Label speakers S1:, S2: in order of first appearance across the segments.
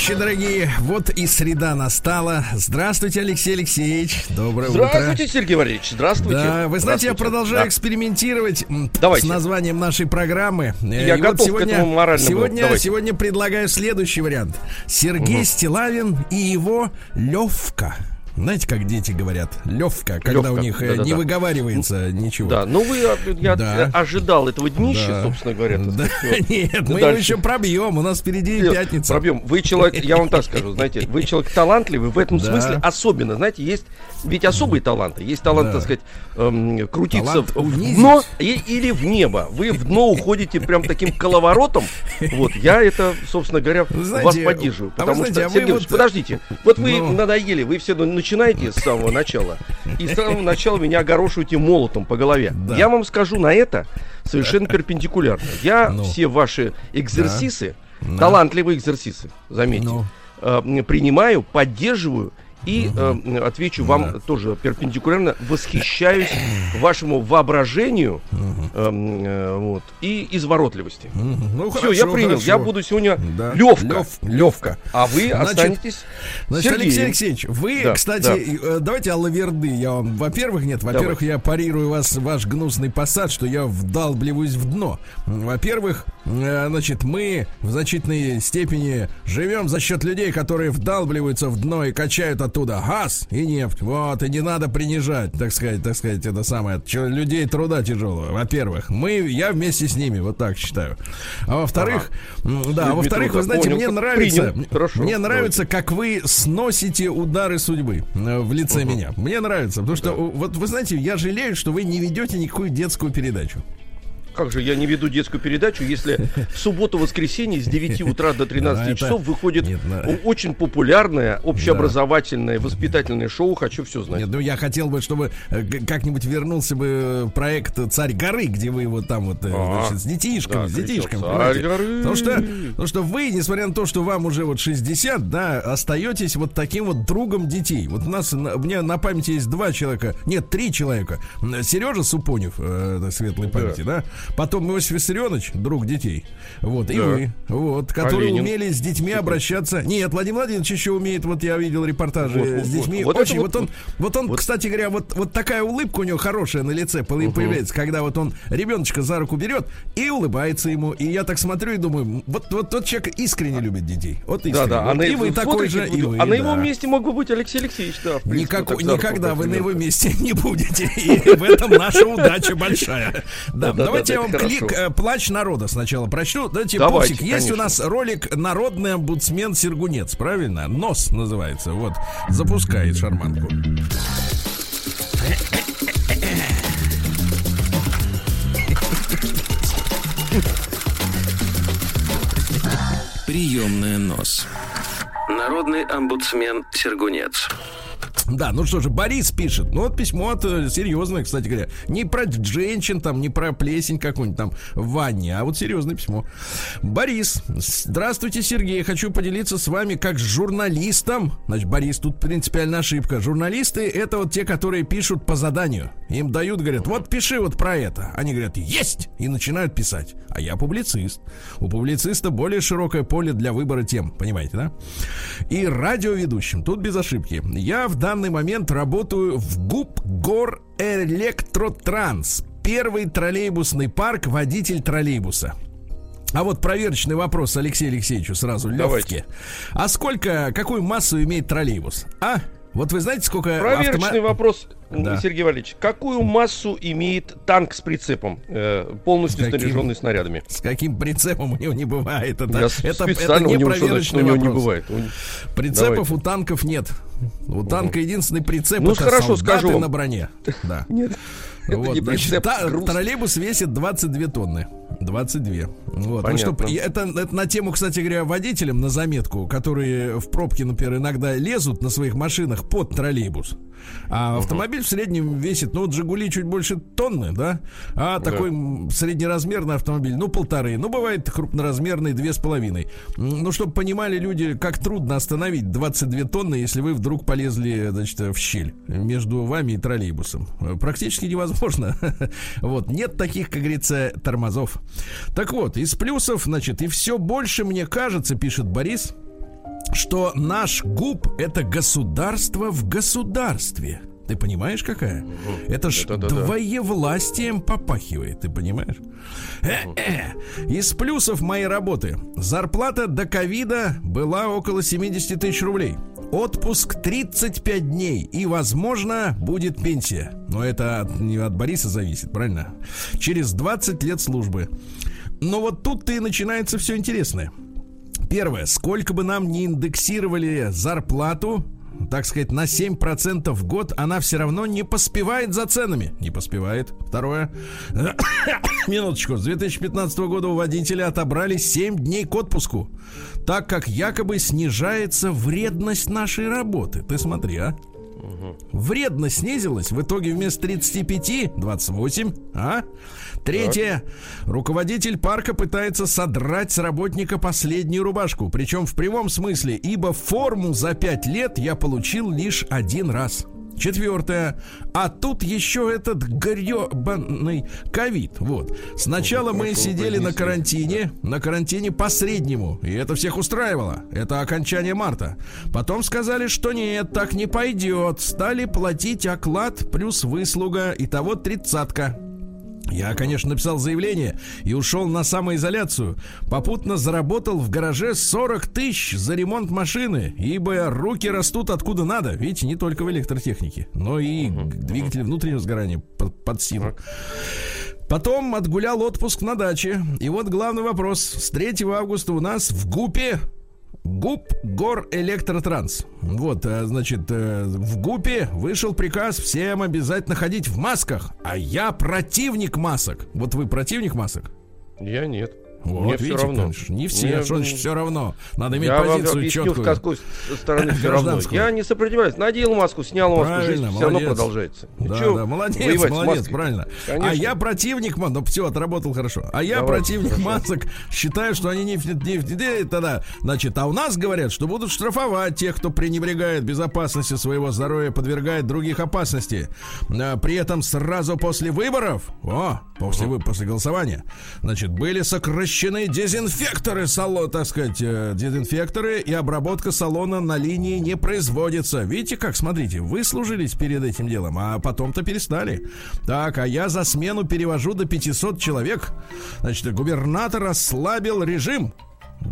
S1: Товарищи дорогие, вот и среда настала. Здравствуйте, Алексей Алексеевич. Доброе
S2: Здравствуйте,
S1: утро.
S2: Сергей Валерьевич. Здравствуйте.
S1: Да, вы знаете, я
S2: Здравствуйте.
S1: продолжаю
S2: Да.
S1: экспериментировать
S2: Давайте.
S1: с названием нашей программы. Э,
S2: Я
S1: и
S2: готов к
S1: сегодня,
S2: этому моральному.
S1: Сегодня,
S2: Давайте.
S1: сегодня предлагаю следующий вариант. Сергей Стилавин и его Левка. Знаете, как дети говорят? Левка, когда
S2: Лёвка,
S1: у них э,
S2: да-да-да.
S1: не выговаривается ничего.
S2: Да, ну вы, я
S1: Да.
S2: ожидал этого днища,
S1: Да.
S2: собственно говоря.
S1: Да, нет,
S2: Да
S1: мы его еще пробьем. У нас впереди
S2: Нет,
S1: пятница.
S2: Пробьем. Вы человек, я вам так скажу, знаете, вы человек талантливый, в этом
S1: Да.
S2: смысле особенно, знаете, есть ведь особые таланты. Есть талант,
S1: Да.
S2: так сказать, эм, крутиться
S1: Талант
S2: в
S1: унизить.
S2: дно и- или в небо. Вы в дно уходите прям таким коловоротом. Вот, я это, собственно говоря,
S1: знаете,
S2: вас поддерживаю.
S1: а
S2: Потому
S1: знаете,
S2: что,
S1: а
S2: Сергей
S1: вот-
S2: Ильич, подождите, вот вы
S1: Ну.
S2: надоели, вы все начинаете с самого начала. И с самого начала меня огорошиваете молотом по голове.
S1: Да.
S2: Я вам скажу на это совершенно перпендикулярно. Я
S1: Ну.
S2: все ваши экзерсисы,
S1: Да.
S2: талантливые экзерсисы, заметьте,
S1: Ну.
S2: э, принимаю, поддерживаю и э, м, отвечу вам
S1: Да.
S2: тоже перпендикулярно, восхищаюсь вашему воображению э, м, э, вот, и изворотливости.
S1: Мгм. Ну,
S2: Все,
S1: хорошо,
S2: я принял.
S1: хорошо.
S2: Я буду сегодня
S1: Да.
S2: Левка.
S1: Лев- Левка.
S2: А вы
S1: Значит,
S2: останетесь
S1: Значит,
S2: Сергеем.
S1: Алексей Алексеевич, вы,
S2: Да,
S1: кстати, э, давайте алаверды я вам. Во-первых, нет, во-первых, я парирую вас ваш гнусный посад, что я вдалбливаюсь в дно. Во-первых, э, значит, мы в значительной степени живем за счет людей, которые вдалбливаются в дно и качают оттуда газ и нефть. Вот, и не надо принижать, так сказать, так сказать, это самое, людей труда тяжелого. Во-первых, мы, я вместе с ними, вот так считаю. А во-вторых, м, да, а во-вторых, вы знаете,
S2: Понял,
S1: мне нравится,
S2: принял. Хорошо,
S1: мне
S2: давайте.
S1: нравится, как вы сносите удары судьбы э, в лице меня. Мне нравится, потому что, вот вы знаете, я жалею, что вы не ведете никакую детскую передачу.
S2: Как же я не веду детскую передачу, если в субботу-воскресенье с 9 утра до 13
S1: Ну,
S2: часов выходит
S1: ну-
S2: очень популярное, общеобразовательное, воспитательное шоу «Хочу все знать».
S1: Нет, ну я хотел бы, чтобы э, как-нибудь вернулся бы проект «Царь горы», где вы вот там вот э,
S2: А,
S1: значит, с детишками, с детишками.
S2: «Царь горы».
S1: Потому что, потому что вы, несмотря на то, что вам уже вот 60, да, остаетесь вот таким вот другом детей. Вот у нас, на- у меня на памяти есть два человека, нет, три человека. Сережа Супонев, э, светлой памяти, да. Потом Иосиф Виссарионович, друг детей. Вот, и
S2: Да.
S1: вы. Вот, которые
S2: Ленин?
S1: умели с детьми обращаться. Нет, Владимир Владимирович еще умеет, вот я видел репортажи
S2: Вот, вот,
S1: с детьми.
S2: вот.
S1: Очень, вот,
S2: вот-
S1: он, вот он,
S2: вот.
S1: кстати говоря, вот, вот такая улыбка у него хорошая на лице по- появляется, когда вот он ребеночка за руку берет и улыбается ему. И я так смотрю и думаю, вот, вот тот человек искренне любит детей. Вот искренне.
S2: Да, да.
S1: Вот
S2: А на,
S1: и вы такой же, и вы,
S2: а на его
S1: да.
S2: месте мог бы быть Алексей Алексеевич, да. принципе,
S1: Никак-
S2: так руку,
S1: никогда вы на его месте не будете. И в этом наша удача большая. Да,
S2: Да-да-да,
S1: давайте я вам клик э, плач народа сначала прочту. Давайте,
S2: Давайте,
S1: Пупсик, есть у нас ролик Народный омбудсмен Сергунец, правильно? Нос называется. Вот, запускает шарманку.
S3: Приемная нос. Народный омбудсмен Сергунец.
S1: Да, ну что же, Борис пишет. Ну вот письмо от э, серьезное, кстати говоря. Не про женщин, там, не про плесень какую-нибудь там в ванне, а вот серьезное письмо. Борис, здравствуйте, Сергей. Хочу поделиться с вами как с журналистом. Значит, Борис, тут принципиальная ошибка. Журналисты это вот те, которые пишут по заданию. Им дают, говорят, вот пиши вот про это. Они говорят, есть! И начинают писать. А я публицист. У публициста более широкое поле для выбора тем. Понимаете, да? И радиоведущим. Тут без ошибки. Я в данный момент работаю в ГУП Гор Электротранс. Первый троллейбусный парк, водитель троллейбуса. А вот проверочный вопрос Алексею Алексеевичу сразу
S2: Давайте.
S1: легкий. А сколько, какую массу имеет троллейбус? А? Вот вы знаете, сколько
S2: Проверочный
S1: автомо-
S2: вопрос,
S1: Да.
S2: Сергей Валерьевич. Какую массу имеет танк с прицепом, э, полностью
S1: С каким?
S2: снаряженный снарядами?
S1: С каким прицепом у него не бывает? Это,
S2: Я
S1: это, это не
S2: у него, значит, у него не
S1: вопрос.
S2: бывает. У-
S1: Прицепов
S2: Давайте.
S1: у танков нет. У танка единственный прицеп
S2: Ну,
S1: это
S2: хорошо, скажу вам.
S1: на броне. Да.
S2: Нет. Это
S1: Вот,
S2: не
S1: значит,
S2: прицеп,
S1: та- троллейбус весит 22 тонны. 22. Вот. Ну, чтоб, это, это на тему, кстати говоря, водителям на заметку, которые в пробке, например, иногда лезут на своих машинах под троллейбус. А автомобиль в среднем весит, ну, вот Жигули чуть больше тонны, да? А да. такой среднеразмерный автомобиль, ну, полторы. Ну, бывает крупноразмерный, две с половиной. Ну, чтобы понимали люди, как трудно остановить 22 тонны, если вы вдруг полезли, значит, в щель между вами и троллейбусом. Практически невозможно. Вот, нет таких, как говорится, тормозов. Так вот, из плюсов, значит, и все больше, мне кажется, пишет Борис, что наш ГУП это государство в государстве. Ты понимаешь, какая? Это ж это, да, двоевластием попахивает, ты понимаешь? Э-э. Из плюсов моей работы. Зарплата до ковида была около 70 тысяч рублей. Отпуск 35 дней. И, возможно, будет пенсия. Но это от, не от Бориса зависит, правильно? Через 20 лет службы. Но вот тут-то и начинается все интересное. Первое. Сколько бы нам не индексировали зарплату, так сказать, на 7% в год, она все равно не поспевает за ценами. Не поспевает. Второе. Минуточку. С 2015 года у водителя отобрали 7 дней к отпуску, так как якобы снижается вредность нашей работы. Ты смотри, а. Вредность снизилась. В итоге вместо 35 28. А? Третье. Руководитель парка пытается содрать с работника последнюю рубашку. Причем в прямом смысле, ибо форму за 5 лет я получил лишь один раз. Четвертое. А тут еще этот гребаный ковид. Вот. Сначала мы сидели на карантине, на карантине по среднему, и это всех устраивало. Это окончание марта. Потом сказали, что нет, так не пойдет. Стали платить оклад плюс выслуга, и того тридцатка. Я, конечно, написал заявление и ушел на самоизоляцию. Попутно заработал в гараже 40 тысяч за ремонт машины, ибо руки растут откуда надо. Видите, не только в электротехнике, но и двигатель внутреннего сгорания под, под силу. Потом отгулял отпуск на даче. И вот главный вопрос. С 3 августа у нас в ГУПе ГУП Гор Электротранс. Вот, э, значит, э, в ГУПе вышел приказ всем обязательно ходить в масках. А я противник масок. Вот вы противник масок?
S2: Я нет.
S1: Вот, Мне видите, все равно. Конечно, не все, Мне... что значит все равно. Надо иметь я позицию вам четкую.
S2: с какой стороны все равно. Я не сопротивляюсь. Надел маску, снял маску, правильно, жизнь молодец. все равно продолжается.
S1: Да, Чего да, молодец, молодец, правильно. Конечно. А я противник, ман, ну все, отработал хорошо. А я Давай, противник хорошо. масок, считаю, что они не, не, не тогда. Значит, а у нас говорят, что будут штрафовать тех, кто пренебрегает безопасностью своего здоровья, подвергает других опасности. А, при этом сразу после выборов, о, после, угу. после голосования, значит, были сокращены запрещены дезинфекторы салона, так сказать, э, дезинфекторы и обработка салона на линии не производится. Видите как, смотрите, вы служились перед этим делом, а потом-то перестали. Так, а я за смену перевожу до 500 человек. Значит, губернатор ослабил режим.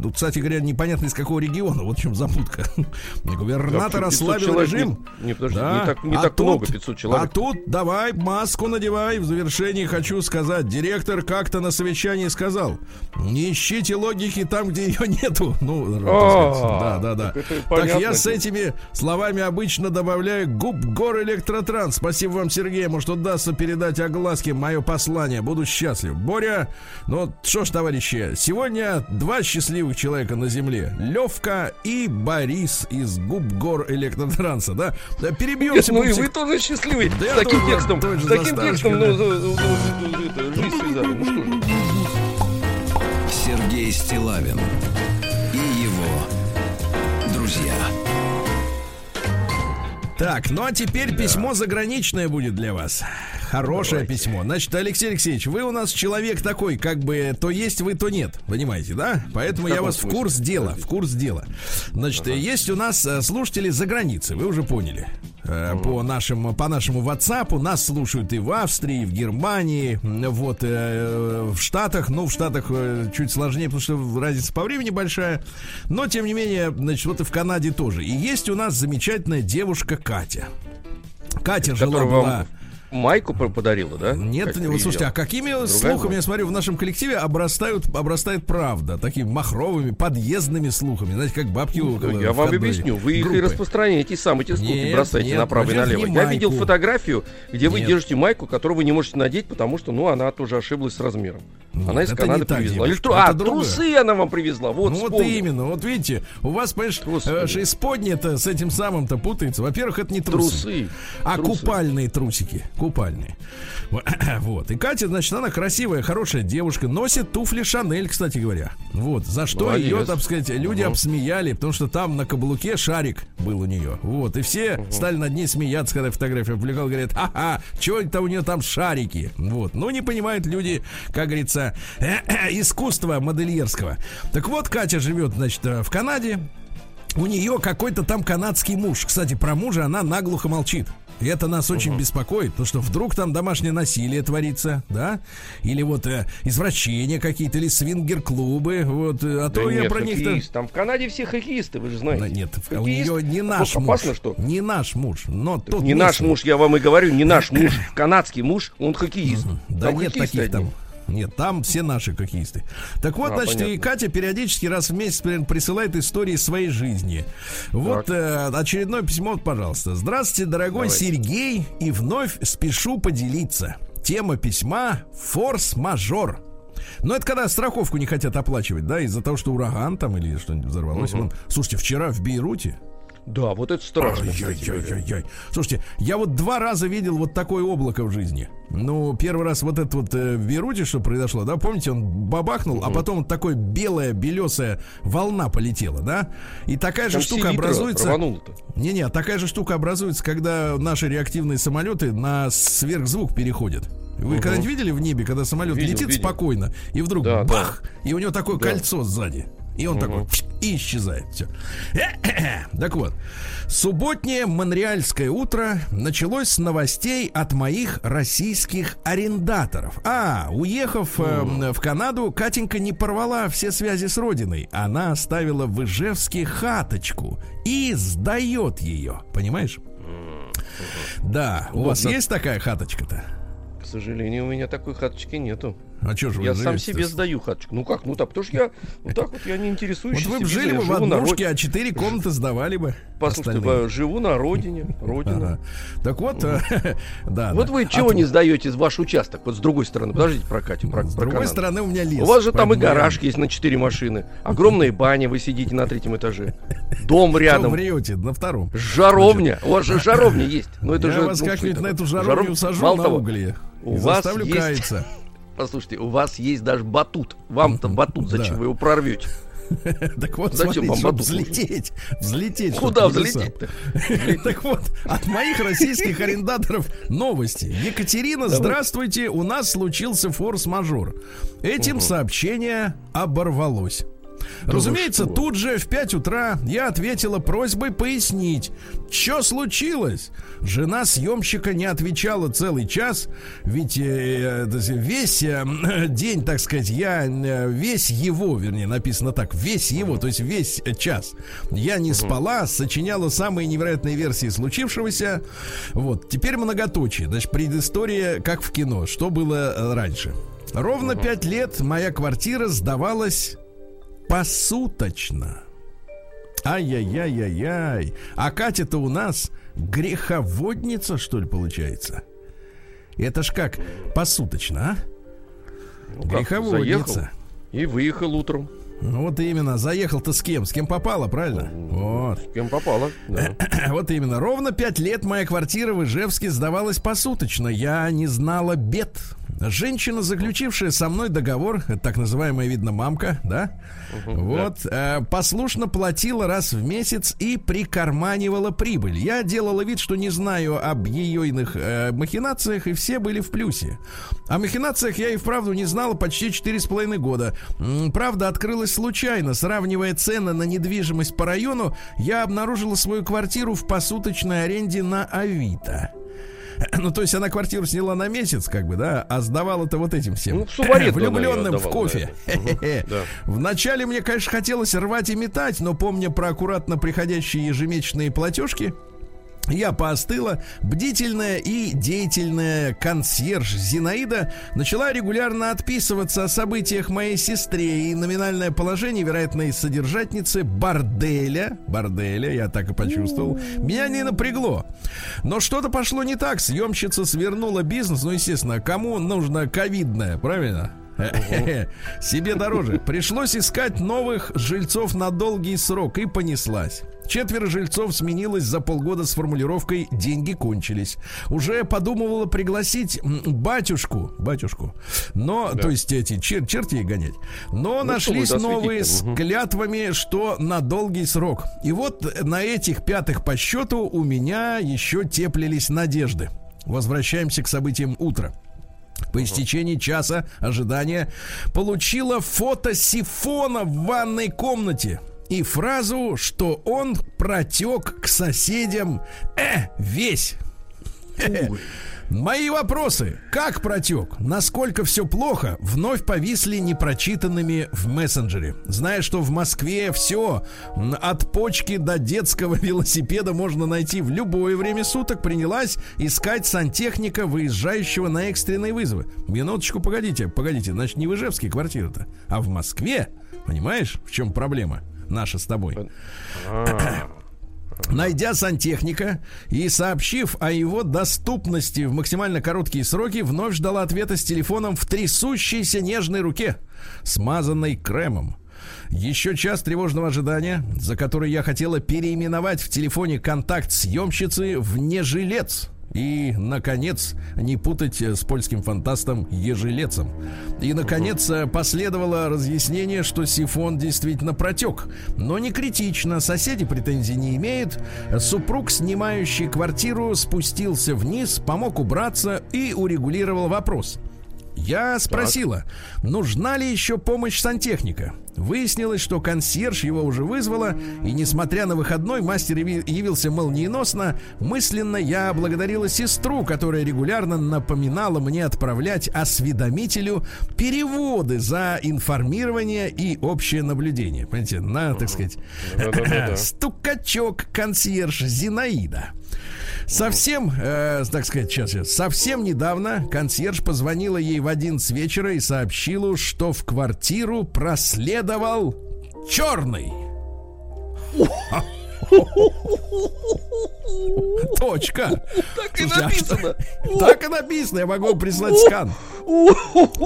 S1: Тут, кстати говоря, непонятно из какого региона. Вот в чем запутка. Губернатор ослабил режим.
S2: Не, не, подожди, да. не так, не а так тут, много, 500 человек.
S1: А тут давай маску надевай. В завершении хочу сказать. Директор как-то на совещании сказал. Не ищите логики там, где ее нету. Ну, да, да, да. Так я с этими словами обычно добавляю губ гор электротранс. Спасибо вам, Сергей. Может, удастся передать огласке мое послание. Буду счастлив. Боря, ну что ж, товарищи, сегодня два счастливых счастливых человека на земле. Левка и Борис из губ гор электротранса, да? Перебьемся.
S2: Ну и вы тоже счастливый. Да с таким текстом. С таким текстом, ну, жизнь связали. Ну что же.
S3: Сергей Стилавин
S1: Так, ну а теперь да. письмо заграничное будет для вас. Хорошее Давайте. письмо. Значит, Алексей Алексеевич, вы у нас человек такой, как бы то есть вы, то нет. Понимаете, да? Поэтому я вас в курс дела. В курс дела. Значит, ага. есть у нас э, слушатели за границей, вы уже поняли. Ага. По нашему, по нашему WhatsApp нас слушают и в Австрии, и в Германии, вот, э, в Штатах. Ну, в Штатах э, чуть сложнее, потому что разница по времени большая. Но, тем не менее, значит, вот и в Канаде тоже. И есть у нас замечательная девушка Катя. Катя жила была...
S2: майку подарила, да?
S1: Нет,
S2: Катя
S1: вот слушайте, а какими
S2: Другая
S1: слухами,
S2: была?
S1: я смотрю, в нашем коллективе обрастают, обрастает правда, такими махровыми, подъездными слухами, знаете, как бабки у
S2: Ну, Я вам объясню, вы их и
S1: группы.
S2: распространяете сам эти слухи
S1: Нет,
S2: бросаете
S1: нет,
S2: направо и налево. Я видел
S1: майку.
S2: фотографию, где вы
S1: Нет.
S2: держите майку, которую вы не можете надеть, потому что, ну, она тоже ошиблась с размером.
S1: Нет,
S2: она из Канады привезла. Или
S1: это
S2: А,
S1: другая.
S2: трусы она вам привезла. Вот,
S1: ну вот именно, вот видите, у вас, понимаешь, э, исподнее-то с этим самым-то путается. Во-первых, это не трусы,
S2: Трусы.
S1: а купальные трусики, купальные. Вот. И Катя, значит, она красивая, хорошая девушка, носит туфли Шанель, кстати говоря. Вот. За что
S2: Молодец.
S1: ее, так сказать, люди
S2: Мгм.
S1: обсмеяли, потому что там на каблуке шарик был у нее. Вот. И все стали над ней смеяться, когда фотография опубликовал, говорят, ага, что это у нее там шарики? Вот. Ну, не понимают люди, как говорится, искусства модельерского. Так вот, Катя живет, значит, э, в Канаде. У нее какой-то там канадский муж. Кстати, про мужа она наглухо молчит. И это нас очень беспокоит, потому что вдруг там домашнее насилие творится, да? Или вот э, извращения какие-то, или свингер-клубы, вот. э, А
S2: Да
S1: то я
S2: нет,
S1: про них-то...
S2: Там в Канаде все хоккеисты, вы же знаете.
S1: Да Нет, у
S2: Хоккеист?
S1: нее не наш
S2: Опасно,
S1: муж.
S2: что?
S1: Не наш муж, но тот
S2: не наш муж, я вам и говорю, не наш муж, канадский муж, он хоккеист.
S1: Да
S2: Там
S1: нет таких
S2: одни.
S1: там. Нет, там все наши хоккеисты. Так вот,
S2: А,
S1: значит, и
S2: понятно.
S1: Катя периодически раз в месяц примерно присылает истории своей жизни. Вот э, очередное письмо, пожалуйста. Здравствуйте, дорогой
S2: Давайте.
S1: Сергей, и вновь спешу поделиться. Тема письма «Форс-мажор». Но это когда страховку не хотят оплачивать, да, из-за того, что ураган там или что-нибудь взорвалось. Вон, слушайте, вчера в Бейруте
S2: Да, вот это страшно.
S1: Ай-яй-яй-яй. Слушайте, я вот два раза видел вот такое облако в жизни. Ну, первый раз вот это вот э, в Бейруте, что произошло, да, помните, он бабахнул, а потом вот такой белая, белесая волна полетела, да? И такая же
S2: Там
S1: штука
S2: селитра
S1: образуется... Не-не, такая же штука образуется, когда наши реактивные самолеты на сверхзвук переходят. Вы
S2: Мгм.
S1: когда-нибудь видели в небе, когда самолет
S2: Видел,
S1: летит
S2: видел.
S1: спокойно, и вдруг
S2: Да,
S1: бах, и у него такое
S2: Да.
S1: кольцо сзади. И он такой и исчезает. Все. Так вот, субботнее монреальское утро началось с новостей от моих российских арендаторов. А, уехав э, в Канаду, Катенька не порвала все связи с родиной. Она оставила в Ижевске хаточку и сдает ее. Понимаешь? Да, у вас есть такая хаточка-то?
S2: К сожалению, у меня такой хаточки нету.
S1: А что же вы
S2: Я сам себе сдаю хаточку. Ну как, ну так, потому что я вот так вот я не
S1: Вот
S2: интересуюсь.
S1: вы бы жили бы в однушке, а четыре комнаты сдавали бы.
S2: Послушайте,
S1: остальные.
S2: живу на родине, родина.
S1: Ага. Так вот, да.
S2: Вот вы
S1: А
S2: чего не сдаете ваш участок? Вот с другой стороны, подождите про Катю, про,
S1: С другой стороны у меня лес.
S2: У вас же там и
S1: я-
S2: гараж есть на 4 машины, огромная баня, вы сидите на третьем этаже, дом рядом,
S1: врете? На втором.
S2: жаровня, у вас же жаровня есть. Ну это
S1: я
S2: же,
S1: вас
S2: ну,
S1: как-нибудь на эту жаровню
S2: Жаров-
S1: сажу на угли.
S2: у вас есть-. Послушайте, у вас есть даже батут. Вам-то батут, зачем
S1: Да.
S2: вы его прорвете?
S1: Так вот,
S2: Зачем
S1: смотрите,
S2: вам
S1: взлететь. Взлететь.
S2: Куда взлететь-то?
S1: Так вот, от моих российских арендаторов новости. Екатерина, здравствуйте. У нас случился форс-мажор. Этим сообщение оборвалось. Разумеется,
S2: вы что?
S1: тут же в 5 утра я ответила просьбой пояснить, что случилось. Жена съемщика не отвечала целый час, ведь э, весь э, день, так сказать, я э, весь его, вернее, написано так, весь его, то есть весь э, час я не спала, сочиняла самые невероятные версии случившегося. Вот, теперь многоточие, значит, предыстория, как в кино, что было э, раньше. Ровно пять лет моя квартира сдавалась посуточно. Ай-яй-яй-яй-яй. А Катя-то у нас греховодница, что ли, получается? Это ж как посуточно, а?
S2: Ну
S1: Греховодница.
S2: И выехал утром.
S1: Ну вот именно, заехал-то с кем? С кем попало, правильно? Вот.
S2: С кем попало. да.
S1: Вот именно. Ровно пять лет моя квартира в Ижевске сдавалась посуточно. Я не знала бед. Женщина, заключившая со мной договор, так называемая, видно, мамка, да? вот, э, послушно платила раз в месяц и прикарманивала прибыль. Я делала вид, что не знаю об ее иных э, махинациях, и все были в плюсе. О махинациях я и вправду не знала почти четыре с половиной года. М, Правда, открылась случайно. Сравнивая цены на недвижимость по району, я обнаружила свою квартиру в посуточной аренде на Авито. Ну, то есть она квартиру сняла на месяц, как бы, да, а сдавала-то вот этим всем.
S2: Ну, в
S1: Влюбленным в кофе.
S2: да.
S1: Вначале мне, конечно, хотелось рвать и метать, но помня про аккуратно приходящие ежемесячные платежки, Я поостыла. Бдительная и деятельная консьерж Зинаида начала регулярно отписываться о событиях моей сестре. И номинальное положение, вероятно, из содержательницы борделя, борделя, я так и почувствовал, меня не напрягло. Но что-то пошло не так. Съемщица свернула бизнес. Ну, естественно, кому нужно ковидное, правильно? Себе дороже. Пришлось искать новых жильцов на долгий срок и понеслась. Четверо жильцов сменилось за полгода с формулировкой «деньги кончились». Уже подумывала пригласить батюшку, батюшку, но, да. то есть эти чер чертей гонять. Но ну, нашлись новые с клятвами, что на долгий срок. И вот на этих пятых по счету у меня еще теплились надежды. Возвращаемся к событиям утра. По истечении часа ожидания получила фото сифона в ванной комнате и фразу, что он протек к соседям э, весь. Мои вопросы. Как протек? Насколько все плохо? Вновь повисли непрочитанными в мессенджере. Зная, что в Москве все от почки до детского велосипеда можно найти в любое время суток, принялась искать сантехника, выезжающего на экстренные вызовы. Минуточку, погодите, погодите. Значит, не в Ижевске квартира-то, а в Москве. Понимаешь, в чем проблема наша с тобой? Найдя сантехника и сообщив о его доступности в максимально короткие сроки, вновь ждала ответа с телефоном в трясущейся нежной руке, смазанной кремом. Еще час тревожного ожидания, за который я хотела переименовать в телефоне контакт съемщицы в нежилец. И, наконец, не путать с польским фантастом Ежелецом. И, наконец, последовало разъяснение, что сифон действительно протек. Но не критично, соседи претензий не имеют. Супруг, снимающий квартиру, спустился вниз, помог убраться и урегулировал вопрос. Я спросила, так. нужна ли еще помощь сантехника. Выяснилось, что консьерж его уже вызвала, и несмотря на выходной, мастер явился молниеносно. Мысленно я благодарила сестру, которая регулярно напоминала мне отправлять осведомителю переводы за информирование и общее наблюдение. Понимаете, на, так сказать, стукачок консьерж Зинаида. Совсем, э, так сказать, сейчас, сейчас, совсем недавно консьерж позвонила ей в 11 вечера и сообщила, что в квартиру проследовал черный. Точка.
S2: Так и а написано.
S1: Так и написано. Я могу прислать скан.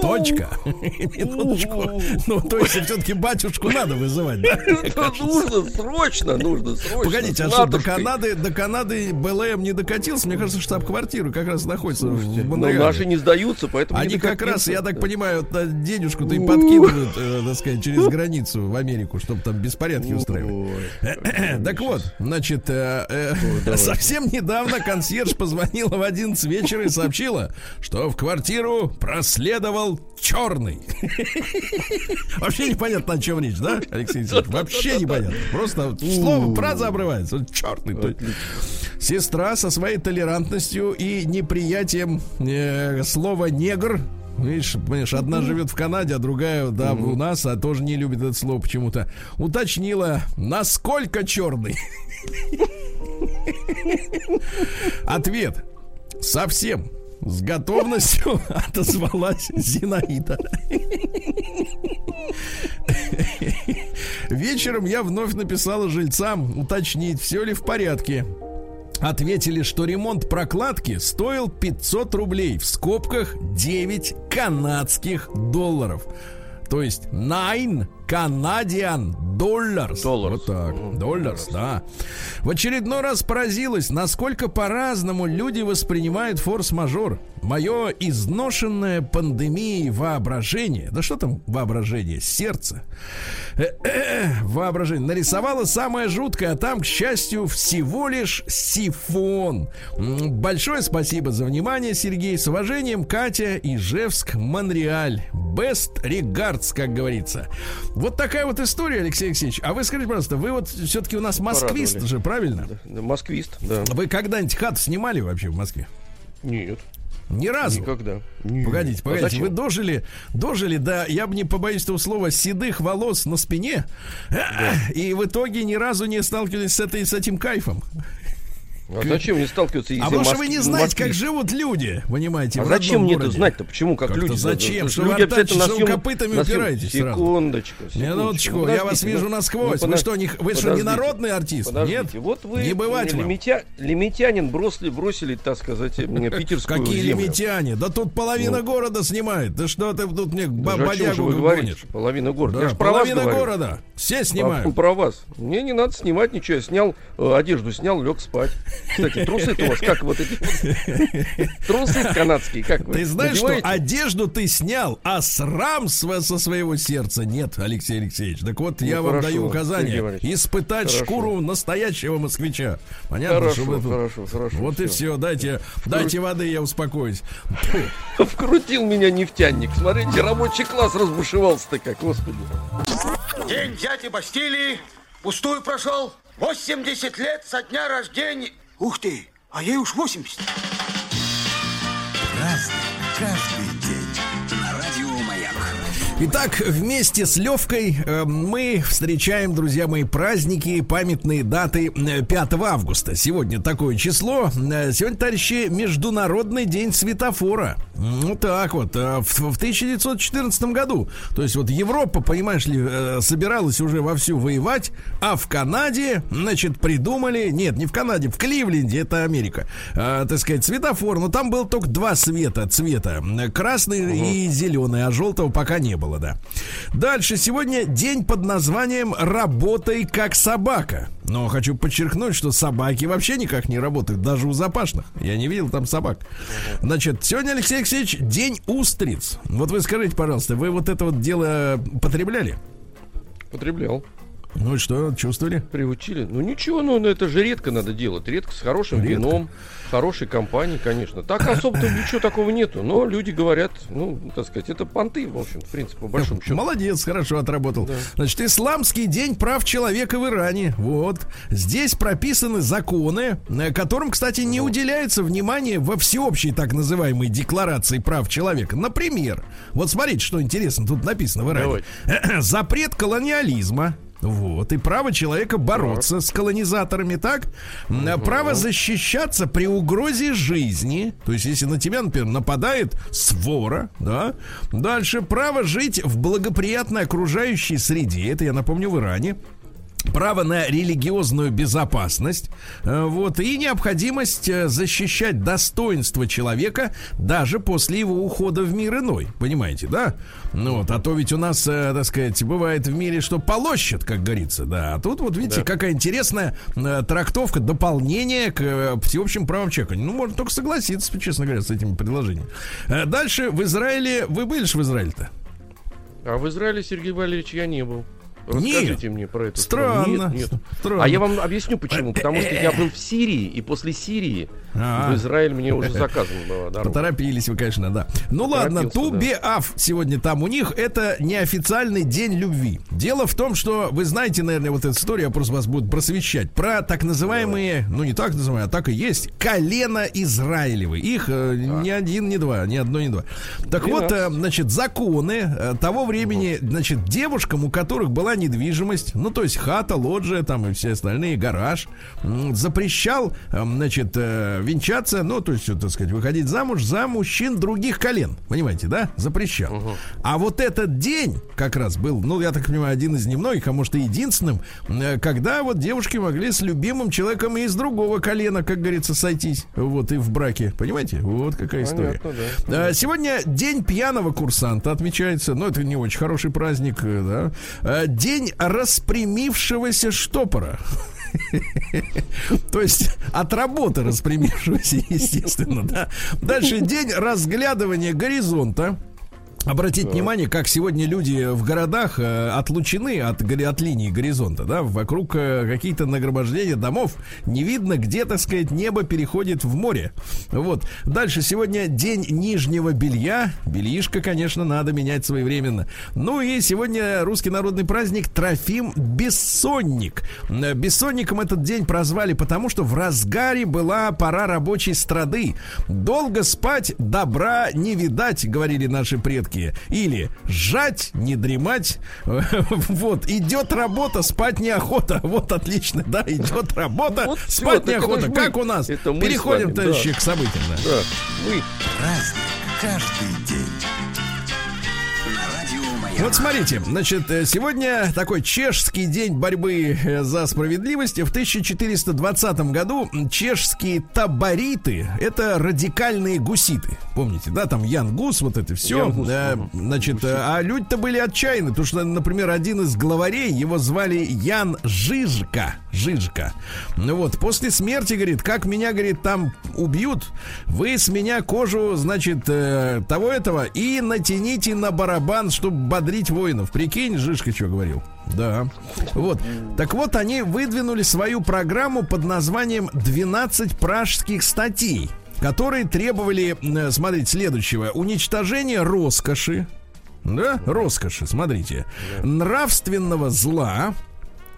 S1: Точка. Минуточку. Ну, то есть, все-таки батюшку надо вызывать?
S2: Нужно, срочно, нужно, срочно.
S1: Погодите, а что, до Канады, до Канады БЛМ не докатился? Мне кажется, штаб-квартира как раз находится в
S2: ну, наши не сдаются, поэтому
S1: Они как раз, я так понимаю, денежку-то им подкидывают, э, так сказать, через границу в Америку, чтобы там беспорядки устраивать. Так вот, значит, э, э, совсем недавно консьерж позвонила в 11 вечера и сообщила, что в квартиру проследовал черный. Вообще непонятно, о чем речь, да, Алексей Алексеевич? Вообще непонятно. Просто слово, фраза обрывается. Черный. Сестра со своей толерантностью и неприятием э, слова негр Видишь, понимаешь, одна живет в Канаде, а другая, да, у нас, а тоже не любит это слово почему-то. Уточнила, насколько черный. Ответ. Совсем. С готовностью отозвалась Зинаида. Вечером я вновь написала жильцам уточнить, все ли в порядке. Ответили, что ремонт прокладки стоил 500 рублей, в скобках 9 канадских долларов. То есть 9 Canadian Dollars.
S2: Dollars.
S1: Вот так. Dollars, да. В очередной раз поразилась, насколько по-разному люди воспринимают форс-мажор. Мое изношенное пандемией воображение, да что там воображение, сердце, воображение, нарисовало самое жуткое, а там, к счастью, всего лишь сифон. Большое спасибо за внимание, Сергей. С уважением, Катя, Ижевск, Монреаль. Best regards, как говорится. Вот такая вот история, Алексей Алексеевич. А вы скажите, пожалуйста, вы вот все-таки у нас москвист Порадовали. же, правильно?
S2: Да, москвист, да.
S1: Вы когда-нибудь хату снимали вообще в Москве?
S2: Нет.
S1: Ни разу.
S2: Никогда.
S1: Нет. Погодите, а погодите, а вы дожили, дожили, да, я бы не побоюсь этого слова, седых волос на спине, да. и в итоге ни разу не сталкивались с этой, с этим кайфом.
S2: А зачем мне сталкиваться?
S1: А
S2: если
S1: потому что вы не знаете, как живут люди, понимаете,
S2: А зачем мне это знать-то? Почему? Как, люди?
S1: зачем? Что
S2: люди
S1: вы
S2: обязательно на
S1: вы копытами упираетесь?
S2: Секундочку,
S1: Минуточку, я вас вижу
S2: ну,
S1: насквозь.
S2: ну,
S1: вы
S2: подож-
S1: что, не, вы что, не народный артист? Нет?
S2: вот вы лимитя- лимитянин бросили, бросили, так сказать, мне питерскую
S1: Какие лимитяне? Да тут половина
S2: Ну.
S1: города снимает. Да что ты тут мне бодягу
S2: вы говорите?
S1: гонишь?
S2: Половина города.
S1: Да,
S2: Я же про вас
S1: половина города. Все снимают.
S2: Про вас. Мне не надо снимать ничего. Я снял э, одежду, снял, лег спать. Кстати, трусы у вас как вот эти? Трусы канадские, как вы?
S1: Ты знаешь, что одежду ты снял, а срам со своего сердца нет, Алексей Алексеевич. Так вот,
S2: Ну,
S1: я вам
S2: хорошо,
S1: даю указание испытать
S2: Хорошо.
S1: шкуру настоящего москвича. Понятно,
S2: Хорошо,
S1: что вы тут-
S2: хорошо, хорошо.
S1: Вот и все, дайте, дайте воды, я успокоюсь.
S2: Вкрутил меня нефтяник. Смотрите, рабочий класс разбушевался-то как, господи.
S4: День дяди Бастилии пустую прошел. 80 лет со дня рождения. Ух ты, а ей уж 80.
S3: Разный,
S1: Итак, вместе с Левкой э, мы встречаем, друзья мои, праздники, памятные даты э, 5 августа. Сегодня такое число. Э, Сегодня, товарищи, Международный день светофора. Ну так вот, э, в, в 1914 году. То есть вот Европа, понимаешь ли, э, собиралась уже вовсю воевать, а в Канаде, значит, придумали, нет, не в Канаде, в Кливленде, это Америка, э, так сказать, светофор. Но там было только два света, цвета, э, красный и зеленый, а желтого пока не было, да. Дальше, сегодня день под названием «Работай как собака». Но хочу подчеркнуть, что собаки вообще никак не работают, даже у запашных. Я не видел там собак. Значит, сегодня, Алексей Алексеевич, день устриц. Вот вы скажите, пожалуйста, вы вот это вот дело потребляли?
S2: Потреблял.
S1: Ну и что, чувствовали?
S2: Приучили. Ну ничего, ну это же редко надо делать. Редко с хорошим
S1: Редко.
S2: вином, хорошей компанией, конечно. Так особо-то ничего такого нету. Но люди говорят, ну, так сказать, это понты, в общем, в принципе, по большому счету.
S1: Молодец, хорошо отработал. Значит, Исламский день прав человека в Иране. Вот. Здесь прописаны законы, э, которым, кстати, не уделяется внимания во всеобщей так называемой декларации прав человека. Например, вот смотрите, что интересно, тут написано в Иране. Запрет колониализма. Вот, и право человека бороться с колонизаторами, так? М, Право защищаться при угрозе жизни. То есть, если на тебя, например, нападает свора, да? Дальше, право жить в благоприятной окружающей среде. Это, я напомню, в Иране право на религиозную безопасность, э, вот, и необходимость э, защищать достоинство человека даже после его ухода в мир иной, понимаете, да? Ну вот, а то ведь у нас, э, так сказать, бывает в мире, что полощет, как говорится, да, а тут вот видите, какая интересная трактовка, дополнение к всеобщим правам человека. Ну, можно только согласиться, честно говоря, с этим предложением. Дальше, в Израиле, вы были ж в Израиле-то?
S2: А в Израиле, Сергей Валерьевич, я не был.
S1: Нет.
S2: Расскажите мне про это.
S1: Странно.
S2: Нет, нет.
S1: Странно.
S2: А я вам объясню почему. Потому что я был в Сирии, и после Сирии
S1: А.
S2: в Израиль мне уже заказана была дорога.
S1: Поторопились вы, конечно, да. Ну ладно, Тубеав сегодня там у них это неофициальный день любви. Дело в том, что вы знаете, наверное, вот эту историю, я просто вас буду просвещать, про так называемые, ну не так называемые, а так и есть, колено Израилевы. Их э, ни один, ни два, ни одно, ни два. Так вот, э, значит, законы э, того времени, значит, девушкам, у которых была недвижимость, ну то есть хата, лоджия там и все остальные, гараж, запрещал, э, значит, э, венчаться, ну то есть, так сказать, выходить замуж за мужчин других колен, понимаете, да? Запрещал. А вот этот день как раз был, ну я так понимаю, один из немногих, а может и единственным, э, когда вот девушки могли с любимым человеком и из другого колена, как говорится, сойтись, вот и в браке, понимаете? Вот какая история.
S2: Понятно, да.
S1: А, Сегодня день пьяного курсанта отмечается, но это не очень хороший праздник, э, да. А, День распрямившегося штопора. То есть от работы распрямившегося, естественно, да. Дальше день разглядывания горизонта. Обратить внимание, как сегодня люди в городах э, отлучены от, от линии горизонта, да, вокруг э, какие-то нагромождения домов, не видно, где, так сказать, небо переходит в море. Вот. Дальше сегодня день нижнего белья. Бельишко, конечно, надо менять своевременно. Ну и сегодня русский народный праздник Трофим Бессонник. Э, Бессонником этот день прозвали, потому что в разгаре была пора рабочей страды. Долго спать добра не видать, говорили наши предки. Короткие. Или жать, не дремать. Вот, идет работа, спать неохота. Вот отлично, да, идет работа,
S2: Вот
S1: спать
S2: это
S1: неохота.
S2: мы.
S1: Как у нас?
S2: Это мы с
S1: Переходим,
S2: вами,
S1: товарищи,
S2: да.
S1: к событиям. да.
S2: Да, мы
S3: Праздник каждый день.
S1: Вот смотрите, значит, э, сегодня такой чешский день борьбы э, за справедливость. В 1420 году чешские табориты — это радикальные гуситы. Помните, да, там Ян Гус, вот это все.
S2: Ян Гус, ага.
S1: значит, э, а люди-то были отчаянны, потому что, например, один из главарей, его звали Ян Жижка. Жижка. Ну вот, после смерти, говорит, как меня, говорит, там убьют, вы с меня кожу, значит, э, того этого и натяните на барабан, чтобы бодрить воинов. Прикинь, Жижка что говорил. Да. Вот. Так вот, они выдвинули свою программу под названием «12 пражских статей», которые требовали, э, смотрите, следующего. Уничтожения роскоши, да, роскоши, смотрите, нравственного зла,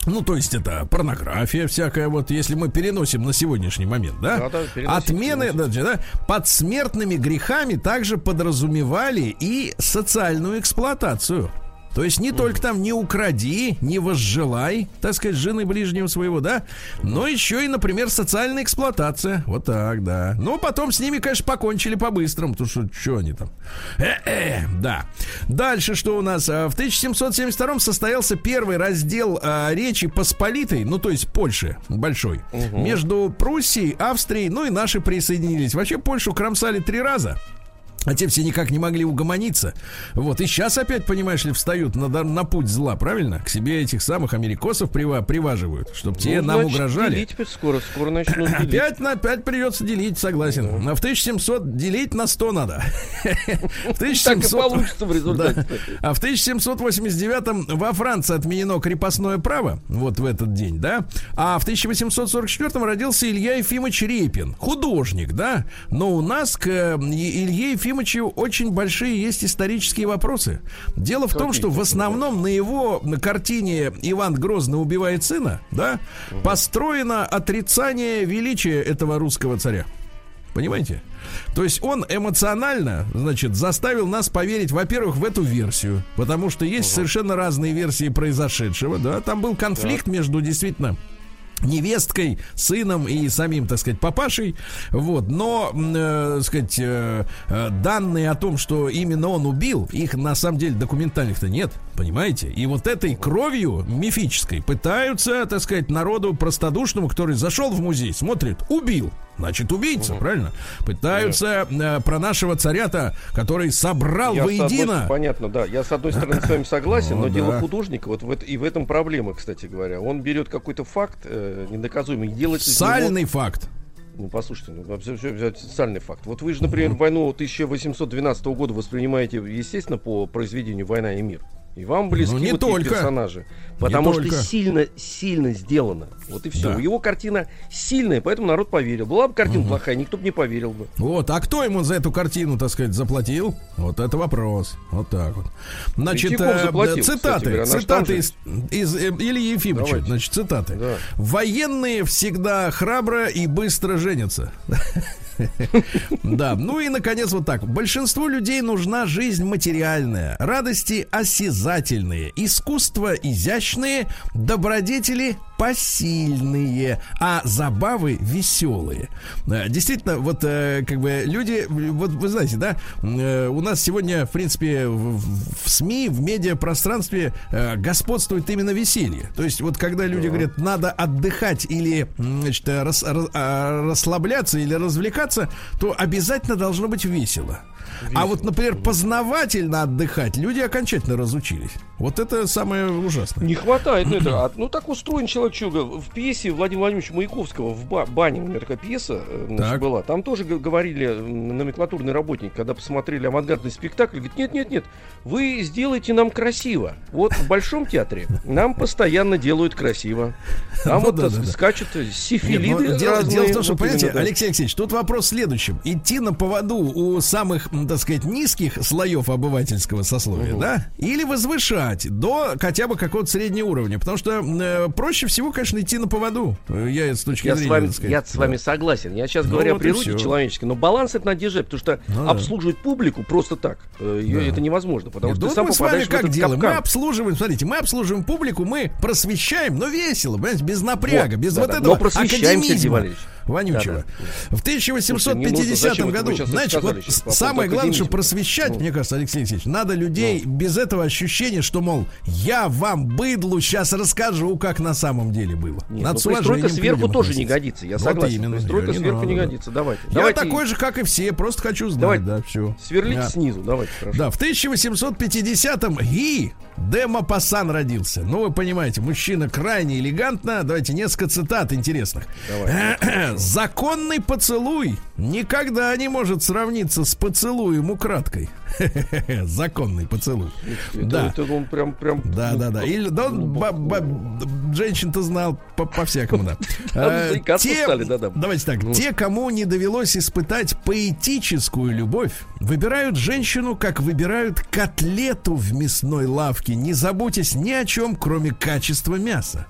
S1: ну, то есть это порнография всякая, вот если мы переносим на сегодняшний момент, да?
S2: Да-да, переносим,
S1: Отмены, да, да, под смертными грехами также подразумевали и социальную эксплуатацию. То есть не только там не укради, не возжелай, так сказать, жены ближнего своего, да, но еще и, например, социальная эксплуатация. Вот так, да. Но потом с ними, конечно, покончили по-быстрому, потому что что они там? Э-э, да. Дальше что у нас? А, В 1772 состоялся первый раздел а, Речи Посполитой, ну то есть Польши большой, между Пруссией, Австрией, ну и наши присоединились. Вообще Польшу кромсали три раза. А те все никак не могли угомониться. Вот, и сейчас опять, понимаешь ли, встают на, на путь зла, правильно? К себе этих самых америкосов прива- приваживают, чтобы те
S2: Ну,
S1: нам угрожали.
S2: Делить скоро, скоро начнут делить.
S1: Опять на опять придется делить, согласен. А в 1700 делить на 100 надо. В
S2: Так и
S1: 1700
S2: получится в результате.
S1: Да. А в 1789 во Франции отменено крепостное право, вот в этот день, да. А в 1844 родился Илья Ефимович Репин, художник, да. Но у нас к э, Илье Ефимовичу очень большие есть исторические вопросы. Дело в том, что в основном на его картине Иван Грозный убивает сына, да, построено отрицание величия этого русского царя. Понимаете? То есть он эмоционально, значит, заставил нас поверить, во-первых, в эту версию, потому что есть совершенно разные версии произошедшего, да, там был конфликт между действительно невесткой, сыном и самим, так сказать, папашей, вот, но, э, сказать, э, э, данные о том, что именно он убил, их на самом деле документальных-то нет, понимаете? И вот этой кровью мифической пытаются, так сказать, народу простодушному, который зашел в музей, смотрит, убил, значит, убийца, правильно? Пытаются э, про нашего царя-то, который собрал
S2: Я с одной-
S1: воедино...
S2: понятно, да. Я с одной стороны с вами согласен,
S1: Ну,
S2: но
S1: да.
S2: дело художника, вот в это- и в этом проблема, кстати говоря. Он берет какой-то факт э, недоказуемый, и делает него-
S1: Сальный факт.
S2: Ну, послушайте, ну, вообще социальный факт. Вот вы же, например, войну 1812 года воспринимаете, естественно, по произведению «Война и мир». И вам близки
S1: Ну, не
S2: вот
S1: только.
S2: персонажи. Потому что
S1: только.
S2: сильно, сильно сделано. Вот и все.
S1: Да.
S2: Его картина сильная, поэтому народ поверил. Была бы картина плохая, никто бы не поверил бы.
S1: Вот, а кто ему за эту картину, так сказать, заплатил? Вот это вопрос. Вот так вот. Значит, э,
S2: заплатил,
S1: цитаты,
S2: говоря,
S1: цитаты из, из э, Ильи Ефимовича.
S2: Давайте.
S1: Значит, цитаты.
S2: Да.
S1: Военные всегда храбро и быстро женятся. Да, ну и наконец вот так. Большинству людей нужна жизнь материальная, радости осязательные, искусство изящные, добродетели посильные, а забавы веселые. Э, Действительно, вот э, как бы люди, вот вы знаете, да, э, у нас сегодня, в принципе, в, СМИ, в медиапространстве господствует именно веселье. То есть вот когда люди говорят, надо отдыхать или значит, рас- ра- расслабляться или развлекаться, то обязательно должно быть весело. А вот, например, познавательно отдыхать люди окончательно разучились. Вот это самое ужасное.
S2: Не хватает ну, это. А, Ну так устроен человек, что в пьесе Владимира Владимировича Маяковского в ба- бане, у меня такая пьеса э, значит,
S1: Так.
S2: была. Там тоже говорили м, номенклатурные работники, когда посмотрели авангардный спектакль, говорит, нет, нет, нет, вы сделайте нам красиво. Вот в Большом театре нам постоянно делают красиво. Там
S1: Ну
S2: вот
S1: да, да, да.
S2: скачут
S1: Нет,
S2: сифилиды
S1: но дело,
S2: разные.
S1: дело в том, что,
S2: Вот
S1: понимаете,
S2: да.
S1: Алексей Алексеевич, тут вопрос в следующем. Идти на поводу у самых так сказать, низких слоев обывательского сословия, да, или возвышать до хотя бы какого-то среднего уровня. Потому что э, проще всего, конечно, идти на поводу. Я с точки
S2: Я с
S1: зрения,
S2: вами,
S1: так сказать,
S2: я с
S1: да.
S2: вами согласен. Я сейчас
S1: Ну
S2: говорю о
S1: вот и
S2: природе человеческой, но баланс это надо держать, потому что
S1: Ну да.
S2: обслуживать публику просто так э, её
S1: Да.
S2: это невозможно, потому
S1: Нет,
S2: что
S1: ну
S2: ты сам
S1: мы с вами как делаем? Мы
S2: капкан.
S1: обслуживаем, смотрите, мы обслуживаем публику, мы просвещаем, но весело, понимаете, без напряга,
S2: Вот,
S1: без
S2: да,
S1: вот
S2: да,
S1: этого
S2: но просвещаем, Сергей
S1: академизма
S2: Валерьевич.
S1: Вонючего.
S2: Да,
S1: В
S2: Слушайте, не нужно,
S1: 1850
S2: зачем это вы
S1: году, значит, вот самое главное, чтобы просвещать,
S2: Ну.
S1: мне кажется, Алексей Алексеевич, надо людей без этого ощущения, что, мол, я вам, быдлу, сейчас расскажу, как на самом деле было.
S2: Нет,
S1: Надо
S2: ну, пристройка сверху тоже не годится, я
S1: Вот
S2: согласен.
S1: именно,
S2: Пристройка
S1: не
S2: сверху не
S1: надо.
S2: годится, давайте.
S1: Я
S2: давайте
S1: такой же, как и все, просто хочу знать,
S2: Давайте.
S1: да, все.
S2: сверлите снизу, давайте, хорошо.
S1: Да, в 1850-м Ги де Мапасан родился. Ну, вы понимаете, мужчина крайне элегантно. Давайте несколько цитат интересных.
S2: Давай.
S1: Законный поцелуй никогда не может сравниться с поцелуем украдкой. Законный поцелуй.
S2: Это,
S1: Да.
S2: это он прям, прям.
S1: Да,
S2: ну,
S1: да, да. Или да, он ба- женщин-то знал по- по-всякому, да.
S2: Там
S1: Э, те-
S2: стали, да-да.
S1: Давайте так. Те, кому не довелось испытать поэтическую любовь, выбирают женщину, как выбирают котлету в мясной лавке, не заботясь ни о чем, кроме качества мяса.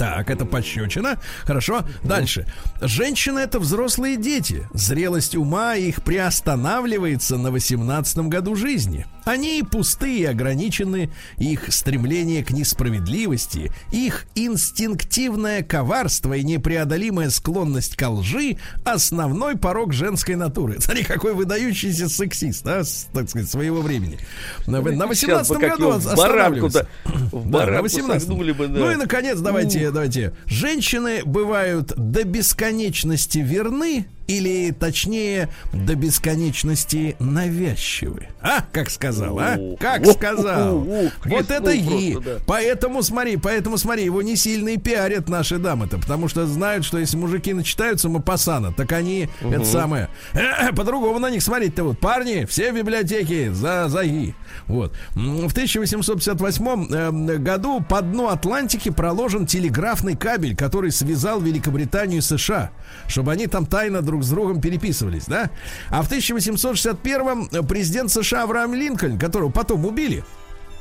S1: Так, это пощечина. Хорошо. Дальше. Женщины это взрослые дети. Зрелость ума их приостанавливается на 18 году жизни. Они пустые, и ограничены. Их стремление к несправедливости, их инстинктивное коварство и непреодолимая склонность к лжи – основной порог женской натуры. Смотри, какой выдающийся сексист, а, так сказать, своего времени. На, на
S2: Сейчас
S1: 18
S2: бы как
S1: году он
S2: в баранку, да,
S1: на 18
S2: согнули бы, да.
S1: Ну и, наконец, давайте, давайте. Женщины бывают до бесконечности верны или, точнее, до бесконечности навязчивы. А, как сказал, а? Как сказал. Вот это и. Поэтому смотри, поэтому смотри, его не сильно и пиарят наши дамы-то, потому что знают, что если мужики начитаются Мапасана, так они, это самое, по-другому на них смотреть-то вот. Парни, все в библиотеке за ЗАГИ. Вот. В 1858 э, году по дну Атлантики проложен телеграфный кабель, который связал Великобританию и США, чтобы они там тайно друг с другом переписывались, да? А в 1861 президент США Авраам Линкольн, которого потом убили,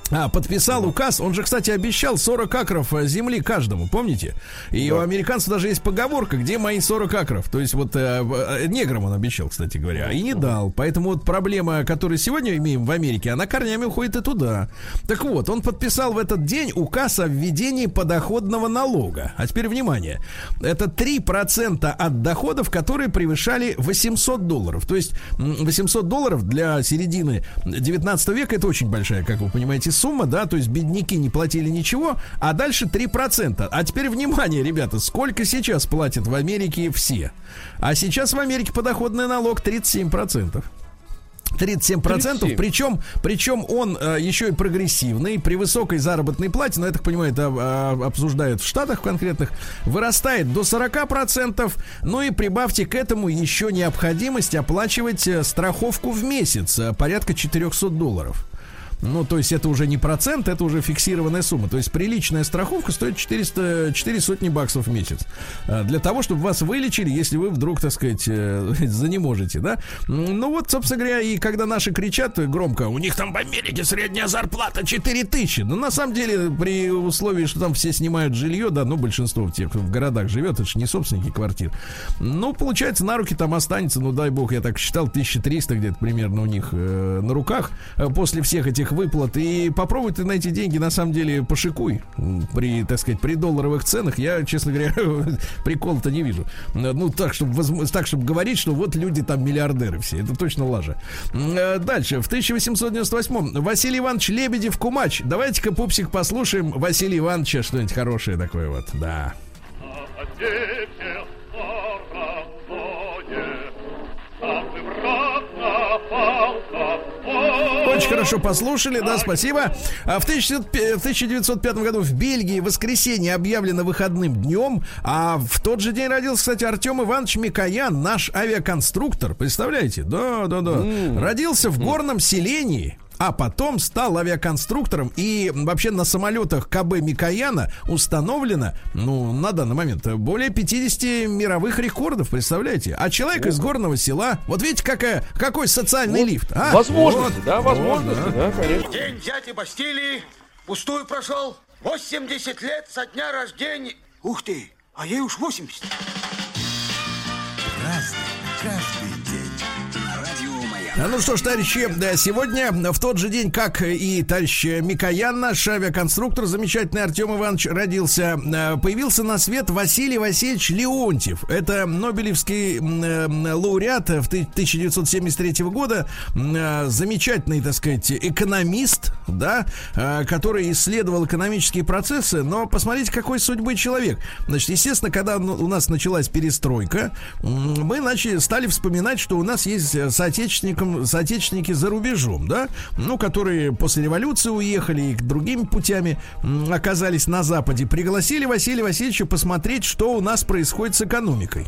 S1: подписал указ, он же, кстати, обещал 40 акров э, земли каждому, помните? И у американцев даже есть поговорка, где мои 40 акров. То есть вот э, э, неграм он обещал, кстати говоря, и не дал. Поэтому вот проблема, которую сегодня имеем в Америке, она корнями уходит и туда. Так вот, он подписал в этот день указ о введении подоходного налога. А теперь внимание. Это 3% от доходов, которые превышали 800 долларов. То есть м, 800 долларов для середины 19 века это очень большая, как вы понимаете, сумма, да, то есть бедняки не платили ничего, а дальше 3%. А теперь внимание, ребята, сколько сейчас платят в Америке все? А сейчас в Америке подоходный налог 37%. 37%,
S2: 37.
S1: причем, причем он э, еще и прогрессивный, при высокой заработной плате, но я так понимаю, это э, обсуждают в Штатах конкретных, вырастает до 40%, ну и прибавьте к этому еще необходимость оплачивать э, страховку в месяц, э, порядка 400 долларов. Ну, то есть это уже не процент, это уже фиксированная сумма. То есть приличная страховка стоит 400, 4 сотни баксов в месяц. А, Для того, чтобы вас вылечили, если вы вдруг, так сказать, э, занеможете, да? Ну вот, собственно говоря, и когда наши кричат громко, у них там в Америке средняя зарплата 4 тысячи. Ну, на самом деле, при условии, что там все снимают жилье, да, ну, большинство тех, кто в городах живет, это же не собственники квартир. Ну, получается, на руки там останется, ну, дай бог, я так считал, 1300 где-то примерно у них э, на руках э, после всех этих выплат. И попробуй ты на эти деньги, на самом деле, пошикуй. При, так сказать, при долларовых ценах я, честно говоря, прикола-то не вижу. Ну, так, чтобы, возм- так, чтобы говорить, что вот люди там миллиардеры все. Это точно лажа. Э, Дальше. В 1898 Василий Иванович Лебедев Кумач. Давайте-ка, пупсик, послушаем Василия Ивановича что-нибудь хорошее такое вот. Да. Очень хорошо послушали, да, спасибо. А в 1905 в 1905 году в Бельгии воскресенье объявлено выходным днем, а в тот же день родился, кстати, Артем Иванович Микоян, наш авиаконструктор. Представляете? Да, да, да. Родился в горном селении. А потом стал авиаконструктором. И вообще на самолетах КБ Микояна установлено, ну, на данный момент, более 50 мировых рекордов, представляете? А человек из горного села, вот видите, какая, какой социальный
S2: Вот
S1: лифт. А?
S2: Возможности,
S1: Вот.
S2: да, возможности,
S1: Вот,
S2: да, конечно.
S4: День дяди Бастилии пустую прошел. 80 лет со дня рождения. Ух ты, а ей уж 80.
S3: Разный,
S1: Ну что ж, товарищи, сегодня в тот же день, как и товарищ Микоян, наш авиаконструктор, замечательный Артем Иванович, родился, э, появился на свет Василий Васильевич Леонтьев. Это Нобелевский э, лауреат в ты- 1973 года, э, замечательный, так сказать, экономист, да, э, который исследовал экономические процессы, но посмотрите, какой судьбы человек. Значит, естественно, когда у нас началась перестройка, мы начали, стали вспоминать, что у нас есть э, соотечественникам, соотечественники за рубежом, да, ну, которые после революции уехали и другими путями оказались на Западе. Пригласили Василия Васильевича посмотреть, что у нас происходит с экономикой.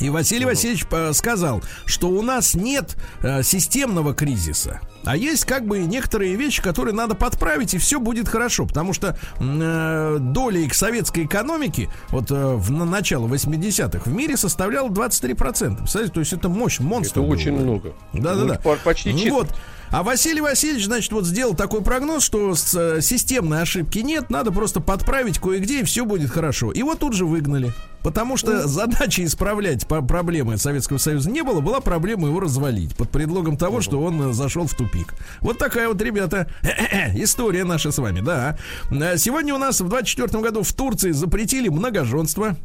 S1: И Василий Васильевич э, сказал, что у нас нет э, системного кризиса, а есть как бы некоторые вещи, которые надо подправить, и все будет хорошо. Потому что э, доля их советской экономики вот э, в на начало 80-х в мире составляла 23%. Представляете, то есть это мощь, монстр.
S2: Это
S1: был,
S2: очень много.
S1: Да-да-да.
S2: Ну, по- Почти
S1: Ну
S2: четверть.
S1: Вот. А Василий Васильевич, значит, вот сделал такой прогноз, что с, э, системной ошибки нет, надо просто подправить кое-где, и все будет хорошо. Вот тут же выгнали. Потому что задача исправлять проблемы Советского Союза не было, была проблема его развалить под предлогом того, что он э, зашел в тупик. Вот такая вот, ребята, история наша с вами, да. Э, Сегодня у нас в 24 году в Турции запретили многоженство.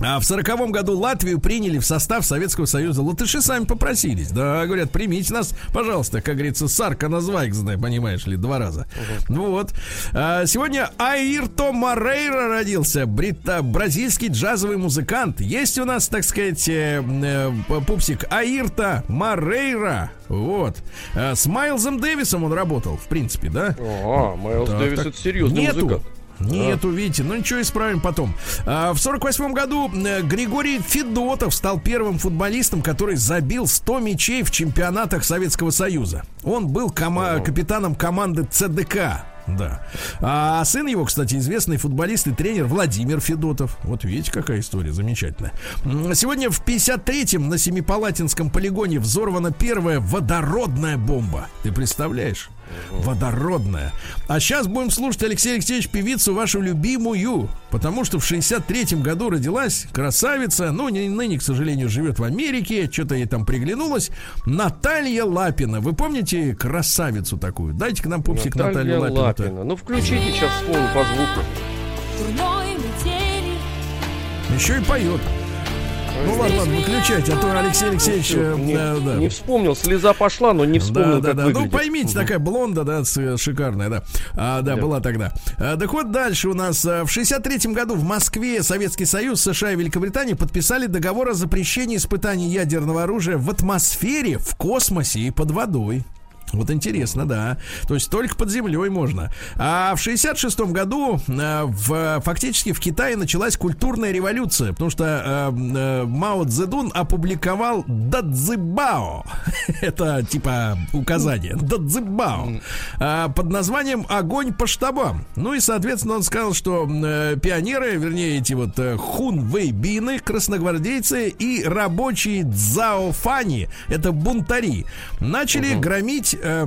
S1: А в сороковом году Латвию приняли в состав Советского Союза. Латыши сами попросились. Да, говорят, примите нас, пожалуйста, как говорится, Сарка назвайкзная, понимаешь ли, два раза. Ну вот. А, сегодня Аирто Морейра родился, брита, бразильский джазовый музыкант. Есть у нас, так сказать, э, э, пупсик Аирто Морейра. Вот. А, с Майлзом Дэвисом он работал, в принципе, да?
S2: А, Майлз
S1: Так,
S2: Дэвис
S1: так.
S2: это серьезный
S1: Нету.
S2: музыкант.
S1: Нету, видите, ну ничего, исправим потом. А, в сорок восьмом году э, Григорий Федотов стал первым футболистом, который забил 100 мячей в чемпионатах Советского Союза. Он был кома- капитаном команды ЦДК. Да. А сын его, кстати, известный футболист и тренер Владимир Федотов. Вот видите, какая история замечательная. Сегодня в 53-м на Семипалатинском полигоне взорвана первая водородная бомба. Ты представляешь? Водородная. А сейчас будем слушать, Алексей Алексеевич, певицу вашу любимую. Потому что в 63-м году родилась красавица. Ну, не, ныне, к сожалению, живет в Америке. Что-то ей там приглянулось. Наталья Лапина. Вы помните красавицу такую? Дайте к нам пупсик Наталью
S2: Наталья
S1: Лапину.
S2: Лапина. Ну, включите сейчас вспомню по звуку.
S1: Еще и поет. Ну ладно, ладно, выключайте, а то Алексей Алексеевич... э,
S2: не,
S1: да, да.
S2: не вспомнил, слеза пошла, но не вспомнил,
S1: да, да, да. Ну,
S2: выглядит.
S1: поймите, такая блонда, да, с- шикарная, да. А, да,
S2: Да.
S1: была тогда. А, так вот, дальше у нас. а, В 63 году в Москве Советский Союз, США и Великобритания подписали договор о запрещении испытаний ядерного оружия в атмосфере, в космосе и под водой. Вот интересно, да. То есть только под землей можно. А в 66 году э, в, фактически в Китае началась культурная революция, потому что э, э, Мао Цзэдун опубликовал Дадзибао. Это типа указание. Дадзибао. А, под названием «Огонь по штабам». Ну и, соответственно, он сказал, что э, пионеры, вернее, эти вот э, хунвейбины, красногвардейцы и рабочие дзаофани, это бунтари, начали громить э, э,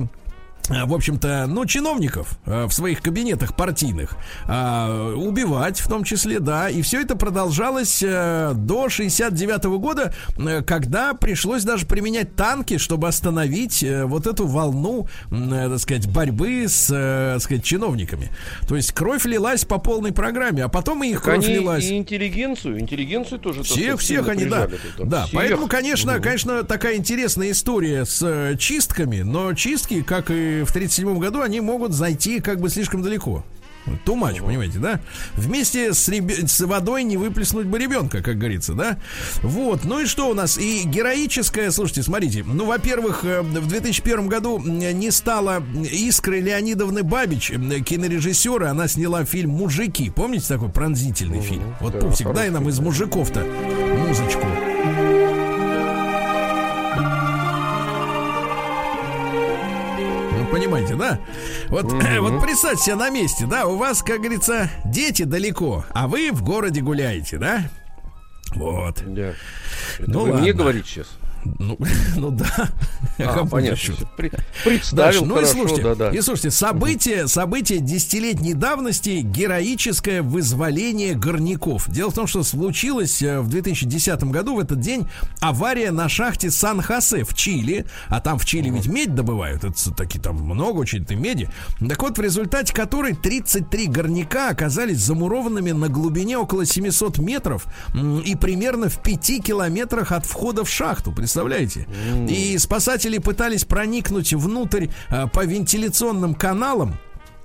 S1: в общем-то, ну, чиновников э, в своих кабинетах партийных а, убивать, в том числе, да, и все это продолжалось э, до 69 года, э, когда пришлось даже применять танки, чтобы остановить э, вот эту волну, э, так сказать, борьбы с, э, так сказать, чиновниками. То есть кровь лилась по полной программе, а потом и их кровь
S2: Они
S1: лилась.
S2: и интеллигенцию, интеллигенцию тоже
S1: Всех, всех они, да.
S2: тут,
S1: Да,
S2: Всех.
S1: поэтому, конечно, конечно, такая интересная история с э, чистками, но чистки, как и в 37 году, они могут зайти как бы слишком далеко. Much, понимаете, да? Вместе с, ребе- с водой не выплеснуть бы ребенка, как говорится, да? Вот, ну и что у нас? И героическое, слушайте, смотрите, ну, во-первых, э, в 2001 году м, не стало Искры Леонидовны Бабич, м, кинорежиссера, она сняла фильм «Мужики». Помните такой пронзительный фильм? Вот,
S2: да,
S1: Пупсик, дай нам из «Мужиков»-то музычку. Понимаете, да? Вот, вот представьте себя на месте, да, у вас, как говорится, дети далеко, а вы в городе гуляете, да? Вот.
S2: Да. Это
S1: Ну
S2: вы мне
S1: ладно.
S2: говорите сейчас.
S1: Ну, ну да.
S2: А, понятно. При-
S1: Дальше,
S2: Представил
S1: ну и слушайте,
S2: да, да.
S1: и слушайте, событие, событие десятилетней давности героическое вызволение горняков. Дело в том, что случилось э, в 2010 году в этот день авария на шахте Сан-Хосе в Чили, а там в Чили ведь медь добывают, это такие там много очень этой меди. Так вот, в результате которой 33 горняка оказались замурованными на глубине около 700 метров и примерно в 5 километрах от входа в шахту, представляете? И спасатели пытались проникнуть внутрь а, по вентиляционным каналам,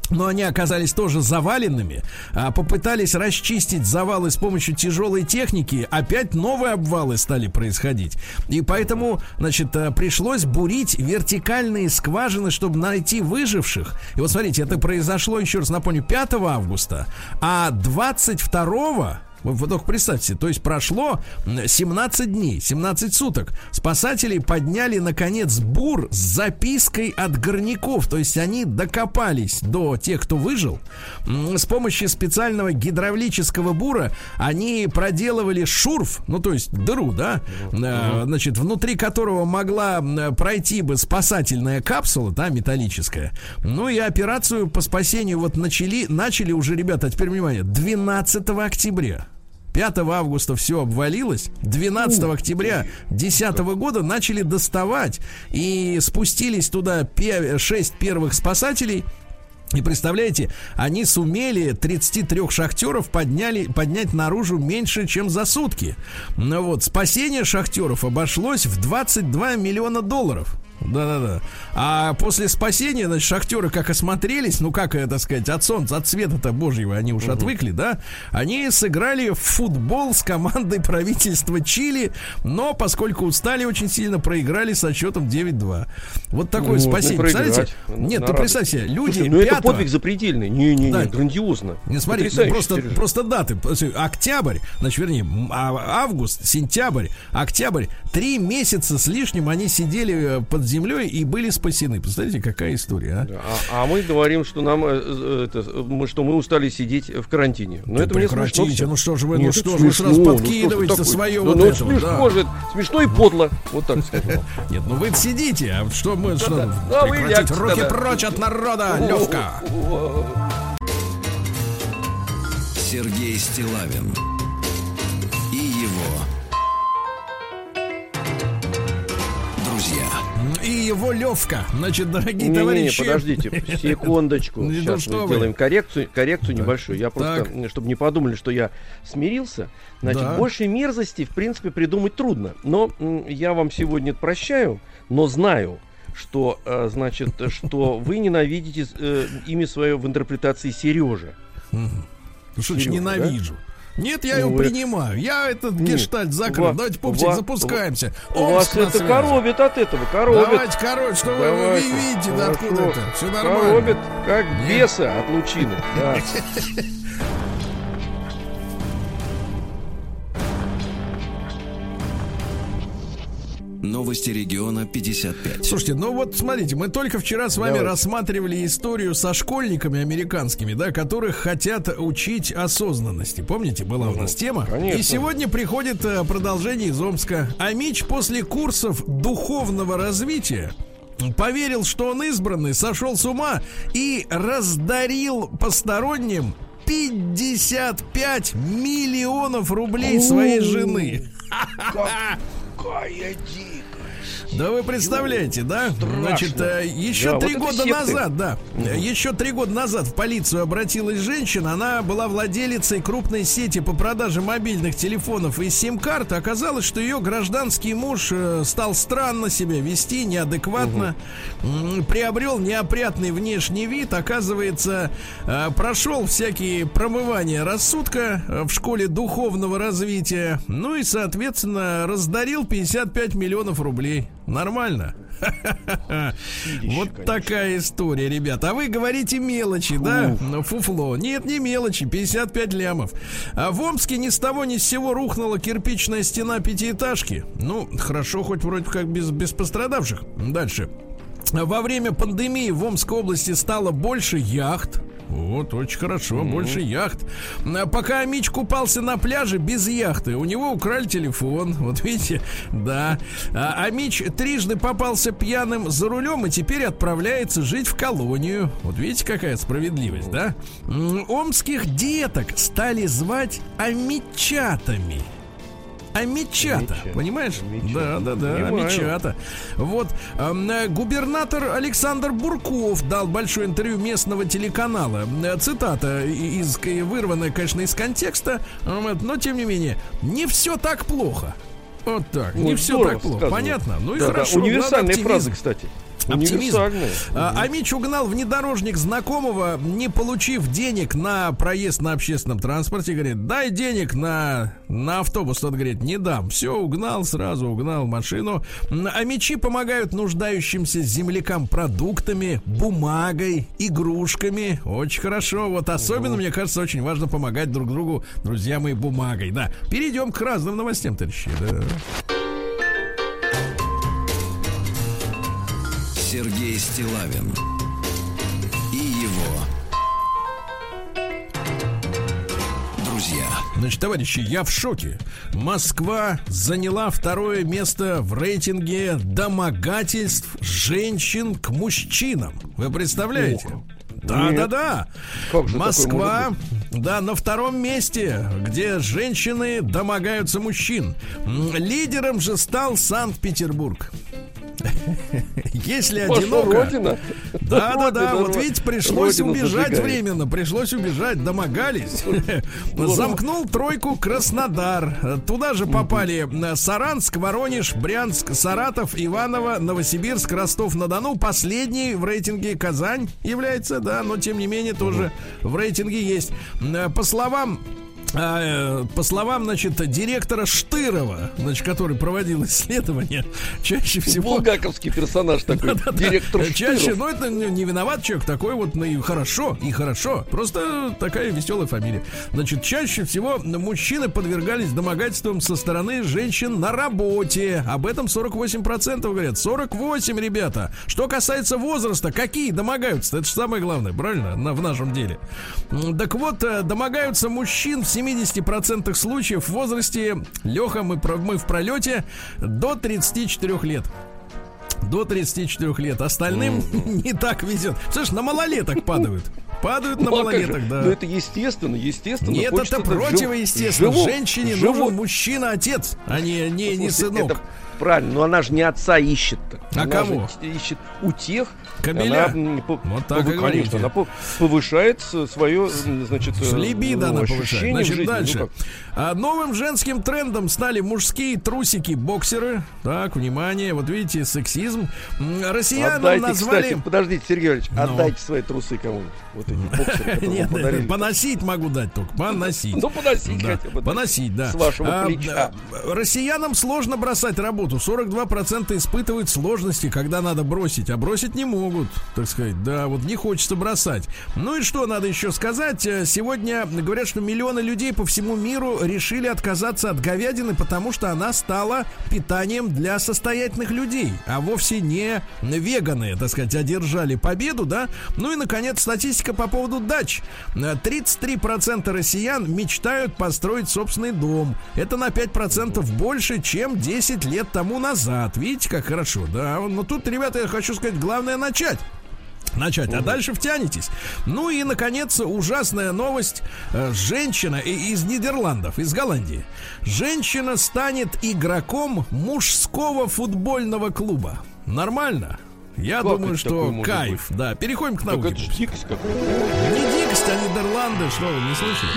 S1: но они оказались тоже заваленными. А, попытались расчистить завалы с помощью тяжелой техники. Опять новые обвалы стали происходить. И поэтому, значит, а, пришлось бурить вертикальные скважины, чтобы найти выживших. И вот смотрите, это произошло, еще раз напомню, 5 августа. А 22 вы только представьте, то есть прошло м, 17 дней, 17 суток. Спасатели подняли, наконец, бур с запиской от горняков. То есть они докопались до тех, кто выжил. С помощью специального гидравлического бура они проделывали шурф, ну то есть дыру, да, э, значит, внутри которого могла пройти бы спасательная капсула, да, металлическая. Ну и операцию по спасению вот начали, начали уже, ребята, а теперь внимание, 12 октября. 5 августа все обвалилось. 12 октября 2010 года начали доставать и спустились туда 6 первых спасателей. И представляете, они сумели 33 шахтеров подняли, поднять наружу меньше, чем за сутки. Ну вот, спасение шахтеров обошлось в 22 миллиона долларов. Да-да-да. А после спасения, значит, шахтеры как осмотрелись, ну как это сказать, от солнца, от света-то божьего они уж отвыкли, да? Они сыграли в футбол с командой правительства Чили, но поскольку устали очень сильно, проиграли со счетом 9-2. Вот такое
S2: Ну,
S1: спасение.
S2: ну, проиграть.
S1: Представляете? Нет, ты представь себе, люди
S2: Слушай, ну это
S1: 5
S2: подвиг запредельный. Не-не-не,
S1: Да.
S2: грандиозно.
S1: не смотри, ну, просто,
S2: Сережа.
S1: просто даты. Октябрь, значит, вернее, а- август, сентябрь, октябрь. Три месяца с лишним они сидели э, под землей и были спасены. Представляете, какая история, а?
S2: А, а мы говорим, что нам э, э, это, мы, что мы устали сидеть в карантине. Но
S1: Да
S2: это мне смешно.
S1: ну что же вы, ну
S2: Нет,
S1: что
S2: это
S1: же вы сразу
S2: ну
S1: подкидываете
S2: что ж
S1: свое
S2: такое?
S1: вот
S2: ну,
S1: это
S2: смешно
S1: да.
S2: же, смешно и подло. Вот так сказал.
S1: Нет, ну вы сидите, а что мы, что.
S2: Да, вы
S1: прекратить, руки прочь от народа, Левка.
S3: Сергей Стилавин и его
S1: И его Левка. Значит, дорогие
S2: Не-не-не,
S1: товарищи.
S2: подождите, секундочку. Сейчас мы
S1: вы.
S2: сделаем коррекцию, коррекцию небольшую. Я просто,
S1: Так.
S2: чтобы не подумали, что я смирился. Значит,
S1: Да.
S2: большей мерзости, в принципе, придумать трудно. Но я вам сегодня прощаю, но знаю, что, э, значит, что вы ненавидите э, имя свое в интерпретации Сережа.
S1: Ну что ж, ненавижу. Нет, я
S2: Ну,
S1: его
S2: вы-
S1: принимаю. Я этот
S2: Нет,
S1: гештальт закрыл.
S2: ва-
S1: Давайте, пупсик, запускаемся.
S2: У
S1: Омск
S2: вас это коробит от этого, коробит.
S1: Давайте, короче, что вы, вы видите, да, откуда это? Все нормально.
S2: Коробит, как
S1: Нет.
S2: беса от лучины. Да.
S3: Новости региона 55.
S1: Слушайте, ну вот смотрите, мы только вчера с вами
S2: Давайте.
S1: рассматривали историю со школьниками американскими, да, которых хотят учить осознанности. Помните, была у нас тема?
S2: конечно.
S1: И сегодня приходит э, продолжение из Омска. Амич после курсов духовного развития поверил, что он избранный, сошел с ума и раздарил посторонним 55 миллионов рублей своей жены.
S2: Какая дикая.
S1: Да вы представляете, да? Значит, э, еще
S2: Да,
S1: три
S2: вот
S1: года назад, да, еще три года назад в полицию обратилась женщина. Она была владелицей крупной сети по продаже мобильных телефонов и сим-карт. Оказалось, что ее гражданский муж э, стал странно себя вести, неадекватно, м, приобрел неопрятный внешний вид. Оказывается, э, прошел всякие промывания рассудка в школе духовного развития. Ну и, соответственно, раздарил 55 миллионов рублей. Нормально. Вот такая история, ребята. А вы говорите мелочи, да? Ну, Фуфло. Нет, не мелочи, 55 лямов. А в Омске ни с того ни с сего рухнула кирпичная стена пятиэтажки. Ну, хорошо, хоть вроде как без, без пострадавших. Дальше. во время пандемии в Омской области стало больше яхт. Вот, очень хорошо, больше яхт. А Пока Мич купался на пляже без яхты, у него украли телефон. Вот видите, да. А, а Мич трижды попался пьяным за рулем и теперь отправляется жить в колонию. Вот видите, какая справедливость, да? Омских деток стали звать амичатами. Амичата,
S2: Амича.
S1: понимаешь?
S2: Амичата.
S1: Да, да, да,
S2: Понимаю.
S1: амичата. Вот э, губернатор Александр Бурков дал большое интервью местного телеканала. Э, Цитата из, вырванная, конечно, из контекста, вот, но тем не менее, не все так плохо. Вот так, не
S2: Ой,
S1: все так плохо.
S2: сказано.
S1: Понятно? Ну и
S2: Да, да,
S1: хорошо. главное,
S2: Универсальные фразы, кстати.
S1: Оптимизм. А, а Мич угнал внедорожник знакомого, не получив денег на проезд на общественном транспорте. Говорит, дай денег на, на автобус. Тот говорит, не дам. Все, угнал, сразу угнал машину. М, А мечи помогают нуждающимся землякам продуктами, бумагой, игрушками. Очень хорошо. Вот особенно, мне кажется, очень важно помогать друг другу, друзья мои, бумагой. Да. Перейдем к разным новостям, товарищи. Да.
S3: Сергей Стилавин и его друзья.
S1: Значит, товарищи, я в шоке. Москва заняла второе место в рейтинге домогательств женщин к мужчинам. Вы представляете? Да,
S2: Нет.
S1: да, да.
S2: Как же
S1: Москва, да, на втором месте, где женщины домогаются мужчин. Лидером же стал Санкт-Петербург. Если одиноко, да, да, да. Вот видите, пришлось убежать временно. Пришлось убежать, домогались. Замкнул тройку Краснодар. Туда же попали э, Саранск, Воронеж, Брянск, Саратов, Иваново, Новосибирск, Ростов-на-Дону. Последний в рейтинге Казань является, да, но тем не менее тоже в рейтинге есть. Э, По словам по словам, значит, директора Штырова, значит, который проводил исследование, чаще всего
S2: Булгаковский персонаж такой.
S1: да-да-да.
S2: Директор
S1: Чаще,
S2: Штыров.
S1: ну это не, не виноват человек, такой вот, ну и хорошо, и хорошо. Просто такая веселая фамилия. Значит, чаще всего мужчины подвергались домогательствам со стороны женщин на работе. Об этом 48% говорят. 48, ребята. Что касается возраста, какие домогаются? Это же самое главное, правильно? На, в нашем деле. Так вот, э, домогаются мужчин в 70% случаев в возрасте, Леха, мы, мы в пролете, до 34 лет. До 34 лет. Остальным не так везет. Слышь, на малолеток падают. Падают на
S2: Ну, а
S1: малолеток, да.
S2: Ну это естественно, естественно.
S1: Нет, это
S2: жив-
S1: противоестественно. Женщине нужен мужчина-отец, а не, не, не сынок.
S2: это правильно, но она же не отца ищет-то.
S1: А
S2: она
S1: кого?
S2: же ищет у тех.
S1: Кобеля?
S2: Она,
S1: Вот так
S2: повы-
S1: говорите.
S2: конечно, она по- повышает свое, значит,
S1: либидо она повышает. Значит,
S2: жизни. Ну
S1: дальше.
S2: как?
S1: А новым женским трендом стали мужские трусики-боксеры. Так, внимание, вот видите, сексизм. Россиянам
S2: Отдайте,
S1: назвали...
S2: кстати, подождите, Сергей Иванович,
S1: Ну.
S2: отдайте свои трусы кому-нибудь. Вот эти боксеры, которые
S1: Нет,
S2: подарили.
S1: поносить могу дать только, поносить.
S2: Ну, поносить
S1: Да,
S2: хотя бы.
S1: Поносить, да.
S2: С вашего
S1: А,
S2: плеча.
S1: а, Россиянам сложно бросать работу. 42% испытывают сложности, когда надо бросить, а бросить не могут, так сказать. Да, вот не хочется бросать. Ну и что надо еще сказать? Э, Сегодня говорят, что миллионы людей по всему миру решили отказаться от говядины, потому что она стала питанием для состоятельных людей, а вовсе не веганы, так сказать, одержали победу, да? Ну и, наконец, статистика по поводу дач. Э, 33% россиян мечтают построить собственный дом. Это на 5% больше, чем 10 лет тому назад. Видите, как хорошо, да? Но тут, ребята, я хочу сказать, главное начать начать, а дальше втянетесь. Ну и, наконец, ужасная новость. Э, Женщина из Нидерландов, из Голландии. Женщина станет игроком мужского футбольного клуба. Нормально? Я
S2: Как
S1: думаю, что кайф. Да, переходим к
S2: Так
S1: науке.
S2: это дикость какая-то.
S1: Не дикость, а Нидерланды, что вы не слышали?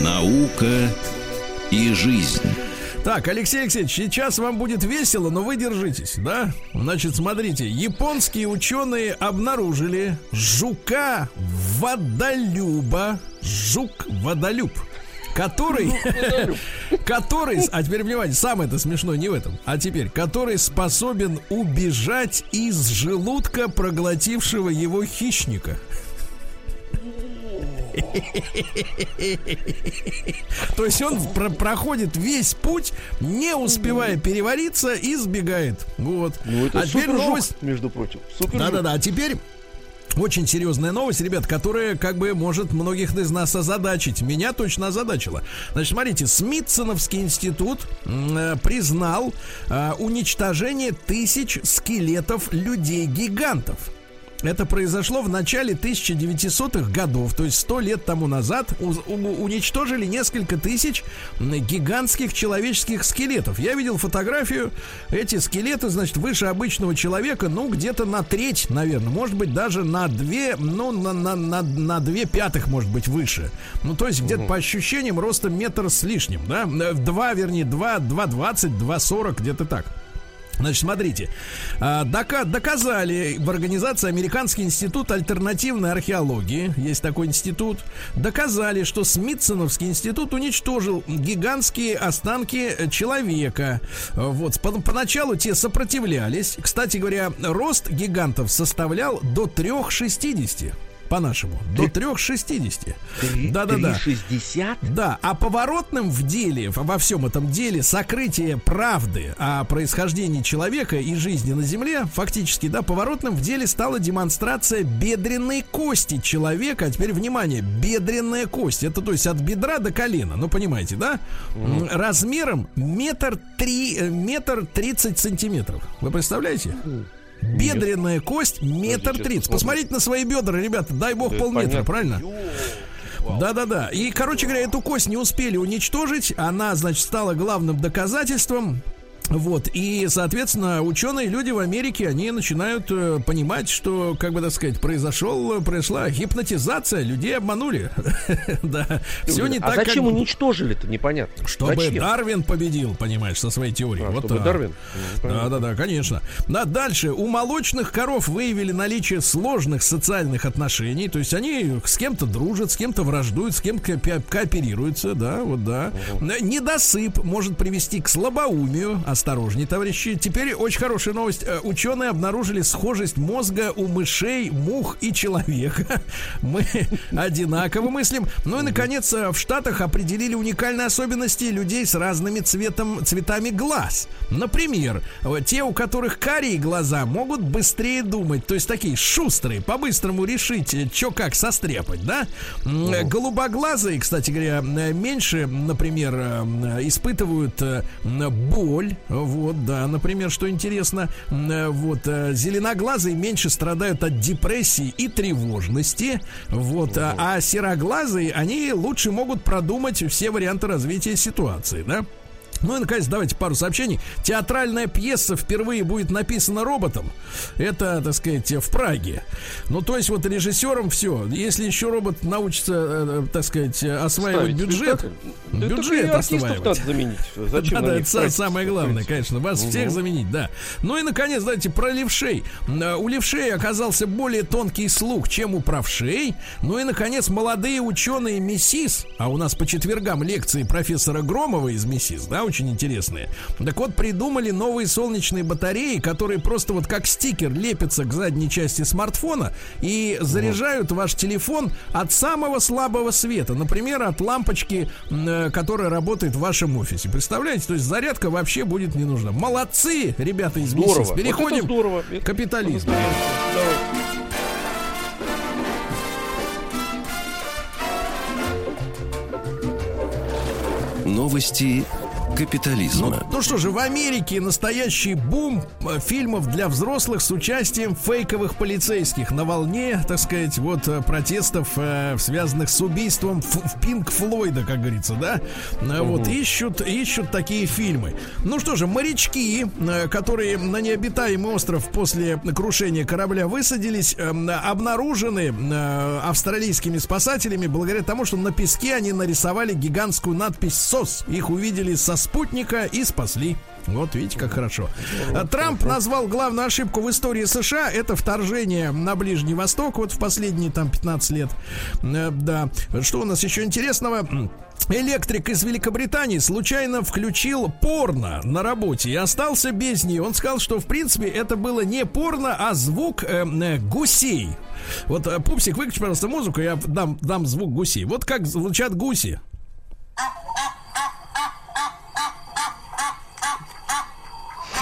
S3: Наука и жизнь.
S1: Так, Алексей Алексеевич, сейчас вам будет весело, но вы держитесь, да? Значит, смотрите, японские ученые обнаружили жука-водолюба. Жук-водолюб. Который, который, а теперь внимание, самое это смешное не в этом, а теперь, который способен убежать из желудка проглотившего его хищника. То есть он про- проходит весь путь, не успевая перевариться и сбегает. Вот.
S2: Ну, это
S1: а теперь новость.
S2: между прочим.
S1: Да-да-да, а теперь очень серьезная новость, ребят, которая как бы может многих из нас озадачить. Меня точно озадачила. Значит, смотрите, Смитсоновский институт э, признал э, уничтожение тысяч скелетов людей-гигантов. Это произошло в начале 1900-х годов, то есть 100 лет тому назад у- у- уничтожили несколько тысяч гигантских человеческих скелетов. Я видел фотографию, эти скелеты, значит, выше обычного человека, ну, где-то на треть, наверное, может быть, даже на две, ну, на, на, на, на две пятых, может быть, выше. Ну, то есть где-то по ощущениям роста метр с лишним, да? Э, Два, вернее, два, два двадцать, два сорок, где-то так. Значит, смотрите, а, дока- доказали в организации Американский институт альтернативной археологии, есть такой институт, доказали, что Смитсоновский институт уничтожил гигантские останки человека. Вот, по- поначалу те сопротивлялись. Кстати говоря, рост гигантов составлял до 3,60 по-нашему. До 3,60. Да-да-да.
S2: 60?
S1: Да, а поворотным в деле, во всем этом деле, сокрытие правды о происхождении человека и жизни на Земле, фактически, да, поворотным в деле стала демонстрация бедренной кости человека. А теперь, внимание, бедренная кость. Это, то есть, от бедра до колена. Ну, понимаете, да? М, Размером метр три, э, метр тридцать сантиметров. Вы представляете? Бедренная кость метр тридцать. Посмотрите на свои бедра, ребята. Дай бог полметра, правильно? Да-да-да. И, короче говоря, эту кость не успели уничтожить. Она, значит, стала главным доказательством. Вот, и, соответственно, ученые люди в Америке, они начинают э, понимать, что, как бы так сказать, произошел, произошла гипнотизация, людей обманули. Да, все не
S2: а
S1: так,
S2: зачем
S1: как...
S2: уничтожили-то, непонятно.
S1: Чтобы
S2: Зачем?
S1: Дарвин победил, понимаешь, со своей теорией.
S2: А,
S1: вот
S2: чтобы. Дарвин?
S1: Да, да, да, конечно. Да, дальше. У молочных коров выявили наличие сложных социальных отношений. То есть они с кем-то дружат, с кем-то враждуют, с кем-то ко- кооперируются, да, вот да. Недосып может привести к слабоумию. Осторожней, товарищи. Теперь очень хорошая новость. Э, Ученые обнаружили схожесть мозга у мышей, мух и человека. Мы одинаково мыслим. Ну и, наконец, э, в Штатах определили уникальные особенности людей с разными цветом, цветами глаз. Например, э, те, у которых карие глаза, могут быстрее думать, то есть такие шустрые, по-быстрому решить, что как состряпать, да? Голубоглазые, кстати говоря, меньше, например, испытывают боль, вот, да, например, что интересно, э, вот, э, зеленоглазые меньше страдают от депрессии и тревожности, вот, а, а сероглазые, они лучше могут продумать все варианты развития ситуации, да? Ну и, наконец, давайте пару сообщений. Театральная пьеса впервые будет написана роботом. Это, так сказать, в Праге. Ну, то есть, вот режиссером все. Если еще робот научится, э, так сказать, осваивать
S2: Ставить
S1: бюджет,
S2: спектакль. Да
S1: бюджет
S2: артистов
S1: осваивать.
S2: надо заменить. Зачем
S1: да, да, это
S2: тратить,
S1: самое главное, конечно, вас всех
S2: Мгм.
S1: заменить, да. Ну и, наконец, давайте про левшей. Э, У левшей оказался более тонкий слух, чем у правшей. Ну и, наконец, молодые ученые МИСИС, а у нас по четвергам лекции профессора Громова из МИСИС, да, очень интересные. Так вот, придумали новые солнечные батареи, которые просто вот как стикер лепятся к задней части смартфона и заряжают ваш телефон от самого слабого света. Например, от лампочки, э, которая работает в вашем офисе. Представляете? То есть зарядка вообще будет не нужна. Молодцы, ребята из
S2: Здорово. Вот это
S1: Переходим
S2: здорово.
S1: к капитализму.
S2: Давай.
S3: Новости капитализма.
S1: Ну, ну что же, в Америке настоящий бум э, фильмов для взрослых с участием фейковых полицейских на волне, так сказать, вот э, протестов, э, связанных с убийством в Пинк Флойда, как говорится, да? Э, Вот ищут, ищут такие фильмы. Ну что же, морячки, которые на необитаемый остров после крушения корабля высадились, обнаружены австралийскими спасателями благодаря тому, что на песке они нарисовали гигантскую надпись СОС. Их увидели со спутника и спасли. Вот видите, как хорошо. А Трамп назвал главную ошибку в истории США это вторжение на Ближний Восток вот в последние там 15 лет. Э, Да. Что у нас еще интересного? электрик из Великобритании случайно включил порно на работе и остался без нее. Он сказал, что в принципе это было не порно, а звук э, э, гусей. Вот, э, Пупсик, выключи, пожалуйста, музыку, я дам, дам звук гусей. Вот как звучат гуси.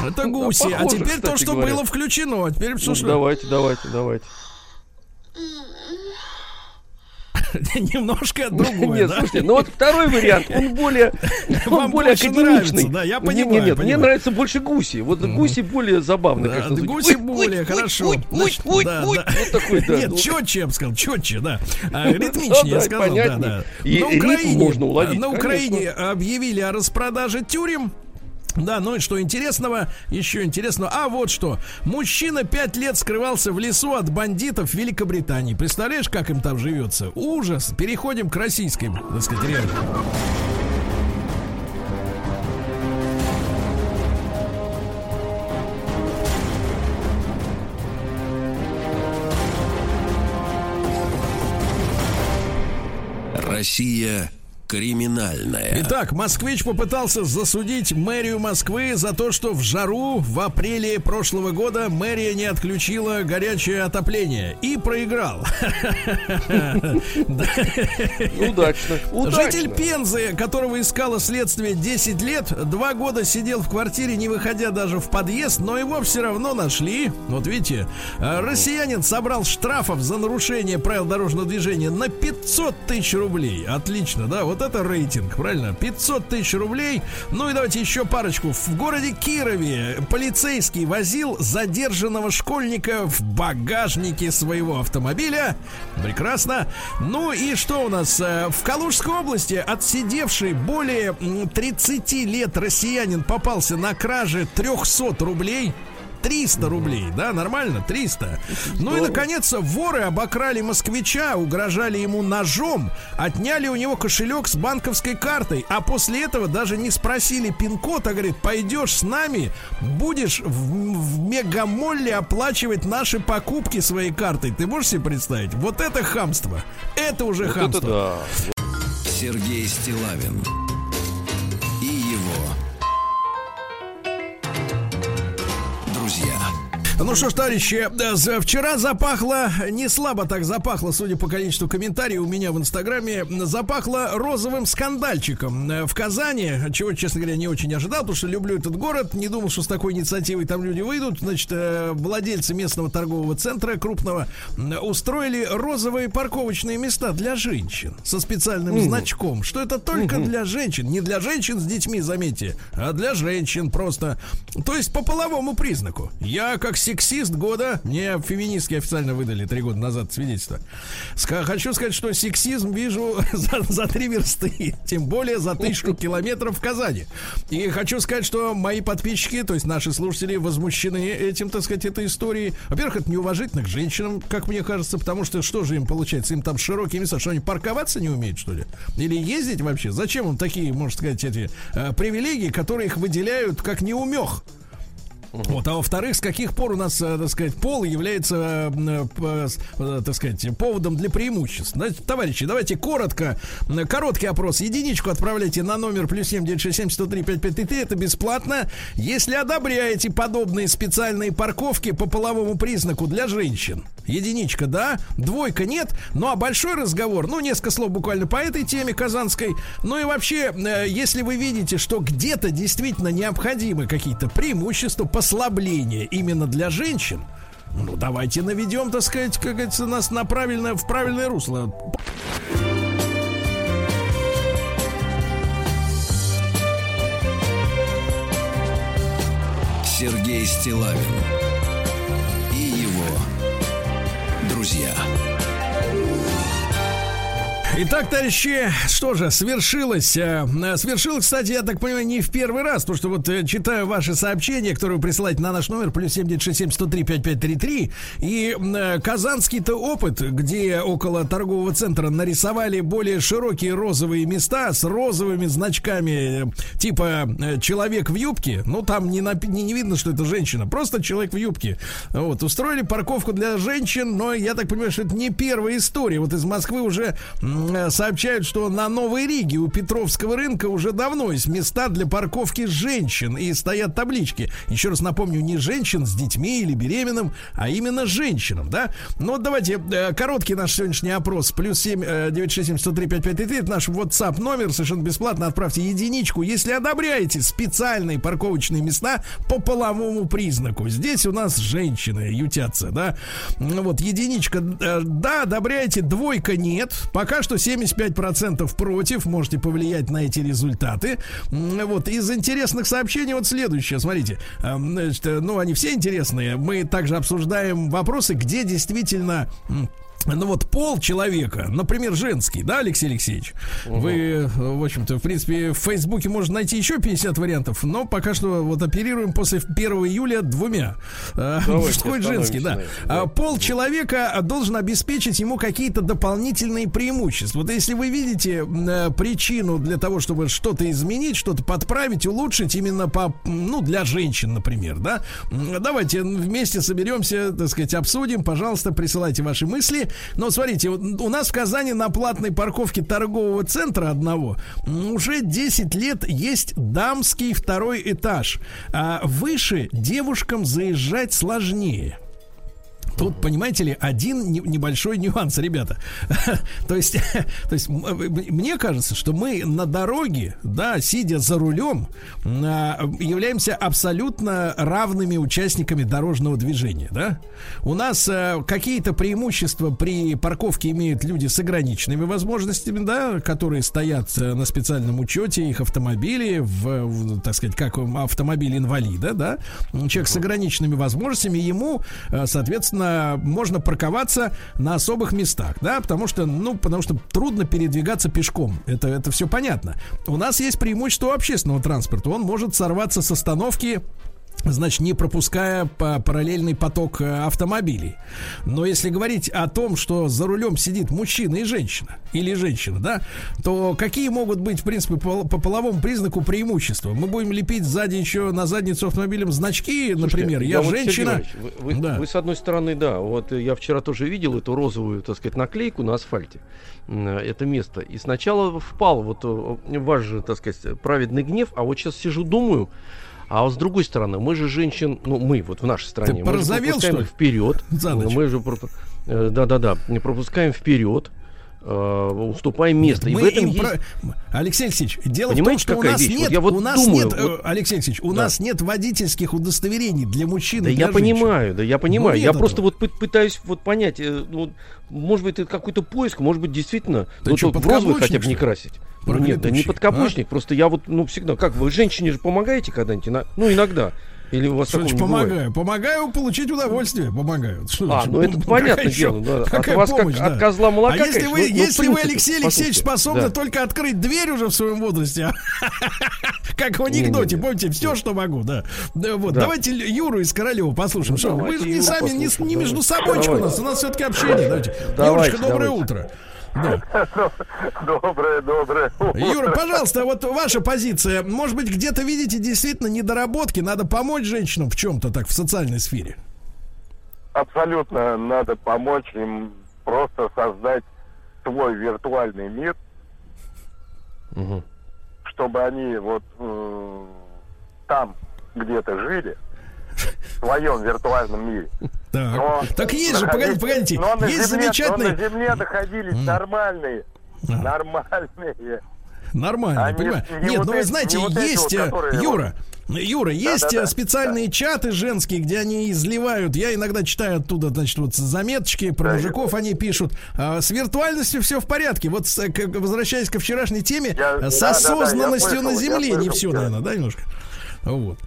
S1: Это гуси. а
S2: похоже,
S1: теперь то, что
S2: говоря.
S1: было включено. А Теперь что,
S2: Ну,
S1: что-
S2: давайте, давайте, давайте.
S1: немножко другое,
S2: Нет,
S1: да?
S2: слушайте, ну вот второй вариант, он более, он более академичный.
S1: нравится, да, я понимаю,
S2: не, нет, мне
S1: понимаю.
S2: нравятся больше гуси. Вот гуси более забавно,
S1: Да,
S2: конечно. звучат.
S1: гуси
S2: Ой,
S1: более
S2: ой,
S1: хорошо. Значит,
S2: ой,
S1: да,
S2: ой.
S1: да.
S2: Вот такой, да.
S1: Нет,
S2: ну,
S1: четче, я бы сказал, четче, да. А, Ритмичнее, я
S2: да,
S1: сказал, да, да.
S2: И
S1: На Украине,
S2: можно уловить,
S1: на. Украине объявили о распродаже тюрем. Да, ну и что интересного, еще интересного. А вот что. Мужчина пять лет скрывался в лесу от бандитов Великобритании. Представляешь, как им там живется? Ужас. Переходим к российской, так сказать, реальности.
S3: Россия криминальная.
S1: Итак, москвич попытался засудить мэрию Москвы за то, что в жару в апреле прошлого года мэрия не отключила горячее отопление и проиграл.
S2: Удачно.
S1: Житель. Пензы, которого искало следствие 10 лет, два года сидел в квартире, не выходя даже в подъезд, но его все равно нашли. Вот видите, э, россиянин собрал штрафов за нарушение правил дорожного движения на 500 тысяч рублей. Отлично, да, вот это рейтинг, правильно? 500 тысяч рублей. Ну и давайте еще парочку. В городе Кирове полицейский возил задержанного школьника в багажнике своего автомобиля. Прекрасно. Ну и что у нас? Э, В Калужской области отсидевший более м, 30 лет россиянин попался на краже 300 рублей. 300 рублей, да, нормально? 300. Ну и, наконец, воры обокрали москвича, угрожали ему ножом, отняли у него кошелек с банковской картой, а после этого даже не спросили пин-код, а говорит, пойдешь с нами, будешь в, в мегамолле оплачивать наши покупки своей картой. Ты можешь себе представить? Вот это хамство. Это уже
S2: Вот
S1: хамство.
S2: это да.
S3: Сергей Стилавин
S1: Ну что ж, товарищи, э, вчера запахло, не слабо так запахло, судя по количеству комментариев у меня в Инстаграме, запахло розовым скандальчиком э, в Казани, чего, честно говоря, не очень ожидал, потому что люблю этот город, не думал, что с такой инициативой там люди выйдут. Значит, э, владельцы местного торгового центра крупного устроили розовые парковочные места для женщин со специальным значком, что это только для женщин, не для женщин с детьми, заметьте, а для женщин просто. То есть по половому признаку. Я как сексист года, мне феминистки официально выдали три года назад свидетельство. Ска- хочу сказать, что сексизм вижу за, за три версты, тем более за тысячу километров в Казани. И хочу сказать, что мои подписчики, то есть наши слушатели, возмущены этим, так сказать, этой историей. Во-первых, это неуважительно к женщинам, как мне кажется, потому что что же им получается? Им там широкие места, что они парковаться не умеют, что ли? Или ездить вообще? Зачем им такие, можно сказать, эти э, привилегии, которые их выделяют как неумех? Вот, а во-вторых, с каких пор у нас, э, так сказать, пол является, э, э, так сказать, поводом для преимуществ? Значит, товарищи, давайте коротко, короткий опрос. Единичку отправляйте на номер плюс семь девять шесть семь сто три пять пять три. Это бесплатно. Если одобряете подобные специальные парковки по половому признаку для женщин, единичка, да, двойка нет. Ну а большой разговор, ну несколько слов буквально по этой теме казанской. Ну и вообще, э, если вы видите, что где-то действительно необходимы какие-то преимущества, послабления именно для женщин, ну давайте наведем, так сказать, как говорится, нас на правильное, в правильное русло.
S3: Сергей Стилавин друзья.
S1: Итак, товарищи, что же, свершилось. э, э, Свершилось, кстати, я так понимаю, не в первый раз, потому что вот э, читаю ваши сообщения, которые вы присылаете на наш номер, плюс 7967-103-5533, и казанский-то опыт, где около торгового центра нарисовали более широкие розовые места с розовыми значками, типа человек в юбке, ну там не, напи- не, не видно, что это женщина, просто человек в юбке. Вот, устроили парковку для женщин, но я так понимаю, что это не первая история. Вот из Москвы уже сообщают, что на Новой Риге у Петровского рынка уже давно есть места для парковки женщин и стоят таблички. Еще раз напомню, не женщин с детьми или беременным, а именно женщинам, да? Ну вот давайте э, короткий наш сегодняшний опрос. Плюс 7 э, 967 103 5533 это наш WhatsApp номер, совершенно бесплатно отправьте единичку, если одобряете специальные парковочные места по половому признаку. Здесь у нас женщины ютятся, да? Ну Вот единичка, э, да, одобряете, двойка нет. Пока что 75% против, можете повлиять на эти результаты. Вот из интересных сообщений вот следующее, смотрите. Э, значит, э, ну, они все интересные. Мы также обсуждаем вопросы, где действительно ну вот пол человека, например, женский, да, Алексей Алексеевич? Вы, э, в общем-то, в принципе, в Фейсбуке можно найти еще 50 вариантов, но пока что вот оперируем после 1 июля двумя. Мужской и женский, да.
S2: этом,
S1: А
S2: да.
S1: Пол человека должен обеспечить ему какие-то дополнительные преимущества. Вот если вы видите э, причину для того, чтобы что-то изменить, что-то подправить, улучшить именно по, ну, для женщин, например, да, давайте вместе соберемся, так сказать, обсудим. Пожалуйста, присылайте ваши мысли. Но смотрите, вот у нас в Казани на платной парковке торгового центра одного уже 10 лет есть дамский второй этаж. А выше девушкам заезжать сложнее. Тут, понимаете ли, один не- небольшой нюанс, ребята. то есть, то есть м- мне кажется, что мы на дороге, да, сидя за рулем, а, являемся абсолютно равными участниками дорожного движения, да. У нас а, какие-то преимущества при парковке имеют люди с ограниченными возможностями, да, которые стоят э, на специальном учете их автомобилей, в, в, так сказать, как автомобиль инвалида, да. Человек с ограниченными возможностями, ему, э, можно парковаться на особых местах, да, потому что, ну, потому что трудно передвигаться пешком. Это, это все понятно. У нас есть преимущество общественного транспорта. Он может сорваться с остановки значит, не пропуская по- параллельный поток э, автомобилей. Но если говорить о том, что за рулем сидит мужчина и женщина, или женщина, да, то какие могут быть, в принципе, по, по половому признаку преимущества? Мы будем лепить сзади еще на задницу автомобилем значки, например, я,
S2: вот, Сергей
S1: женщина.
S2: Иванович, Вы, вы-
S1: Да.
S2: вы, с одной стороны, да, вот я вчера тоже видел эту розовую, так сказать, наклейку на асфальте, это место. И сначала впал вот э, ваш же, так сказать, праведный гнев, а вот сейчас сижу, думаю, а вот с другой стороны, мы же женщин, ну мы вот в нашей стране, мы же пропускаем
S1: что ли?
S2: их вперед,
S1: За ночь.
S2: мы же э, да-да-да, не пропускаем вперед, э, уступаем место. И
S1: Мы
S2: в этом есть...
S1: про- Алексей Алексеевич, дело
S2: Понимаете,
S1: в том, что у нас
S2: вещь? Вот
S1: нет,
S2: я вот
S1: у нас
S2: думаю,
S1: нет, э,
S2: вот-
S1: Алексей Алексеевич, у
S2: Да.
S1: нас нет водительских удостоверений для мужчин
S2: Да
S1: и для
S2: я
S1: женщин.
S2: понимаю, да я понимаю.
S1: нет
S2: я
S1: этого.
S2: просто вот пы- пытаюсь вот понять, э, ну, может быть, это какой-то поиск, может быть, действительно,
S1: Ты
S2: ну, тут в розовый хотя бы не
S1: что
S2: красить. Ну, нет, да не
S1: Проклятущий,
S2: подкаблучник, просто я вот, ну, всегда, как вы, женщине же помогаете когда-нибудь? Ну, иногда. Или у вас бывает?
S1: помогаю? Помогаю получить удовольствие. Помогаю. Что
S2: А, ну это
S1: еще-
S2: дело, да. От
S1: Какая
S2: вас как
S1: помощь, да.
S2: от козла молока,
S1: А если
S2: конечно,
S1: вы,
S2: ну, ну,
S1: если вы,
S2: принципе,
S1: Алексей Алексеевич, способны
S2: да.
S1: только открыть дверь уже в своем возрасте, как в анекдоте, помните, все, что могу, да. Вот,
S2: Да.
S1: давайте Юру из Королева послушаем. Что, мы же не сами, не, не между собой у нас, у нас все-таки общение. Давайте. Юрочка, доброе утро. Да.
S5: Доброе, доброе.
S1: Юра, пожалуйста, вот ваша позиция. Может быть, где-то видите действительно недоработки, надо помочь женщинам в чем-то так в социальной сфере.
S5: Абсолютно надо помочь им просто создать свой виртуальный мир,
S2: Мгм.
S5: чтобы они вот э, там где-то жили, своем виртуальном мире.
S1: Так,
S5: Но
S1: так есть же, погодите, погодите,
S5: но
S1: есть
S5: земле,
S1: замечательный,
S5: Но на земле находились нормальные,
S1: А.
S5: нормальные.
S1: нормально,
S5: А не-
S1: понимаю.
S5: не
S1: Нет,
S5: вот
S1: ну вы
S5: эти-
S1: знаете,
S5: не вот
S1: есть,
S5: вот,
S1: э,
S5: которые
S1: Юра, Юра, есть
S5: Да-да-да.
S1: э, специальные чаты женские, где они изливают. Я иногда читаю оттуда, значит, вот заметочки про
S5: Да,
S1: мужиков, они пишут. а, с виртуальностью все в порядке. Вот с, э, к- возвращаясь ко вчерашней теме,
S5: Я-
S1: э, с
S5: я
S1: осознанностью на
S5: слышал,
S1: земле не
S5: слышал,
S1: все,
S5: да.
S1: наверное, да, немножко. Вот.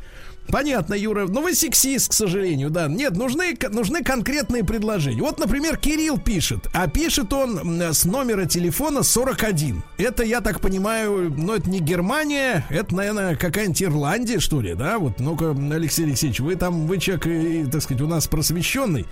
S1: Понятно, Юра. Ну, вы сексист, к сожалению, да. Нет, нужны, нужны конкретные предложения. Вот, например, Кирилл пишет, а пишет он с номера телефона 41. Это, я так понимаю, ну, это не Германия, это, наверное, какая-нибудь Ирландия, что ли, да? Вот, ну-ка, Алексей Алексеевич, вы там, вы человек, э, так сказать, у нас просвещенный.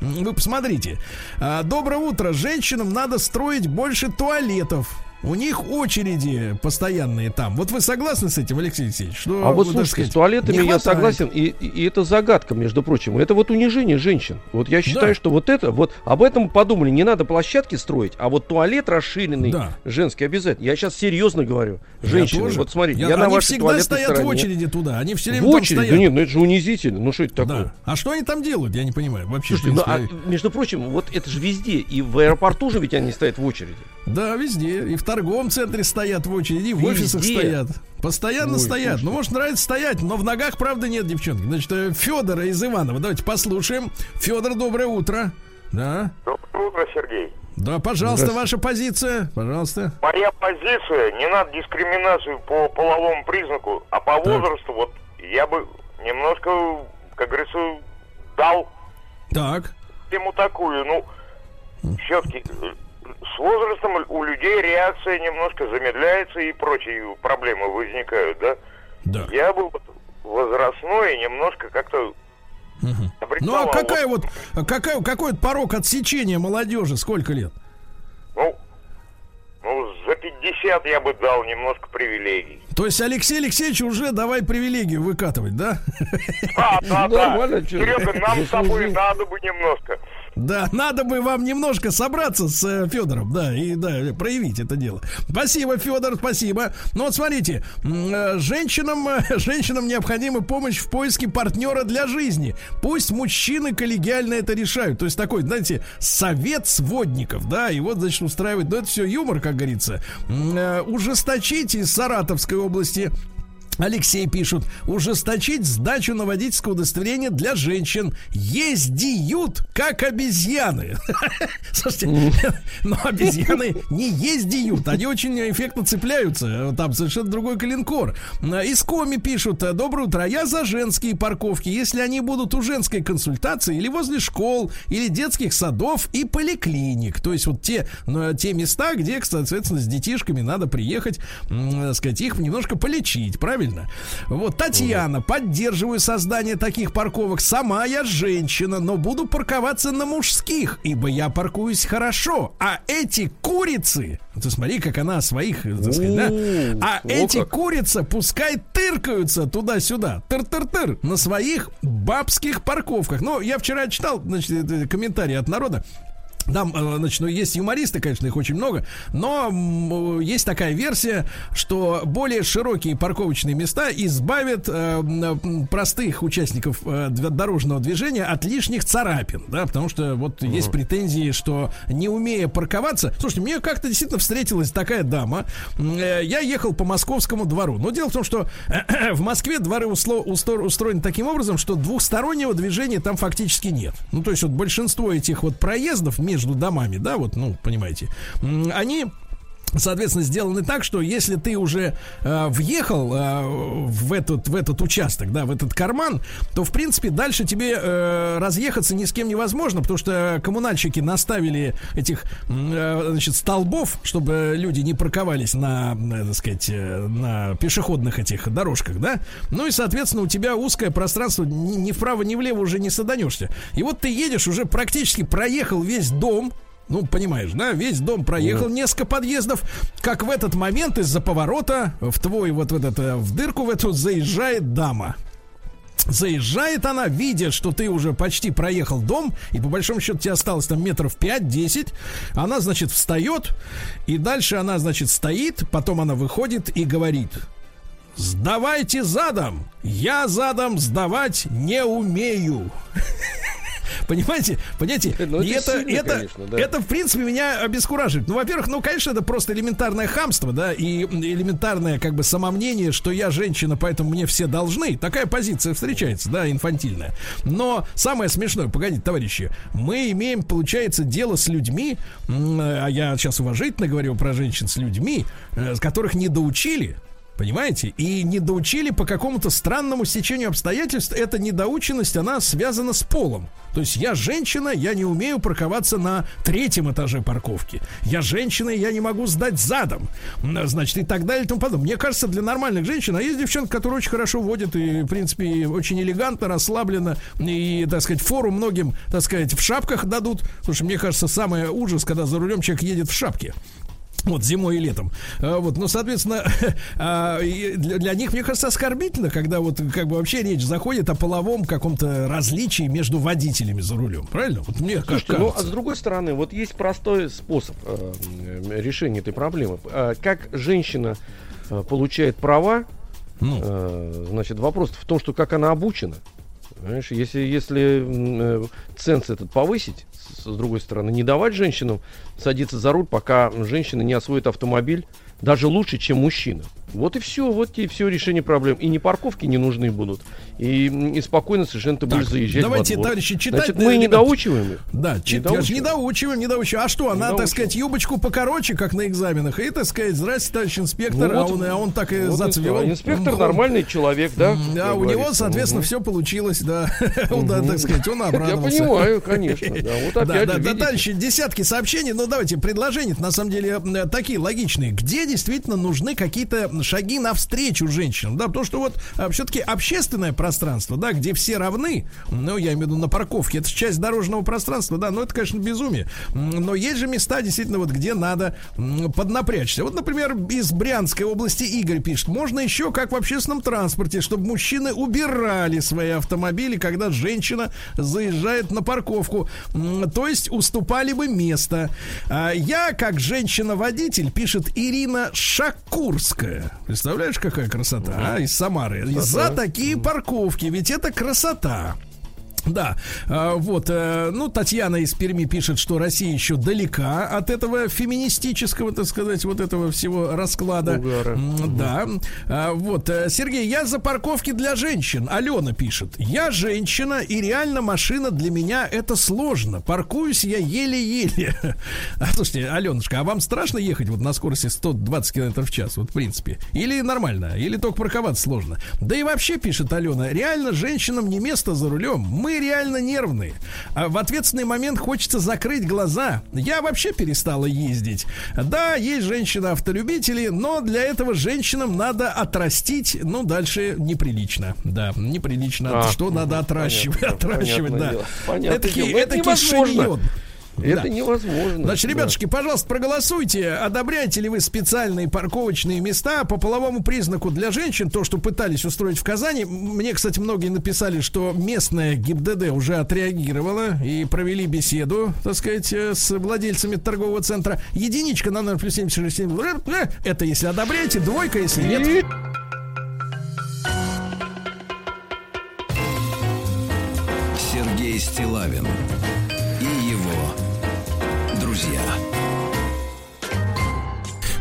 S1: Вы посмотрите. А, Доброе утро. Женщинам надо строить больше туалетов. У них очереди постоянные там. Вот вы согласны с этим, Алексей Алексеевич? Что,
S2: А вот слушайте,
S1: сказать,
S2: с туалетами я согласен, и, и- это загадка, между прочим. Это вот унижение женщин. Вот я считаю,
S1: Да.
S2: что вот это, вот об этом подумали, не надо площадки строить, а вот туалет расширенный,
S1: Да.
S2: женский обязательно. Я сейчас серьезно говорю.
S1: Я
S2: Женщины,
S1: тоже.
S2: вот смотрите, я,
S1: Я-
S2: на
S1: они
S2: вашей
S1: всегда стоят
S2: стороне.
S1: в очереди туда. Они все время
S2: В
S1: там
S2: очередь?
S1: стоят.
S2: Да нет, ну это же унизительно. Ну что это такое?
S1: Да. А что они там делают, я не понимаю. Вообще,
S2: Слушайте, ну, а, между прочим, вот это же везде. И в аэропорту же ведь они стоят в очереди.
S1: Да, везде. И в торговом центре стоят в очереди, в
S2: Везде.
S1: офисах стоят. Постоянно
S2: Ой,
S1: стоят.
S2: слушайте.
S1: Ну, может, нравится стоять, но в ногах, правда, нет, девчонки. Значит, Федора из Иванова. Давайте послушаем. Федор, доброе утро. Да.
S5: Доброе утро, Сергей.
S1: Да, пожалуйста, ваша позиция. Пожалуйста.
S5: Моя позиция, не надо дискриминацию по половому признаку, а по возрасту, вот я бы немножко, как говорится, дал
S1: Так.
S5: ему такую, ну, все-таки с возрастом у людей реакция немножко замедляется и прочие проблемы возникают, да?
S1: Да.
S5: Я был возрастной и немножко как-то
S1: Ну, а какая
S5: вот,
S1: вот, какая, какой вот порог отсечения молодежи? Сколько лет?
S5: ну, ну, за 50 я бы дал немножко привилегий.
S1: То есть Алексей Алексеевич уже давай привилегию выкатывать, да?
S5: Да, да.
S2: Чё?
S5: Серега, нам с тобой надо бы немножко.
S1: Да, надо бы вам немножко собраться с э, Федором, да, и да, проявить это дело. Спасибо, Федор, спасибо. Ну вот смотрите, э, женщинам, э, женщинам необходима помощь в поиске партнера для жизни. Пусть мужчины коллегиально это решают. То есть такой, знаете, совет сводников, да, и вот, значит, устраивает, ну это все юмор, как говорится. М, Ужесточить из Саратовской области Алексей пишут, ужесточить сдачу на водительское удостоверение для женщин. Ездиют, как обезьяны. Слушайте, но обезьяны не ездиют, они очень эффектно цепляются. Там совершенно другой коленкор. Из Коми пишут, доброе утро, я за женские парковки, если они будут у женской консультации или возле школ, или детских садов и поликлиник. То есть вот те, ну, те места, где, соответственно, с детишками надо приехать, так сказать, их немножко полечить, правильно? Вот, Татьяна, поддерживаю создание таких парковок. Сама я женщина, но буду парковаться на мужских, ибо я паркуюсь хорошо. А эти курицы, ты смотри, как она своих, так сказать, да? А эти курицы пускай тыркаются туда-сюда, тыр-тыр-тыр, на своих бабских парковках. Ну, я вчера читал, значит, э, комментарии от народа. Там, э, значит, ну, есть юмористы, конечно, их очень много, но м, есть такая версия, что более широкие парковочные места избавят э, м, простых участников э, дорожного движения от лишних царапин, да, потому что вот есть претензии, что не умея парковаться, слушайте, мне как-то действительно встретилась такая дама, э, я ехал по московскому двору, но дело в том, что в Москве дворы усло- устро- устроены таким образом, что двухстороннего движения там фактически нет. Ну, то есть вот большинство этих вот проездов между домами, да, вот, ну, понимаете, они Соответственно, сделаны так, что если ты уже э, въехал э, в этот в этот участок, да, в этот карман, то в принципе дальше тебе э, разъехаться ни с кем невозможно, потому что коммунальщики наставили этих э, значит столбов, чтобы люди не парковались на, э, так сказать, э, на пешеходных этих дорожках, да. Ну и соответственно у тебя узкое пространство, ни, ни вправо ни влево уже не саданешься. И вот ты едешь уже практически проехал весь дом, ну, понимаешь, да, весь дом проехал несколько подъездов, как в этот момент из-за поворота в твой вот в этот, э, в дырку в эту заезжает дама. Заезжает она, видя, что ты уже почти проехал дом, и по большому счету тебе осталось там метров 5-10. Она, значит, встает, и дальше она, значит, стоит, потом она выходит и говорит, сдавайте задом, я задом сдавать не умею. Понимаете? Понимаете?
S2: Ну,
S1: И
S2: это
S1: это,
S2: сильно,
S1: это,
S2: конечно, да.
S1: это, в принципе, меня обескураживает. Ну, во-первых, ну, конечно, это просто элементарное хамство, да, и элементарное, как бы, самомнение, что я женщина, поэтому мне все должны. Такая позиция встречается, да, инфантильная. Но самое смешное, погодите, товарищи, мы имеем, получается, дело с людьми, а я сейчас уважительно говорю про женщин с людьми, э, с которых не доучили, Понимаете? И недоучили по какому-то странному стечению обстоятельств. Эта недоученность, она связана с полом. То есть я женщина, я не умею парковаться на третьем этаже парковки. Я женщина, я не могу сдать задом. Значит, и так далее и тому подобное. Мне кажется, для нормальных женщин, а есть девчонки, которые очень хорошо водят и, в принципе, очень элегантно, расслабленно. И, так сказать, фору многим, так сказать, в шапках дадут. Слушай, мне кажется, самый ужас, когда за рулем человек едет в шапке. Вот, зимой и летом. А, Вот, ну, соответственно, а, для, для них, мне кажется, оскорбительно, когда вот как бы вообще речь заходит о половом каком-то различии между водителями за рулем. Правильно? Вот мне
S2: Слушайте, ну, а
S1: кажется.
S2: с другой стороны, вот есть простой способ э, решения этой проблемы. Э, как женщина э, получает права,
S1: Ну.
S2: э, значит, вопрос в том, что как она обучена. Понимаешь, если, если э, ценз этот повысить, с, с другой стороны, не давать женщинам садиться за руль, пока женщина не освоит автомобиль, даже лучше, чем мужчина. Вот и все, вот и все решение проблем. И ни парковки не нужны будут, и, и спокойно совершенно ты будешь заезжать
S1: давайте,
S2: во двор.
S1: товарищи, читать,
S2: Значит,
S1: э,
S2: мы не
S1: ребят,
S2: доучиваем их.
S1: Да, чит, я не
S2: доучиваем.
S1: не доучиваем. А что, она, так сказать, юбочку покороче, как на экзаменах, и, так сказать, здрасте, товарищ инспектор, а,
S2: Вот.
S1: он, а он так и
S2: Вот
S1: зацвел.
S2: Инспектор нормальный человек, да?
S1: А
S2: как
S1: у него, соответственно, все получилось, да. Да, так сказать, он
S2: Я
S1: обрадовался.
S2: понимаю, конечно. Да, вот
S1: Да,
S2: опять
S1: да, да,
S2: видите?
S1: дальше десятки сообщений. Ну, давайте, предложения на самом деле э, такие логичные. Где действительно нужны какие-то шаги навстречу женщинам? Да, потому что вот все-таки общественное пространство, да, где все равны, ну, я имею в виду на парковке, это часть дорожного пространства, да, но это, конечно, безумие. Но есть же места, действительно, вот где надо поднапрячься. Вот, например, из Брянской области Игорь пишет, можно еще как в общественном транспорте, чтобы мужчины убирали свои автомобили, когда женщина заезжает на парковку. То есть уступали бы место. А Я, как женщина-водитель, пишет Ирина Шакурская. Представляешь, какая красота, а? Из Самары. За такие парковки, ведь это красота. Да, а, вот, э, ну, Татьяна из Перми пишет, что Россия еще далека от этого феминистического, так сказать, вот этого всего расклада.
S2: Угара.
S1: М, Да, А, вот, э, Сергей, я за парковки для женщин. Алена пишет, я женщина, и реально машина для меня это сложно. Паркуюсь я еле-еле. А, слушайте, Аленушка, а вам страшно ехать вот на скорости 120 км в час, вот в принципе? Или нормально? Или только парковаться сложно? Да и вообще, пишет Алена, реально женщинам не место за рулем. Мы реально нервные. А в ответственный момент хочется закрыть глаза. Я вообще перестала ездить. Да, есть женщины-автолюбители, но для этого женщинам надо отрастить, ну, дальше неприлично. Да, неприлично.
S2: А,
S1: что надо отращивать?
S2: понятно,
S1: отращивать,
S2: понятное
S1: да.
S2: дело. Это
S1: этакий
S2: невозможно.
S1: шиньон.
S2: Это
S1: Да.
S2: невозможно.
S1: Значит,
S2: Да.
S1: ребятушки, пожалуйста, проголосуйте. Одобряете ли вы специальные парковочные места по половому признаку для женщин? То, что пытались устроить в Казани. Мне, кстати, многие написали, что местная ГИБДД уже отреагировала и провели беседу, так сказать, э, с владельцами торгового центра. Единичка на номер плюс 767. Э, Это если одобряете, двойка, если нет.
S3: Сергей Стилавин друзья.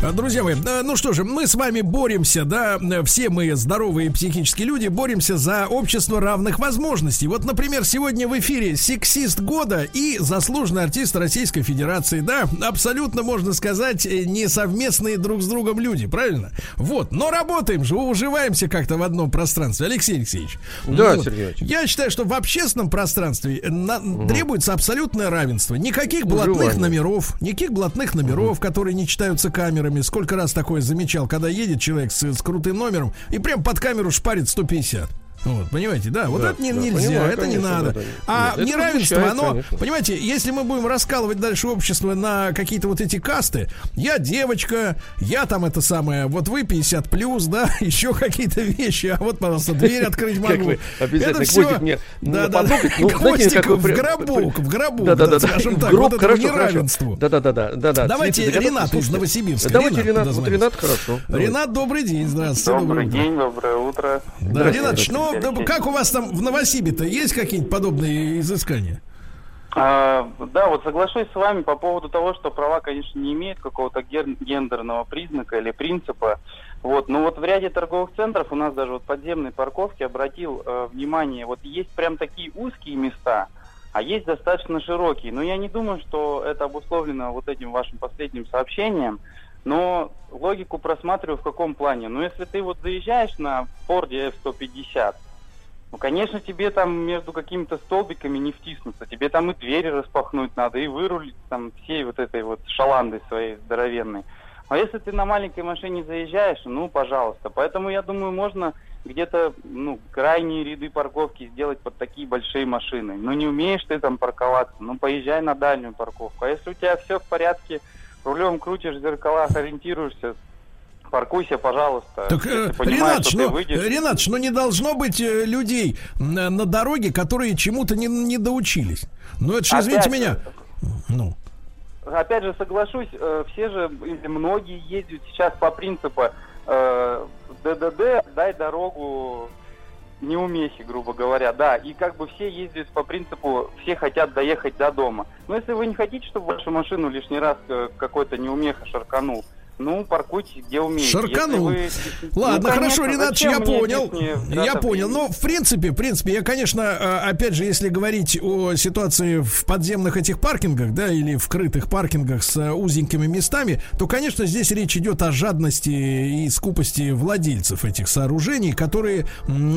S1: А, Друзья мои, э, ну что же, мы с вами боремся, да, все мы здоровые психические люди, боремся за общество равных возможностей. Вот, например, сегодня в эфире сексист года и заслуженный артист Российской Федерации, да, абсолютно, можно сказать, э, не совместные друг с другом люди, правильно? Вот, но работаем же, уживаемся как-то в одном пространстве. Алексей Алексеевич.
S2: Да,
S1: вот.
S2: Сергей.
S1: Я считаю, что в общественном пространстве э, на- требуется абсолютное равенство. Никаких блатных
S2: Уживание.
S1: номеров, никаких блатных номеров, которые не читаются камерами. Сколько раз такое замечал, когда едет человек с, с крутым номером и прям под камеру шпарит 150. Вот, понимаете, да, вот
S2: Да,
S1: это не,
S2: да,
S1: нельзя,
S2: понимаю,
S1: это не
S2: конечно,
S1: надо.
S2: да, да.
S1: А
S2: Нет, это
S1: неравенство, оно,
S2: конечно.
S1: понимаете, если мы будем раскалывать дальше общество на какие-то вот эти касты, я девочка, я там это самое, вот вы 50 плюс, да, еще какие-то вещи, а вот, пожалуйста, дверь открыть могу. Это все,
S2: мне
S1: да, да.
S2: Ну, знаете,
S1: гвоздик в гробок, в гробок,
S2: Да, да, да,
S1: скажем
S2: да.
S1: так, вот этому
S2: хорошо,
S1: неравенству.
S2: Да, да, да, да, да, да.
S1: Давайте Ренат из. Новосибирска.
S2: Давайте
S1: Ренат,
S2: вот? Ренат хорошо.
S1: Ренат, добрый день, здравствуйте.
S6: Добрый день, доброе утро.
S1: Да, Ренат, ну, Да, как у вас там в Новосибе-то есть какие-нибудь подобные изыскания?
S6: А, да, вот соглашусь с вами по поводу того, что права, конечно, не имеют какого-то гендерного признака или принципа. Вот, но вот в ряде торговых центров у нас даже вот подземной парковки обратил э, внимание, вот есть прям такие узкие места, а есть достаточно широкие. Но я не думаю, что это обусловлено вот этим вашим последним сообщением. Но логику просматриваю в каком плане. Ну, если ты вот заезжаешь на Ford F-150, ну, конечно, тебе там между какими-то столбиками не втиснуться. Тебе там и двери распахнуть надо, и вырулить там всей вот этой вот шаландой своей здоровенной. А если ты на маленькой машине заезжаешь, ну, пожалуйста. Поэтому, я думаю, можно где-то, ну, крайние ряды парковки сделать под такие большие машины. Ну, не умеешь ты там парковаться, ну, поезжай на дальнюю парковку. А если у тебя все в порядке рулем крутишь в зеркалах, ориентируешься, паркуйся, пожалуйста.
S1: Так, э, Ренатович,
S6: что ты
S1: ну,
S6: выйдешь-
S1: ну не должно быть э, людей на, на дороге, которые чему-то не, не доучились. Ну это же, извините меня. Ну,
S6: Опять же, соглашусь, э, все же, многие ездят сейчас по принципу э, ДДД, дай дорогу неумехи, грубо говоря, да. И как бы все ездят по принципу, все хотят доехать до дома. Но если вы не хотите, чтобы вашу машину лишний раз э, какой-то неумеха шарканул, ну, паркуйте где умеете.
S1: Шарканул.
S6: Если вы-
S1: Ладно,
S6: Ну,
S1: хорошо,
S6: конечно, зачем
S1: я
S6: мне
S1: понял.
S6: лишние
S1: Я
S6: траты
S1: понял.
S6: времени?
S1: Ну, в принципе, в принципе, я, конечно, э, опять же, если говорить о ситуации в подземных этих паркингах, да, или в крытых паркингах с э, узенькими местами, то, конечно, здесь речь идет о жадности и скупости владельцев этих сооружений, которые,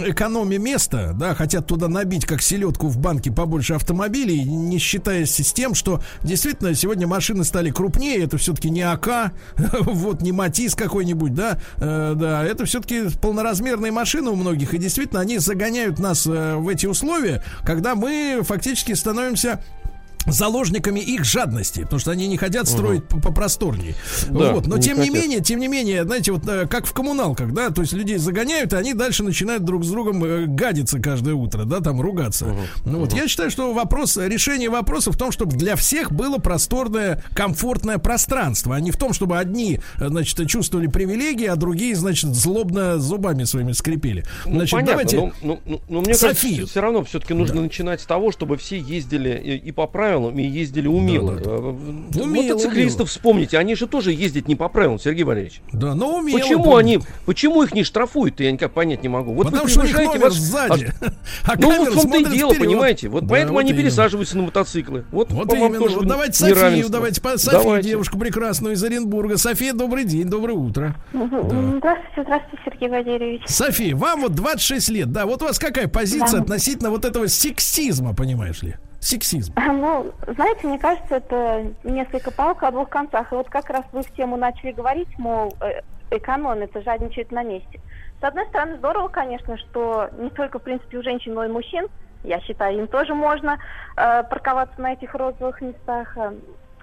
S1: экономя место, да, хотят туда набить, как селедку в банке, побольше автомобилей, не считаясь с тем, что действительно сегодня машины стали крупнее, это все-таки не АК, вот, не Матис какой-нибудь, да, э, да, это все-таки полноразмерные машины у многих, и действительно они загоняют нас э, в эти условия, когда мы фактически становимся заложниками их жадности, потому что они не хотят строить по- попросторнее.
S2: Да,
S1: вот. Но
S2: не
S1: тем не
S2: хотят.
S1: менее, тем не менее, знаете, вот э, как в коммуналках, да, то есть людей загоняют, и они дальше начинают друг с другом э, гадиться каждое утро, да, там ругаться. Ну вот я считаю, что вопрос, решение вопроса в том, чтобы для всех было просторное, комфортное пространство, а не в том, чтобы одни, э, значит, чувствовали привилегии, а другие, значит, злобно зубами своими скрипели.
S2: Ну,
S1: Значит,
S2: понятно,
S1: давайте.
S2: но, но- но- но мне
S1: София.
S2: кажется, все равно все-таки нужно начинать с того, чтобы все ездили и, и по правилам, и ездили умело.
S1: Да, да.
S2: Э,
S1: Умело,
S2: Мотоциклистов
S1: умело.
S2: вспомните, они же тоже ездят не по правилам, Сергей Валерьевич.
S1: Да, но умело,
S2: почему
S1: помню.
S2: они, почему их не штрафуют, я никак понять не могу. Вот
S1: Потому
S2: вы
S1: что у них
S2: превышаете
S1: номер
S2: ваш-
S1: сзади. А
S2: Ну вот в том-то и дело,
S1: вперед.
S2: понимаете. Вот
S1: Да,
S2: поэтому
S1: вот
S2: они
S1: именно.
S2: пересаживаются на мотоциклы. Вот,
S1: Вот
S2: по-моему,
S1: именно.
S2: тоже
S1: Вот давайте Софию,
S2: неравенство.
S1: давайте по Софию,
S2: Давайте.
S1: девушку прекрасную из Оренбурга. София, добрый день, доброе утро.
S7: Здравствуйте, здравствуйте, Сергей Валерьевич.
S1: София, вам вот 26 лет, да, вот у вас какая позиция
S7: Да.
S1: относительно вот этого сексизма, понимаешь ли? Сексизм.
S7: Ну, знаете, мне кажется, это несколько палка о двух концах. И вот как раз вы в тему начали говорить, мол, э, экономится, жадничает на месте. С одной стороны, здорово, конечно, что не только, в принципе, у женщин, но и мужчин, я считаю, им тоже можно э, парковаться на этих розовых местах. Э,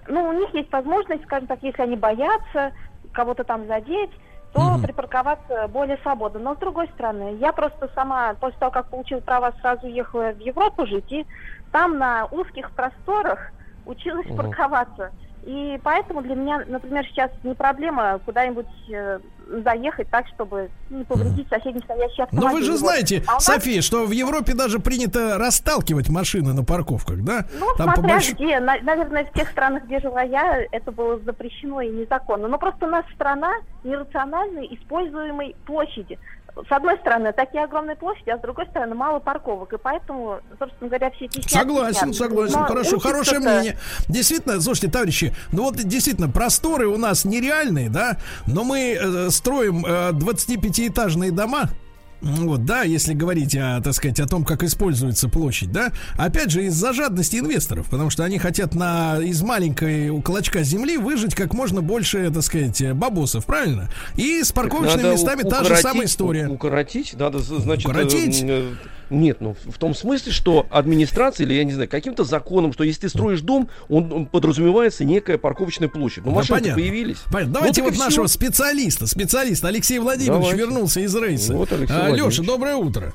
S7: Ну, у них есть возможность, скажем так, если они боятся кого-то там задеть, то
S1: Мгм.
S7: припарковаться более свободно. Но с другой стороны, я просто сама после того, как получила права, сразу ехала в Европу жить, и там на узких просторах училась
S2: Мгм.
S7: парковаться. И поэтому для меня, например, сейчас не проблема куда-нибудь э, заехать так, чтобы не повредить соседний стоящий автомобиль.
S1: Но вы же
S7: Вот.
S1: знаете,
S7: А у нас,
S1: София, что в Европе даже принято расталкивать машины на парковках, да?
S7: Ну,
S1: Там
S7: смотря
S1: больш-
S7: где. На- наверное, в тех странах, где жила я, это было запрещено и незаконно. Но просто нас страна нерациональной используемой площади. С одной стороны, такие огромные площади, а с другой стороны, мало парковок. И поэтому, собственно говоря, все эти
S1: Согласен,
S7: снят.
S1: согласен,
S7: Но
S1: хорошо, хорошее мнение. Действительно, слушайте, товарищи, ну вот действительно, просторы у нас нереальные, да, но мы э, строим э, 25-этажные дома, Вот, да, если говорить о, так сказать, о том, как используется площадь, да, опять же, из-за жадности инвесторов, потому что они хотят на, из маленькой клочка земли выжить как можно больше, так сказать, э, бабосов, правильно? И с парковочными местами та же самая история.
S2: Укоротить, надо, значит... э,
S1: Укоротить?
S2: Нет, ну в том смысле, что администрация или, я не знаю, каким-то законом, что если ты строишь дом, он, он подразумевается некая парковочная площадь. Ну,
S1: Да,
S2: машины
S1: понятно.
S2: появились.
S1: Понятно.
S2: Ну,
S1: Давайте вот
S2: всё.
S1: нашего специалиста, специалиста Алексей Владимирович
S2: Давайте.
S1: вернулся из рейса.
S2: Вот Алексей
S1: А. Леша, доброе утро.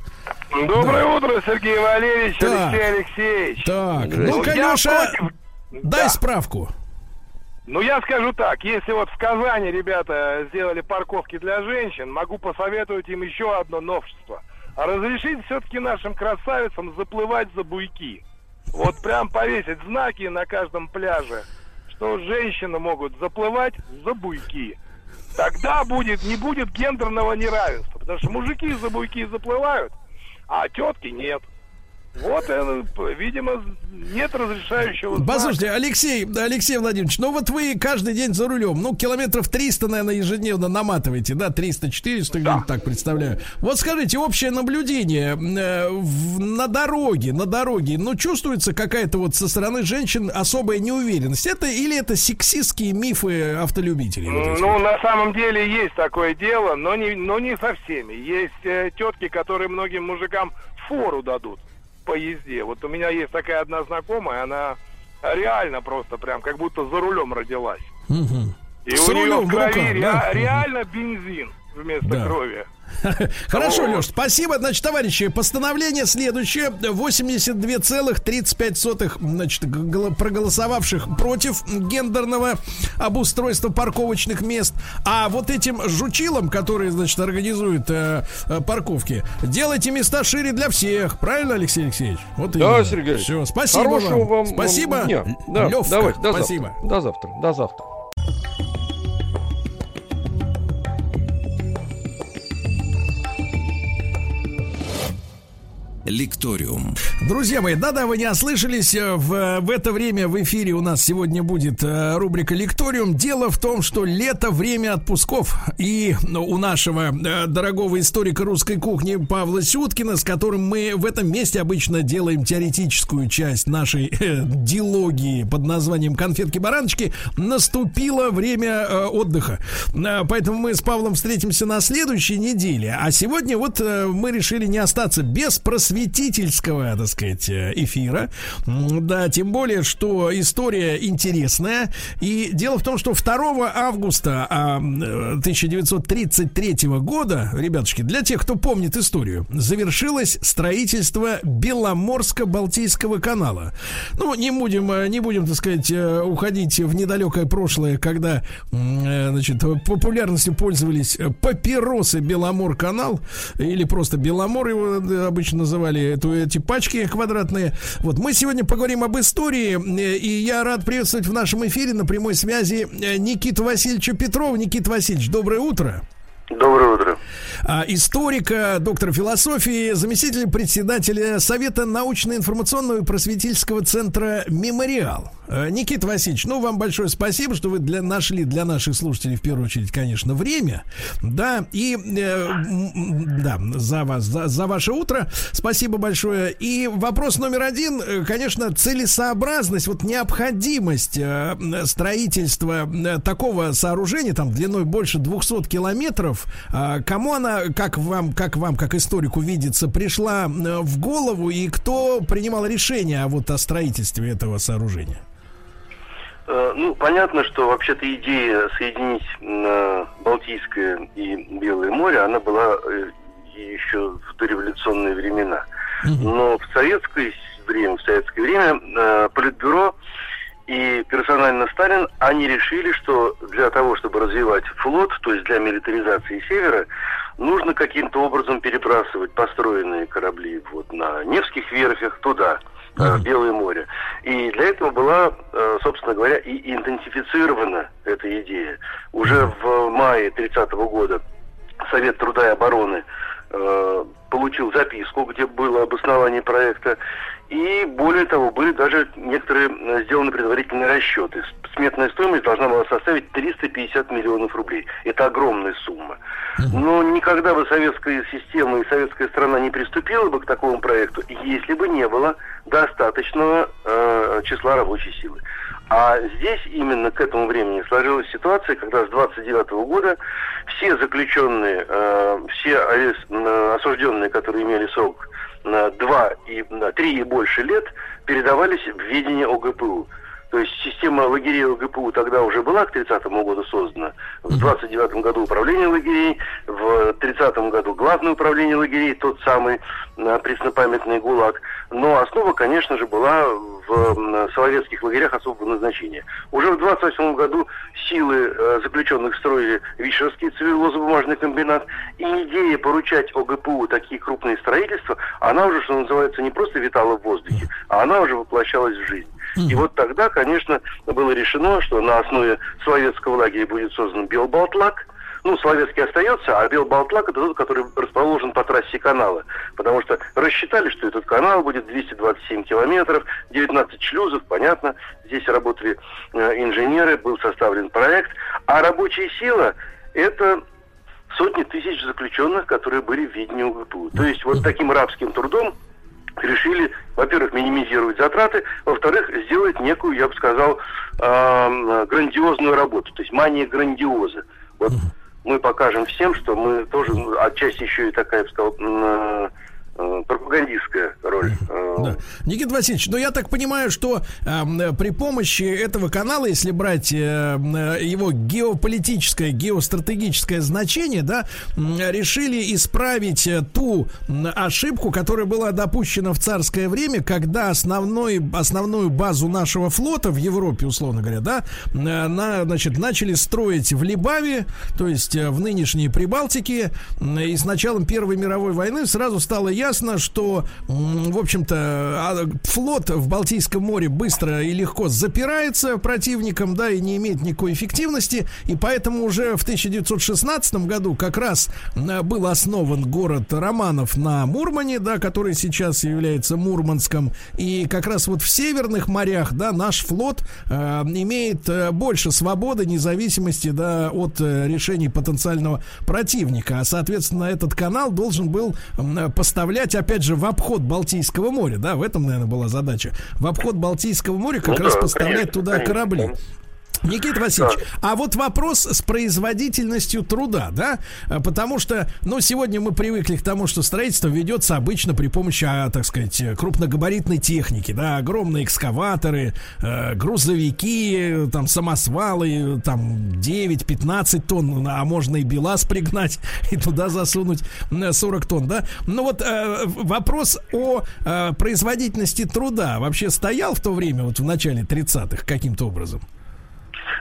S5: Доброе утро, Сергей Валерьевич,
S1: Так.
S5: Алексей Алексеевич.
S1: Так, ну-ка,
S5: я
S1: Леша,
S5: против-
S1: дай
S5: Да.
S1: справку.
S5: Ну, я скажу так, если вот в Казани ребята сделали парковки для женщин, могу посоветовать им еще одно новшество. А разрешить все-таки нашим красавицам заплывать за буйки. Вот прям повесить знаки на каждом пляже, что женщины могут заплывать за буйки. Тогда будет, не будет гендерного неравенства, потому что мужики за буйки заплывают, а тетки нет. Вот, это, видимо, нет разрешающего знака.
S1: Послушайте, Алексей, да, Алексей Владимирович, ну вот вы каждый день за рулем, ну, километров 300, наверное, ежедневно наматываете, да, 300-400, где-то так представляю. Вот скажите, общее наблюдение э, в- на дороге, на дороге, ну, чувствуется какая-то вот со стороны женщин особая неуверенность? Это или это сексистские мифы автолюбителей? вот?
S5: Ну, на самом деле есть такое дело, но не, но не со всеми. Есть э, тетки, которые многим мужикам фору дадут по езде. Вот у меня есть такая одна знакомая, она реально просто прям как будто за рулем родилась. И
S1: С
S5: у нее в крови ре-
S1: да?
S5: реально бензин вместо
S1: Да.
S5: крови.
S1: Хорошо. Леш, спасибо. Значит, товарищи, постановление следующее. 82,35 значит, проголосовавших против гендерного обустройства парковочных мест. А вот этим жучилам, которые, значит, организуют э, э, парковки, делайте места шире для всех. Правильно, Алексей Алексеевич? Вот
S2: Да, Сергей.
S1: Все, спасибо
S2: Хорошего
S1: вам.
S2: вам,
S1: Спасибо.
S2: вам дня. Да,
S1: Лёвка,
S2: давайте, до
S1: спасибо.
S2: завтра. До завтра. До завтра.
S3: Лекториум.
S1: Друзья мои, да-да, вы не ослышались. э, В, в это время в эфире у нас сегодня будет э, рубрика «Лекториум». Дело в том, что лето – время отпусков. И ну, у нашего э, дорогого историка русской кухни Павла Сюткина, с которым мы в этом месте обычно делаем теоретическую часть нашей э, дилогии под названием «Конфетки-бараночки», наступило время отдыха. Поэтому мы с Павлом встретимся на следующей неделе. А сегодня вот мы решили не остаться без просветительского, так сказать, э, эфира. Да, тем более, что история интересная. И дело в том, что 2 августа а, э, 1933 года, ребятушки, для тех, кто помнит историю, завершилось строительство Беломорско-Балтийского канала. Ну, не будем, э, не будем, так сказать, уходить в недалекое прошлое, когда, значит, популярностью пользовались папиросы Беломор-канал, или просто Беломор его обычно называли, эту, эти пачки квадратные. Вот, мы сегодня поговорим об истории, э, и я рад приветствовать в нашем эфире на прямой связи э, Никиту Васильевича Петрова. Никита Васильевич, доброе утро.
S8: Доброе утро.
S1: А, историка, доктор философии, заместитель председателя Совета научно-информационного и просветительского центра «Мемориал». А, Никита Васильевич, ну, вам большое спасибо, что вы для, нашли для наших слушателей, в первую очередь, конечно, время. Да, и э, да, за вас, за, за ваше утро. Спасибо большое. И вопрос номер один, э, конечно, целесообразность, вот необходимость э, строительства э, такого сооружения, там, длиной больше 200 километров, а, кому она, как вам, как вам, как историку видится, пришла э, в голову и кто принимал решение о вот о строительстве этого сооружения?
S8: Э, Ну, понятно, что вообще-то идея соединить э, Балтийское и Белое море, она была э, еще в дореволюционные времена. Но в советское время, в советское время Политбюро и персонально Сталин, они решили, что для того, чтобы развивать флот, то есть для милитаризации севера, нужно каким-то образом перебрасывать построенные корабли вот на Невских верфях туда, э, Белое море. И для этого была, э, собственно говоря, и интенсифицирована эта идея. Уже в мае 30 года Совет труда и обороны э, получил записку, где было обоснование проекта. И более того, были даже некоторые э, сделаны предварительные расчеты. Сметная стоимость должна была составить 350 миллионов рублей. Это огромная сумма. Но никогда бы советская система и советская страна не приступила бы к такому проекту, если бы не было достаточного э, числа рабочей силы. А здесь именно к этому времени сложилась ситуация, когда с 29 года все заключенные, э, все арест- э, осужденные, которые имели срок 2 и на 3 и больше лет, передавались в ведение ОГПУ. То есть система лагерей ОГПУ тогда уже была к 30 году создана. В 29 году управление лагерей, в 30 году главное управление лагерей, тот самый э, преснопамятный ГУЛАГ. Но основа, конечно же, была в советских лагерях особого назначения. Уже в 28 году силы э, заключенных строили Вишерский целлюлозно-бумажный комбинат. И идея поручать ОГПУ такие крупные строительства, она уже, что называется, не просто витала в воздухе, а она уже воплощалась в жизнь. И вот тогда, конечно, было решено, что на основе советского лагеря будет создан Белбалтлаг. Ну, Соловецкий остается, а Белбалтлаг это тот, который расположен по трассе канала. Потому что рассчитали, что этот канал будет 227 километров, 19 шлюзов, понятно. Здесь работали э, инженеры, был составлен проект. А рабочая сила это сотни тысяч заключенных, которые были в видении УГПУ. То есть вот таким рабским трудом решили, во-первых, минимизировать затраты, во-вторых, сделать некую, я бы сказал, э, грандиозную работу, то есть мания грандиоза. Вот мы покажем всем, что мы тоже ну, отчасти еще и такая, я бы сказал, э, пропагандистская роль. Э,
S1: Да. Никита Васильевич, ну я так понимаю, что э, при помощи этого канала, если брать э, э, его геополитическое, геостратегическое значение, да, решили исправить э, ту ошибку, которая была допущена в царское время, когда основной, основную базу нашего флота в Европе, условно говоря, да, э, на, значит, начали строить в Либаве, то есть э, в нынешней Прибалтике, и с началом Первой мировой войны сразу стало ясно, что, м, в общем-то, а, флот в Балтийском море быстро и легко запирается противником, да, и не имеет никакой эффективности, и поэтому уже в 1916 году как раз был основан город Романов на Мурмане, да, который сейчас является Мурманском, и как раз вот в северных морях, да, наш флот э, имеет э, больше свободы, независимости, да, от э, решений потенциального противника, а соответственно этот канал должен был м, поставлять, опять же, в обход Балтийского моря, да, в этом, наверное, была задача, в обход Балтийского моря как
S8: Ну
S1: раз
S8: да,
S1: поставлять
S8: конечно,
S1: туда
S8: конечно,
S1: корабли. Никита Васильевич, а вот вопрос с производительностью труда, да? А, Потому что, ну, сегодня мы привыкли к тому, что строительство ведется обычно при помощи, а, так сказать, крупногабаритной техники, да, огромные экскаваторы, э, грузовики, там, самосвалы, там, 9-15 тонн, а можно и БелАЗ пригнать и туда засунуть э, 40 тонн, да? Ну вот э, вопрос о э, производительности труда вообще стоял в то время, вот в начале 30-х, каким-то образом?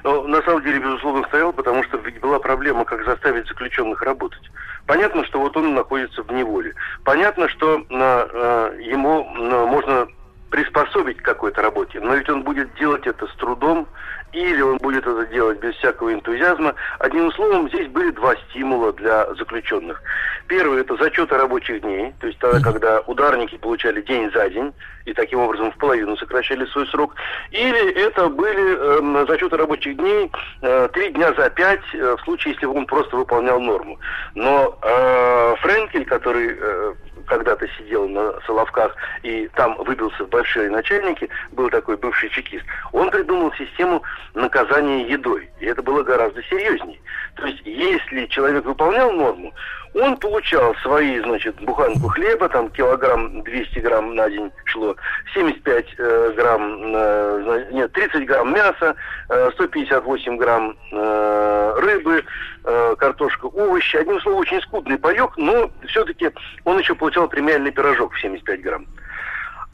S8: Ну, на самом деле, безусловно, стоял, потому что ведь была проблема, как заставить заключенных работать. Понятно, что вот он находится в неволе. Понятно, что э, ему э, можно приспособить к какой-то работе, но ведь он будет делать это с трудом, или он будет это делать без всякого энтузиазма. Одним словом, здесь были два стимула для заключенных. Первый – это зачеты рабочих дней, то есть тогда, когда ударники получали день за день, и таким образом в половину сокращали свой срок. Или это были э, зачеты рабочих дней э, три дня за пять, э, в случае, если он просто выполнял норму. Но э, Френкель, который э, когда-то сидел на Соловках и там выбился в большие начальники, был такой бывший чекист, он придумал систему наказания едой. И это было гораздо серьезнее. То есть, если человек выполнял норму, он получал свои, значит, буханку хлеба, там килограмм 200 грамм на день шло, 75 э, грамм, э, нет, 30 грамм мяса, э, 158 грамм э, рыбы, э, картошка, овощи. Одним словом, очень скудный паек, но все-таки он еще получал премиальный пирожок в 75 грамм.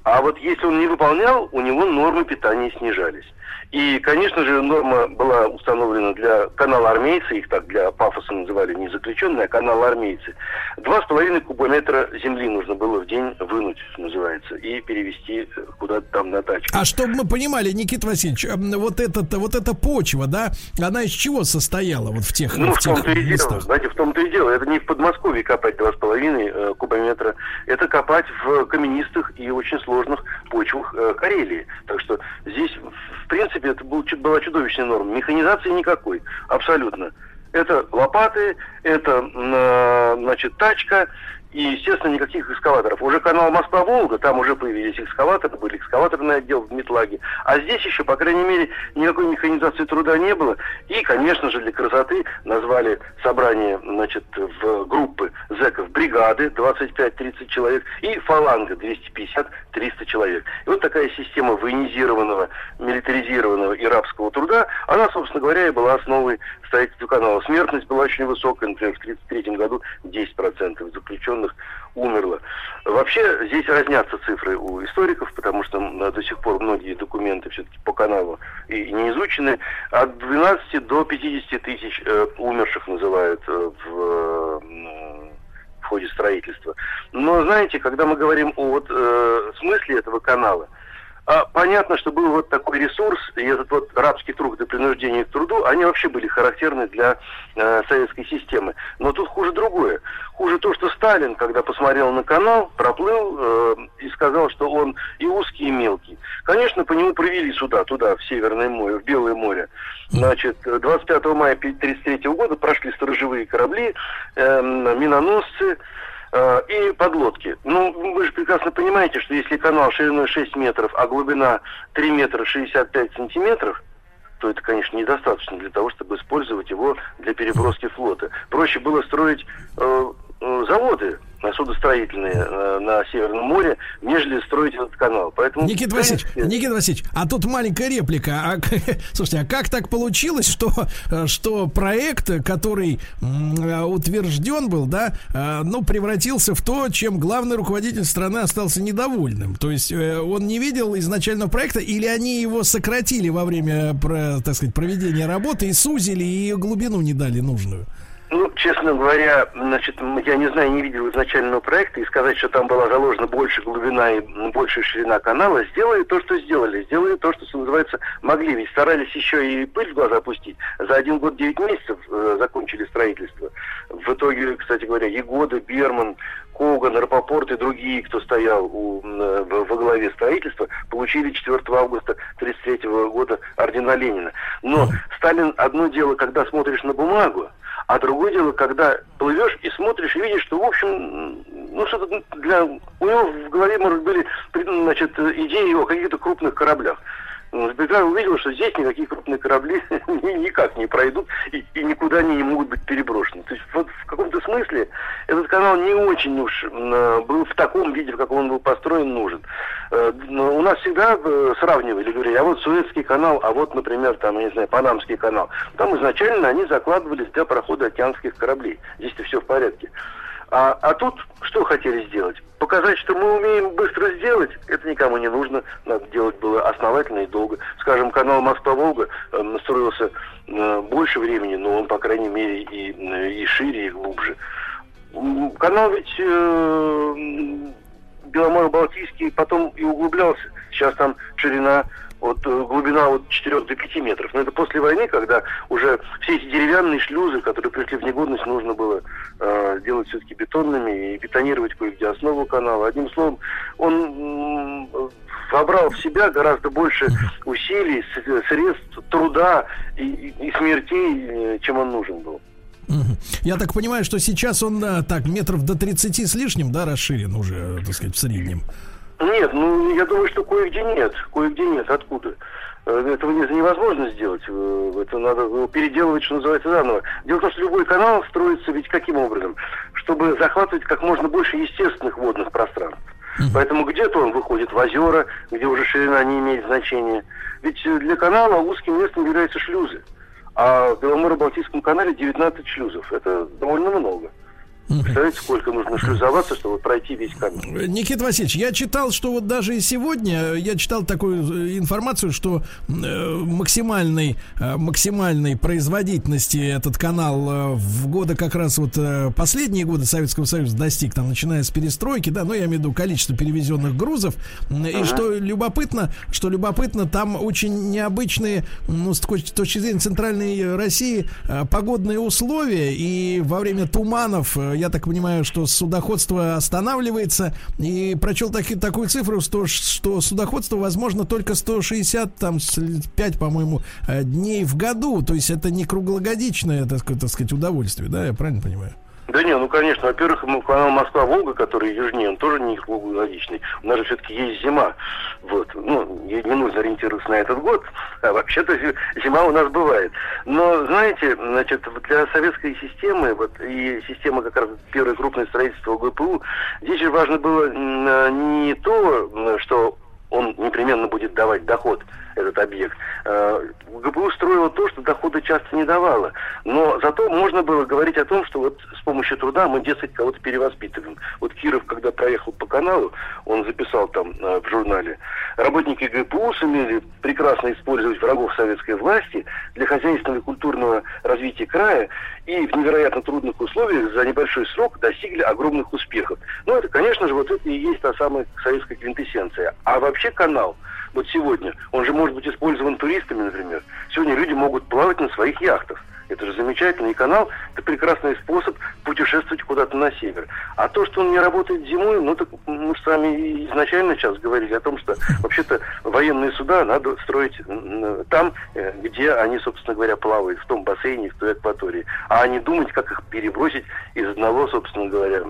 S8: А вот если он не выполнял, у него нормы питания снижались. И, конечно же, норма была установлена для канала армейцы, их так для пафоса называли не заключенные, а канал армейцы. Два с половиной кубометра земли нужно было в день вынуть, что называется, и перевести куда-то там на тачку.
S1: А чтобы мы понимали, Никита Васильевич, м, вот, этот, вот эта почва, да, она из чего состояла вот в тех,
S8: Ну,
S1: в
S8: в том-то и дело, знаете, в том-то и дело. Это не в Подмосковье копать два с половиной э, кубометра, это копать в каменистых и очень сложных почвах э, Карелии. Так что здесь, в принципе, это был, была чудовищная норма. Механизации никакой, абсолютно. Это лопаты, это, э, значит, тачка, и, естественно, никаких экскаваторов. Уже канал Москва-Волга, там уже появились экскаваторы, были экскаваторный отдел в Метлаге. А здесь еще, по крайней мере, никакой механизации труда не было. И, конечно же, для красоты назвали собрание, значит, в группы зэков бригады 25-30 человек и фаланга 250-300 человек. И вот такая система военизированного, милитаризированного и рабского труда, она, собственно говоря, и была основой строительства канала. Смертность была очень высокая, например, в 1933 году 10% заключенных умерло. Вообще здесь разнятся цифры у историков, потому что до сих пор многие документы все-таки по каналу и не изучены. От 12 до 50 тысяч э, умерших называют э, в, э, в ходе строительства. Но знаете, когда мы говорим о вот, э, смысле этого канала, понятно, что был вот такой ресурс, и этот вот рабский труд и принуждение к труду, они вообще были характерны для э, советской системы. Но тут хуже другое. Хуже то, что Сталин, когда посмотрел на канал, проплыл э, и сказал, что он и узкий, и мелкий. Конечно, по нему провели суда, туда, в Северное море, в Белое море. Значит, 25 мая 1933 года прошли сторожевые корабли, э, миноносцы, и подлодки. Ну, вы же прекрасно понимаете, что если канал шириной 6 метров, а глубина 3 метра 65 сантиметров, то это, конечно, недостаточно для того, чтобы использовать его для переброски флота. Проще было строить э, э, заводы на судостроительные э, на Северном море, нежели строить этот канал. Поэтому,
S1: Никита Васильевич, Никита Васильевич, а тут маленькая реплика. А, слушайте, а как так получилось, что, э, что проект, который утвержден был, да, э, ну, превратился в то, чем главный руководитель страны остался недовольным? То есть э, он не видел изначального проекта, или они его сократили во время, так сказать, проведения работы и сузили, и глубину не дали нужную?
S8: Ну, честно говоря, значит, я не знаю, не видел изначального проекта, и сказать, что там была заложена больше глубина и больше ширина канала, сделали то, что сделали. Сделали то, что, что называется, могли. Ведь старались еще и пыль в глаза опустить. За один год девять месяцев э, закончили строительство. В итоге, кстати говоря, Егода, Берман, Коган, Рапопорт и другие, кто стоял у, э, во главе строительства, получили 4 августа 1933 года ордена Ленина. Но Сталин одно дело, когда смотришь на бумагу, а другое дело, когда плывешь и смотришь, и видишь, что, в общем, ну, что-то для... У него в голове, может, были, значит, идеи о каких-то крупных кораблях. Бега увидел, что здесь никакие крупные корабли никак не пройдут и, и никуда не могут быть переброшены. То есть вот в каком-то смысле этот канал не очень уж э, был в таком виде, в каком он был построен, нужен. Э, у нас всегда э, сравнивали, говорили, а вот Суэцкий канал, а вот, например, там, я не знаю, Панамский канал. Там изначально они закладывались для прохода океанских кораблей. Здесь-то все в порядке. А, а тут что хотели сделать? Показать, что мы умеем быстро сделать, это никому не нужно. Надо делать было основательно и долго. Скажем, канал Москва-Волга э, настроился э, больше времени, но он, по крайней мере, и, э, и шире, и глубже. Канал ведь э, Беломоро-Балтийский потом и углублялся. Сейчас там ширина вот э, глубина от 4 до 5 метров. Но это после войны, когда уже все эти деревянные шлюзы, которые пришли в негодность, нужно было э, делать все-таки бетонными и бетонировать кое-где основу канала. Одним словом, он э, вобрал в себя гораздо больше усилий, средств, труда и, и смертей, э, чем он нужен был.
S1: Я так понимаю, что сейчас он так метров до 30 с лишним, да, расширен уже, так сказать, в среднем.
S8: Нет, ну я думаю, что кое-где нет. Кое-где нет. Откуда? Э, этого невозможно сделать. Э, это надо переделывать, что называется, заново. Дело в том, что любой канал строится ведь каким образом? Чтобы захватывать как можно больше естественных водных пространств. Поэтому где-то он выходит в озера, где уже ширина не имеет значения. Ведь для канала узким местом являются шлюзы. А в Беломоро-Балтийском канале 19 шлюзов. Это довольно много. Представляете, сколько нужно шлюзоваться, чтобы пройти весь канал?
S1: Никита Васильевич, я читал, что вот даже и сегодня, я читал такую э, информацию, что э, максимальной, э, максимальной производительности этот канал в годы как раз вот последние годы Советского Союза достиг, там, начиная с перестройки, да, ну, я имею в виду количество перевезенных грузов, и что любопытно, что любопытно, там очень необычные, ну, с точки зрения центральной России, погодные условия, и во время туманов я так понимаю, что судоходство останавливается. И прочел таки, такую цифру, что, что судоходство возможно только 160, там, 5, по-моему, э, дней в году. То есть это не круглогодичное, так сказать, удовольствие, да, я правильно понимаю?
S8: Да не, ну конечно, во-первых, канал Москва-Волга, который южнее, он тоже не круглогодичный. У нас же все-таки есть зима. Вот. Ну, не нужно ориентироваться на этот год, а вообще-то зима у нас бывает. Но, знаете, значит, для советской системы, вот и система как раз первое крупное строительство ГПУ, здесь же важно было не то, что он непременно будет давать доход, этот объект. Э, ГПУ строило то, что дохода часто не давало. Но зато можно было говорить о том, что вот с помощью труда мы, дескать, кого-то перевоспитываем. Вот Киров, когда проехал по каналу, он записал там э, в журнале, работники ГПУ сумели прекрасно использовать врагов советской власти для хозяйственного и культурного развития края и в невероятно трудных условиях за небольшой срок достигли огромных успехов. Ну, это, конечно же, вот это и есть та самая советская квинтэссенция. А вообще канал – вот сегодня, он же может быть использован туристами, например. Сегодня люди могут плавать на своих яхтах. Это же замечательный канал, это прекрасный способ путешествовать куда-то на север. А то, что он не работает зимой, ну так мы с вами изначально сейчас говорили о том, что вообще-то военные суда надо строить там, э, где они, собственно говоря, плавают, в том бассейне, в той акватории. А не думать, как их перебросить из одного, собственно говоря,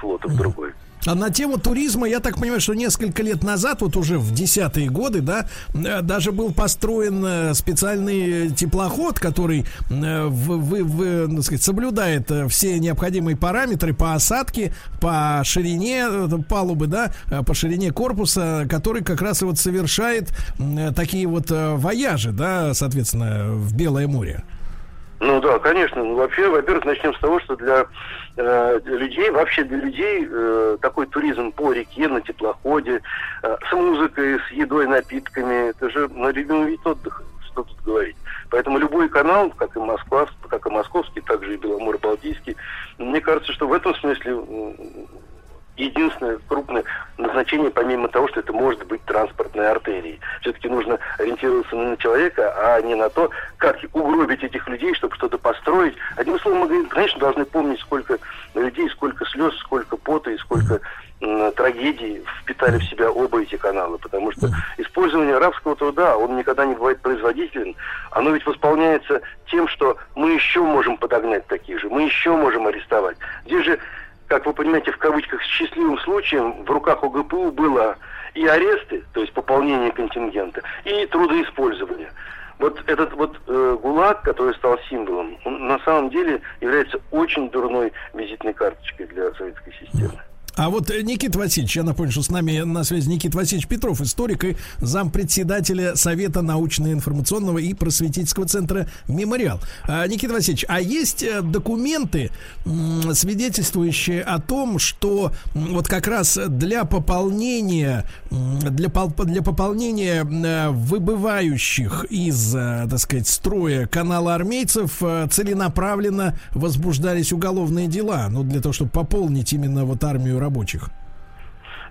S8: флота в другой.
S1: А на тему туризма, я так понимаю, что несколько лет назад, вот уже в десятые годы, да, э, даже был построен э, специальный теплоход, который э, в, в, в, так сказать, соблюдает все необходимые параметры по осадке, по ширине палубы, да, по ширине корпуса, который как раз и вот совершает такие вот вояжи, да, соответственно, в Белое море.
S8: Ну да, конечно. Ну, вообще, во-первых, начнем с того, что для э, людей, вообще для людей э, такой туризм по реке, на теплоходе, э, с музыкой, с едой, напитками, это же на любимый вид отдыха, что тут говорить. Поэтому любой канал, как и Москва, как и московский, так же и Беломор-Балтийский, мне кажется, что в этом смысле единственное крупное назначение, помимо того, что это может быть транспортной артерией. Все-таки нужно ориентироваться на человека, а не на то, как угробить этих людей, чтобы что-то построить. Одним словом, мы, конечно, должны помнить, сколько людей, сколько слез, сколько пота и сколько м, трагедий впитали в себя оба эти канала, потому что использование арабского труда, он никогда не бывает производителен, оно ведь восполняется тем, что мы еще можем подогнать таких же, мы еще можем арестовать. Здесь же как вы понимаете, в кавычках, счастливым случаем в руках ОГПУ было и аресты, то есть пополнение контингента, и трудоиспользование. Вот этот вот э, ГУЛАГ, который стал символом, он на самом деле является очень дурной визитной карточкой для советской системы.
S1: А вот э, Никита Васильевич, я напомню, что с нами на связи Никита Васильевич Петров, историк и зампредседателя Совета научно-информационного и просветительского центра «Мемориал». А, Никита Васильевич, а есть э, документы, свидетельствующие о том, что вот как раз для пополнения, для, для пополнения э, выбывающих из, так сказать, строя канала армейцев целенаправленно возбуждались уголовные дела, ну, для того, чтобы пополнить именно вот армию рабочих?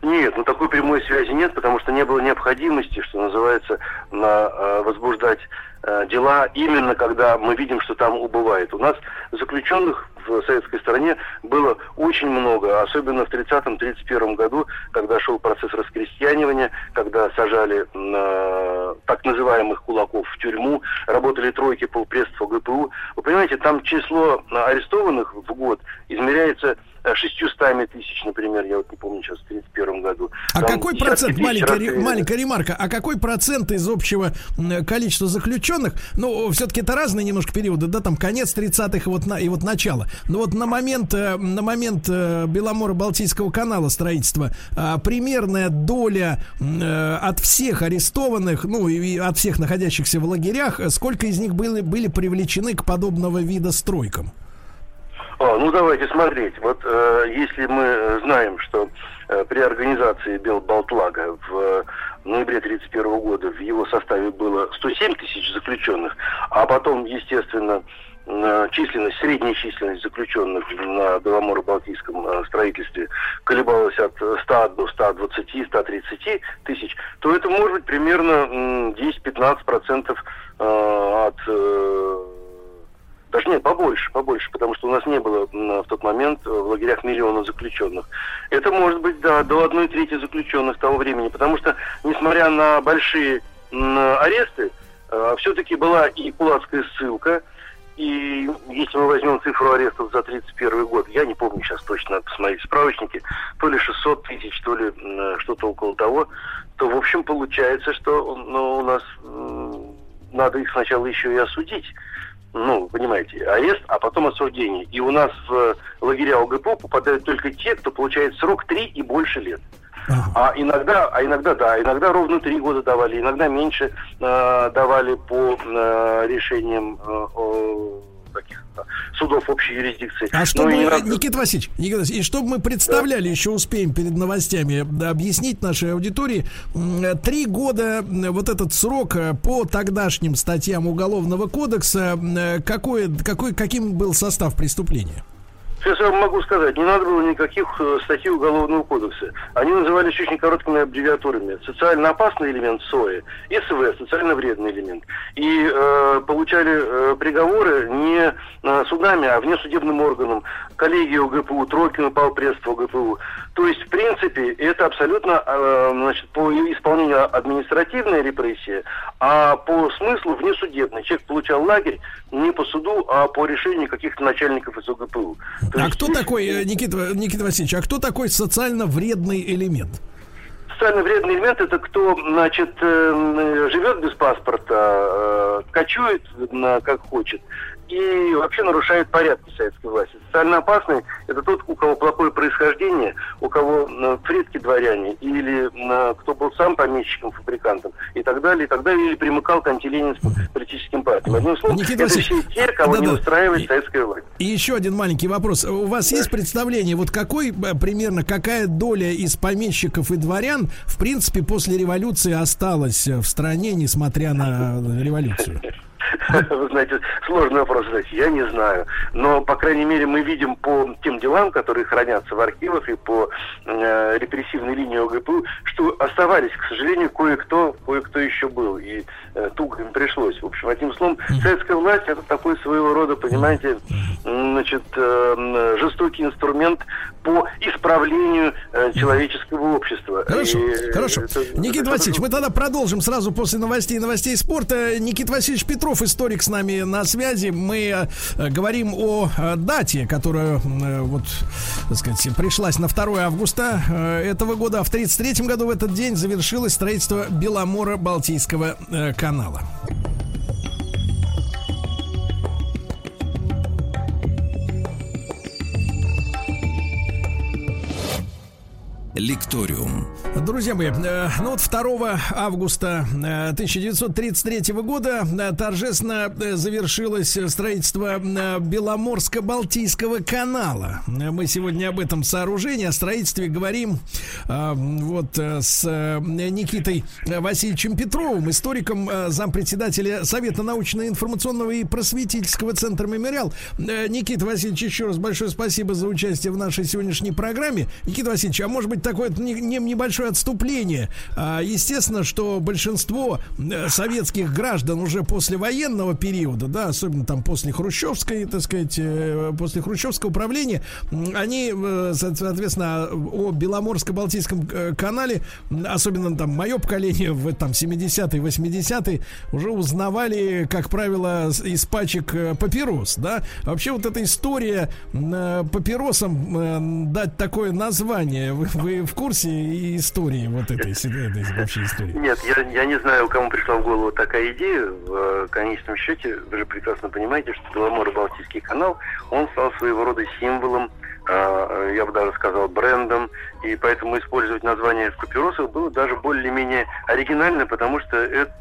S8: Нет, ну такой прямой связи нет, потому что не было необходимости, что называется, на, э, возбуждать э, дела именно когда мы видим, что там убывает. У нас заключенных в советской стране было очень много, особенно в 30-31 году, когда шел процесс раскрестьянивания, когда сажали э, так называемых кулаков в тюрьму, работали тройки полпредства ГПУ. Вы понимаете, там число э, арестованных в год измеряется 600 тысяч, например, я вот не помню сейчас, в 31 году.
S1: А
S8: Там
S1: какой процент, маленькая, ре- маленькая ремарка, а какой процент из общего количества заключенных, ну, все-таки это разные немножко периоды, да, там конец 30-х и вот, на, и вот начало. Но вот на момент, э, на момент э, Беломора-Балтийского канала строительства а, примерная доля э, от всех арестованных, ну, и, от всех находящихся в лагерях, сколько из них были, были привлечены к подобного вида стройкам?
S8: А, ну давайте смотреть. Вот э, если мы э, знаем, что э, при организации Белбалтлага в э, ноябре 1931 года в его составе было 107 тысяч заключенных, а потом, естественно, э, численность, средняя численность заключенных на Беломоро-Балтийском э, строительстве колебалась от э, 100 до 120, 130 тысяч, то это может быть примерно м, 10-15 процентов от даже нет, побольше, побольше, потому что у нас не было в тот момент в лагерях миллиона заключенных. Это может быть, да, до одной трети заключенных того времени, потому что, несмотря на большие аресты, все-таки была и кулацкая ссылка, и если мы возьмем цифру арестов за 31 год, я не помню сейчас точно, надо посмотреть в то ли 600 тысяч, то ли что-то около того, то, в общем, получается, что ну, у нас надо их сначала еще и осудить ну, понимаете, арест, а потом осуждение. И у нас в лагеря ОГПУ попадают только те, кто получает срок 3 и больше лет. А иногда, а иногда, да, иногда ровно три года давали, иногда меньше э, давали по э, решениям э, таких судов общей юрисдикции.
S1: А
S8: Ну,
S1: чтобы,
S8: не надо-
S1: Никита Васильевич, Никита Васильевич, и чтобы мы представляли, еще успеем перед новостями да, объяснить нашей аудитории, три года вот этот срок э, по тогдашним статьям Уголовного кодекса, э, какой, какой, каким был состав преступления?
S8: Сейчас я вам могу сказать, не надо было никаких э, статей Уголовного кодекса. Они назывались очень короткими аббревиатурами. Социально опасный элемент СОИ, СВ, социально вредный элемент. И э, получали э, приговоры не э, судами, а внесудебным органом. коллегия УГПУ, Трокина полпредства УГПУ. То есть, в принципе, это абсолютно э, значит, по исполнению административной репрессии, а по смыслу внесудебный. Человек получал лагерь не по суду, а по решению каких-то начальников из УГПУ. То
S1: А
S8: есть,
S1: кто такой, э, Никита, Никита Васильевич, а кто такой социально вредный элемент?
S8: социально вредный элемент это кто, значит, э, живет без паспорта, кочует как хочет и вообще нарушает порядки советской власти. Социально опасный это тот, у кого плохое происхождение, у кого э, предки дворяне, или э, кто был сам помещиком, фабрикантом, и так далее, и так далее, или примыкал к антиленинским политическим партиям. Одним словом,
S1: Никита
S8: это все те, кого не
S1: да-да.
S8: устраивает
S1: И-
S8: советская власть.
S1: И еще один маленький вопрос. У вас есть представление, вот какой э, примерно какая доля из помещиков и дворян, в принципе, после революции осталась э, в стране, несмотря на э, революцию?
S8: Вы знаете, сложный вопрос задать. Я не знаю. Но, по крайней мере, мы видим по тем делам, которые хранятся в архивах и по э, репрессивной линии ОГПУ, что оставались, к сожалению, кое-кто, кое-кто еще был. И э, туго им пришлось. В общем, одним словом, советская власть это такой своего рода, понимаете, значит, э, жестокий инструмент по исправлению э, человеческого общества.
S1: Хорошо,
S8: И,
S1: хорошо.
S8: это-
S1: Никита
S8: это-
S1: Васильевич, мы тогда продолжим сразу после новостей новостей спорта. Никита Васильевич Петров, историк, с нами на связи. Мы э, говорим о э, дате, которая э, вот, так сказать, пришлась на 2 августа этого года. А в 1933 году в этот день завершилось строительство Беломора-Балтийского канала.
S3: Лекториум.
S1: Друзья мои, э, ну вот 2 августа э, 1933 года э, торжественно э, завершилось строительство э, Беломорско-Балтийского канала. Э, Мы сегодня об этом сооружении, о строительстве говорим э, вот э, с э, Никитой Васильевичем Петровым, историком, э, зампредседателя Совета научно-информационного и просветительского центра «Мемориал». Э, Никита Васильевич, еще раз большое спасибо за участие в нашей сегодняшней программе. Никита Васильевич, а может быть такое небольшое отступление? А, Естественно, что большинство э, советских граждан уже после военного периода, да, особенно там после хрущевской, так сказать, э, после хрущевского управления, они, э, со- соответственно, о Беломорско-Балтийском канале, особенно там мое поколение в там 70-е, 80-е, уже узнавали, как правило, из пачек папирос, да. Вообще вот эта история папиросам дать такое название, вы, вы в курсе истории вот этой, этой вообще истории?
S8: Нет, я, я не знаю, кому пришла в голову такая идея. В э, конечном счете, вы же прекрасно понимаете, что Беломоро-Балтийский канал, он стал своего рода символом, я бы даже сказал, брендом, и поэтому использовать название в папиросах было даже более-менее оригинально, потому что это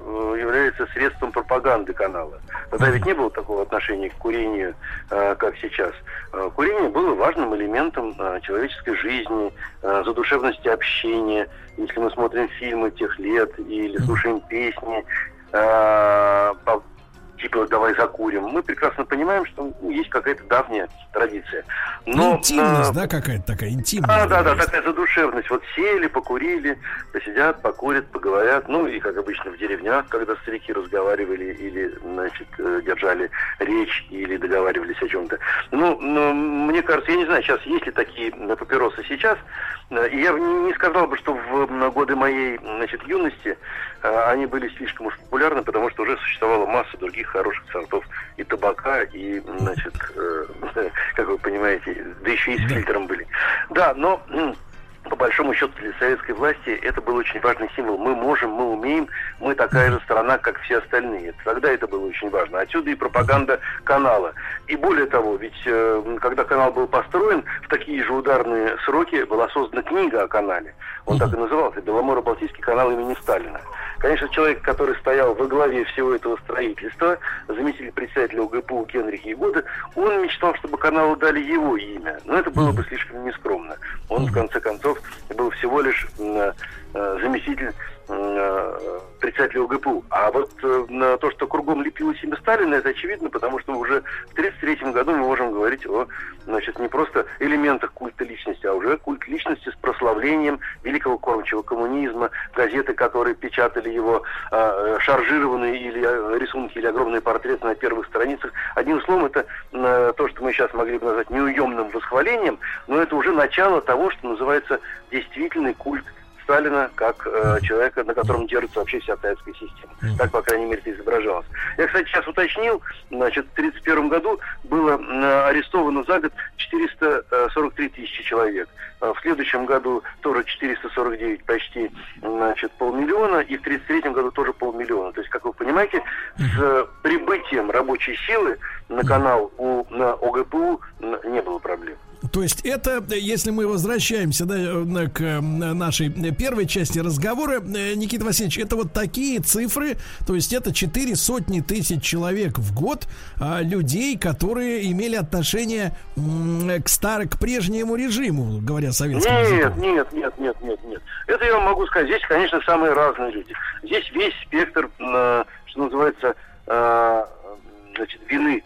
S8: э, является средством пропаганды канала. Тогда ведь не было такого отношения к курению, э, как сейчас. Э, Курение было важным элементом человеческой жизни, задушевности общения. Если мы смотрим фильмы тех лет или слушаем песни, типа «давай закурим», мы прекрасно понимаем, что ну, есть какая-то давняя традиция. Но,
S1: Интимность,
S8: э,
S1: да, какая-то такая интимность.
S8: а, да, да, такая задушевность. Вот сели, покурили, посидят, покурят, поговорят. Ну, и как обычно в деревнях, когда старики разговаривали или, значит, э, держали речь или договаривались о чем-то. Ну, ну, мне кажется, я не знаю, сейчас есть ли такие э, папиросы сейчас. Я не сказал бы, что в годы моей, значит, юности э, они были слишком уж популярны, потому что уже существовала масса других хороших сортов и табака, и, значит, э, как вы понимаете, да еще и с фильтром были. Да, но по большому счету для советской власти это был очень важный символ. Мы можем, мы умеем, мы такая же страна, как все остальные. Тогда это было очень важно. Отсюда и пропаганда канала. И более того, ведь э, когда канал был построен, в такие же ударные сроки была создана книга о канале. Он так и назывался «Беломоро-Балтийский канал имени Сталина». Конечно, человек, который стоял во главе всего этого строительства, заместитель председателя УГПУ Генрих Егода, он мечтал, чтобы каналу дали его имя. Но это было бы слишком нескромно. Он, в конце концов, был всего лишь э, заместитель председателя ОГПУ. А вот э, то, что кругом лепилось имя Сталина, это очевидно, потому что уже в 1933 году мы можем говорить о, значит, не просто элементах культа личности, а уже культ личности с прославлением великого кормчего коммунизма, газеты, которые печатали его э, шаржированные или э, рисунки, или огромные портреты на первых страницах. Одним словом, это э, то, что мы сейчас могли бы назвать неуемным восхвалением, но это уже начало того, что называется действительный культ Сталина как э, человека, на котором держится вообще вся советская система. Так, по крайней мере, это изображалось. Я, кстати, сейчас уточнил, значит, в 1931 году было э, арестовано за год 443 тысячи человек. Э, В следующем году тоже 449, почти, значит, полмиллиона, и в 1933 году тоже полмиллиона. То есть, как вы понимаете, с э, прибытием рабочей силы на канал у, на ОГПУ не было проблем.
S1: То есть это, если мы возвращаемся да, э, к э, нашей первой части разговора, э, Никита Васильевич, это вот такие цифры, то есть это четыре сотни тысяч человек в год а, людей, которые имели отношение к старому, к прежнему режиму, говоря советским
S8: Нет,
S1: языком.
S8: нет, нет, нет, нет, нет. Это я вам могу сказать. Здесь, конечно, самые разные люди. Здесь весь спектр, что называется, значит, вины.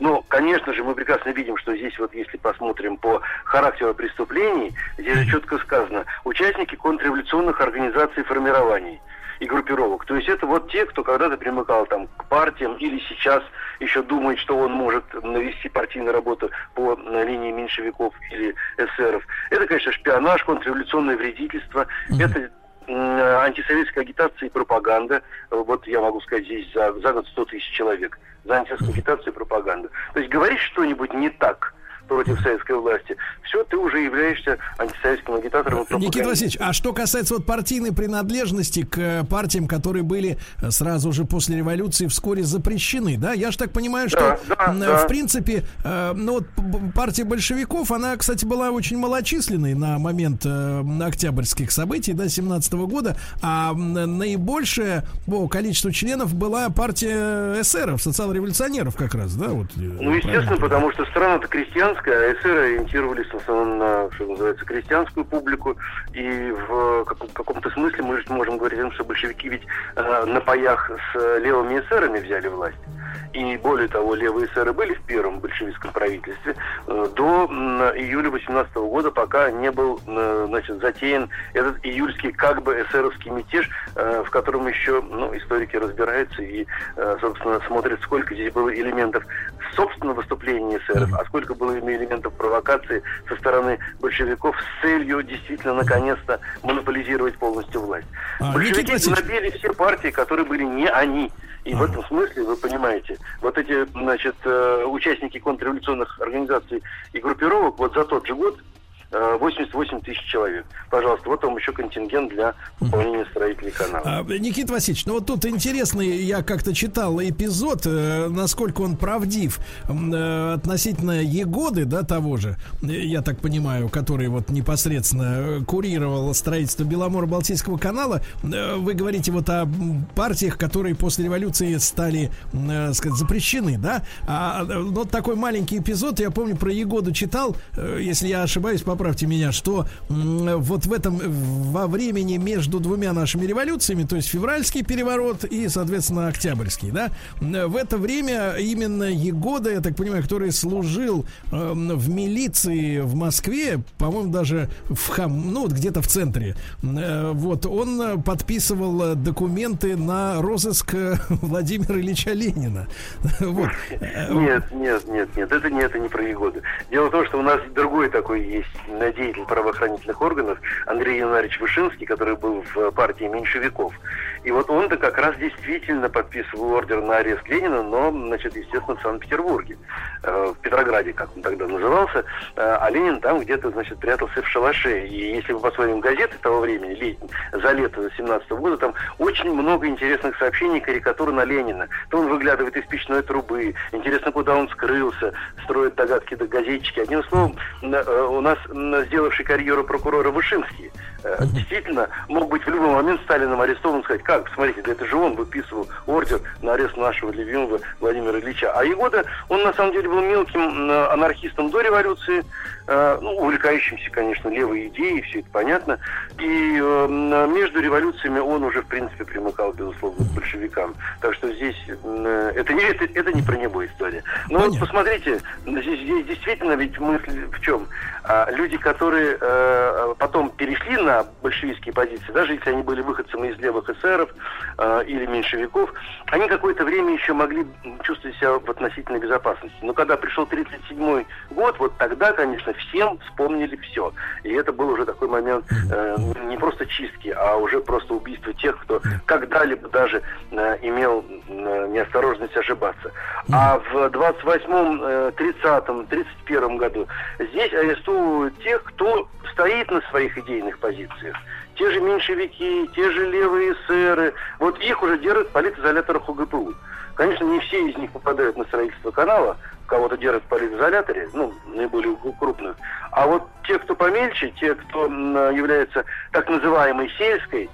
S8: Но, конечно же, мы прекрасно видим, что здесь вот, если посмотрим по характеру преступлений, здесь же четко сказано, участники контрреволюционных организаций формирований и группировок. То есть это вот те, кто когда-то примыкал там к партиям или сейчас еще думает, что он может навести партийную работу по э, линии меньшевиков или эсеров. Это, конечно, шпионаж, контрреволюционное вредительство, это м, антисоветская агитация и пропаганда. Э, Вот я могу сказать, здесь за, за год 100 тысяч человек за антисоветскую агитацию и пропаганду. То есть говоришь что-нибудь не так против советской власти, все, ты уже являешься антисоветским агитатором. и
S1: Никита. Васильевич, а что касается вот партийной принадлежности к э, партиям, которые были э, сразу же после революции вскоре запрещены, да? Я же так понимаю, что
S8: Да, да,
S1: м,
S8: да.
S1: в принципе, э, ну вот партия большевиков, она, кстати, была очень малочисленной на момент э, октябрьских событий, да, 17 года, а наибольшее по количеству членов была партия эсеров, социал-революционеров как раз, да? Вот, э,
S8: Ну, естественно,
S1: правильно?
S8: потому что страна-то крестьянская, а эсеры ориентировались в основном на, что называется, крестьянскую публику. И в каком- каком-то смысле мы же можем говорить что большевики ведь э, на паях с левыми эсерами взяли власть. И более того, левые эсеры были в первом большевистском правительстве э, до июля 18 года, пока не был э, значит, затеян этот июльский как бы эсеровский мятеж, э, в котором еще ну, историки разбираются и, собственно, смотрят, сколько здесь было элементов собственного выступления эсеров, а сколько было элементов провокации со стороны большевиков с целью действительно наконец-то монополизировать полностью власть.
S1: А,
S8: Большевики набили все партии, которые были не они. И в этом смысле, вы понимаете, вот эти, значит, э, участники контрреволюционных организаций и группировок вот за тот же год 88 тысяч человек. Пожалуйста, вот вам еще контингент для выполнения строителей канала.
S1: А, Никита Васильевич, ну вот тут интересный, я как-то читал эпизод, э, насколько он правдив э, относительно Егоды, да, того же, э, я так понимаю, который вот непосредственно э, курировал строительство Беломоро-Балтийского канала. Э, Вы говорите вот о партиях, которые после революции стали, э, сказать, запрещены, да? А э, вот такой маленький эпизод, я помню, про Егоду читал, э, если я ошибаюсь, поправьте меня, что вот в этом, во времени между двумя нашими революциями, то есть февральский переворот и, соответственно, октябрьский, да, в это время именно Егода, я так понимаю, который служил эм, в милиции в Москве, по-моему, даже в хам, ну, вот где-то в центре, э, вот, он подписывал документы на розыск э, Владимира Ильича Ленина. Вот.
S8: Нет, нет, нет, нет, это не, это не про Егоду. Дело в том, что у нас другой такой есть деятель правоохранительных органов, Андрей Януарич Вышинский, который был в партии меньшевиков. И вот он-то как раз действительно подписывал ордер на арест Ленина, но, значит, естественно, в Санкт-Петербурге, э, в Петрограде, как он тогда назывался, э, а Ленин там где-то, значит, прятался в шалаше. И если мы посмотрим газеты того времени, летние, за лето 17 года, там очень много интересных сообщений, карикатур на Ленина. То он выглядывает из печной трубы, интересно, куда он скрылся, строят догадки до газетчики. Одним словом, э, у нас сделавший карьеру прокурора Вышинский, действительно мог быть в любой момент Сталином арестован и сказать, как, смотрите, да это же он выписывал ордер на арест нашего любимого Владимира Ильича. А Егода, он на самом деле был мелким м, анархистом до революции, э, ну, увлекающимся, конечно, левой идеей, все это понятно. И э, м, между революциями он уже, в принципе, примыкал, безусловно, к большевикам. Так что здесь э, это не, это, это не про него история. Но вот посмотрите, здесь, здесь действительно ведь мысль в чем? А, люди, которые э, потом перешли на большевистские позиции, даже если они были выходцами из левых эсеров э, или меньшевиков, они какое-то время еще могли чувствовать себя в относительной безопасности. Но когда пришел 1937 год, вот тогда, конечно, всем вспомнили все. И это был уже такой момент э, не просто чистки, а уже просто убийства тех, кто когда-либо даже э, имел э, неосторожность ошибаться. А в 28-м, э, 30-м, 31-м году здесь арестовывают тех, кто стоит на своих идейных позициях. Те же меньшевики, те же левые эсеры. Вот их уже держат в политизоляторах УГПУ. Конечно, не все из них попадают на строительство канала, кого-то держат в политизоляторе, ну, наиболее крупных. А вот те, кто помельче, те, кто является так называемой сельской,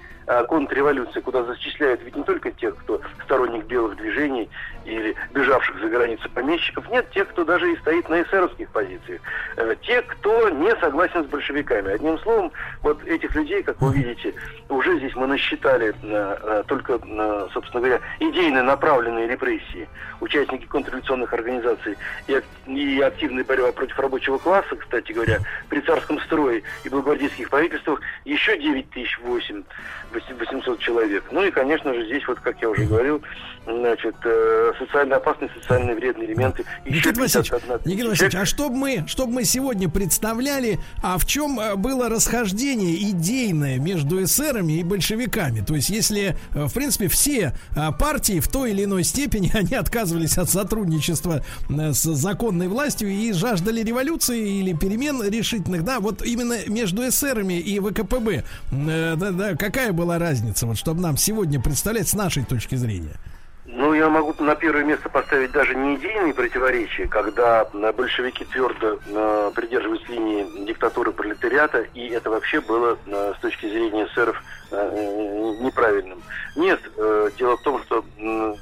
S8: контрреволюции, куда зачисляют ведь не только тех, кто сторонник белых движений или бежавших за границу помещиков, нет, тех, кто даже и стоит на эсеровских позициях, Э, те, кто не согласен с большевиками. Одним словом, вот этих людей, как вы видите, уже здесь мы насчитали э, э, только, собственно говоря, идейно направленные репрессии, участники контрреволюционных организаций и, ак- и активная борьба против рабочего класса, кстати говоря, при царском строе и белогвардейских правительствах еще 9 тысяч 8 800 человек. Ну и, конечно же, здесь, вот, как я уже говорил, значит, э, социально опасные, социально вредные элементы.
S1: Никита Васильевич,
S8: 51 тысяча
S1: Никита Васильевич, а чтобы мы, чтобы мы сегодня представляли, а в чем э, было расхождение идейное между эсерами и большевиками? То есть, если, э, в принципе, все партии в той или иной степени они отказывались от сотрудничества с законной властью и жаждали революции или перемен решительных, да, вот именно между эсерами и ВКПБ, да, да, какая была разница, вот, чтобы нам сегодня представлять с нашей точки зрения?
S8: Ну, я могу на первое место поставить даже не идейные противоречия, когда э, большевики твердо э, придерживались линии диктатуры пролетариата, и это вообще было э, с точки зрения эсеров э, э, неправильным. Нет, э, дело в том, что м,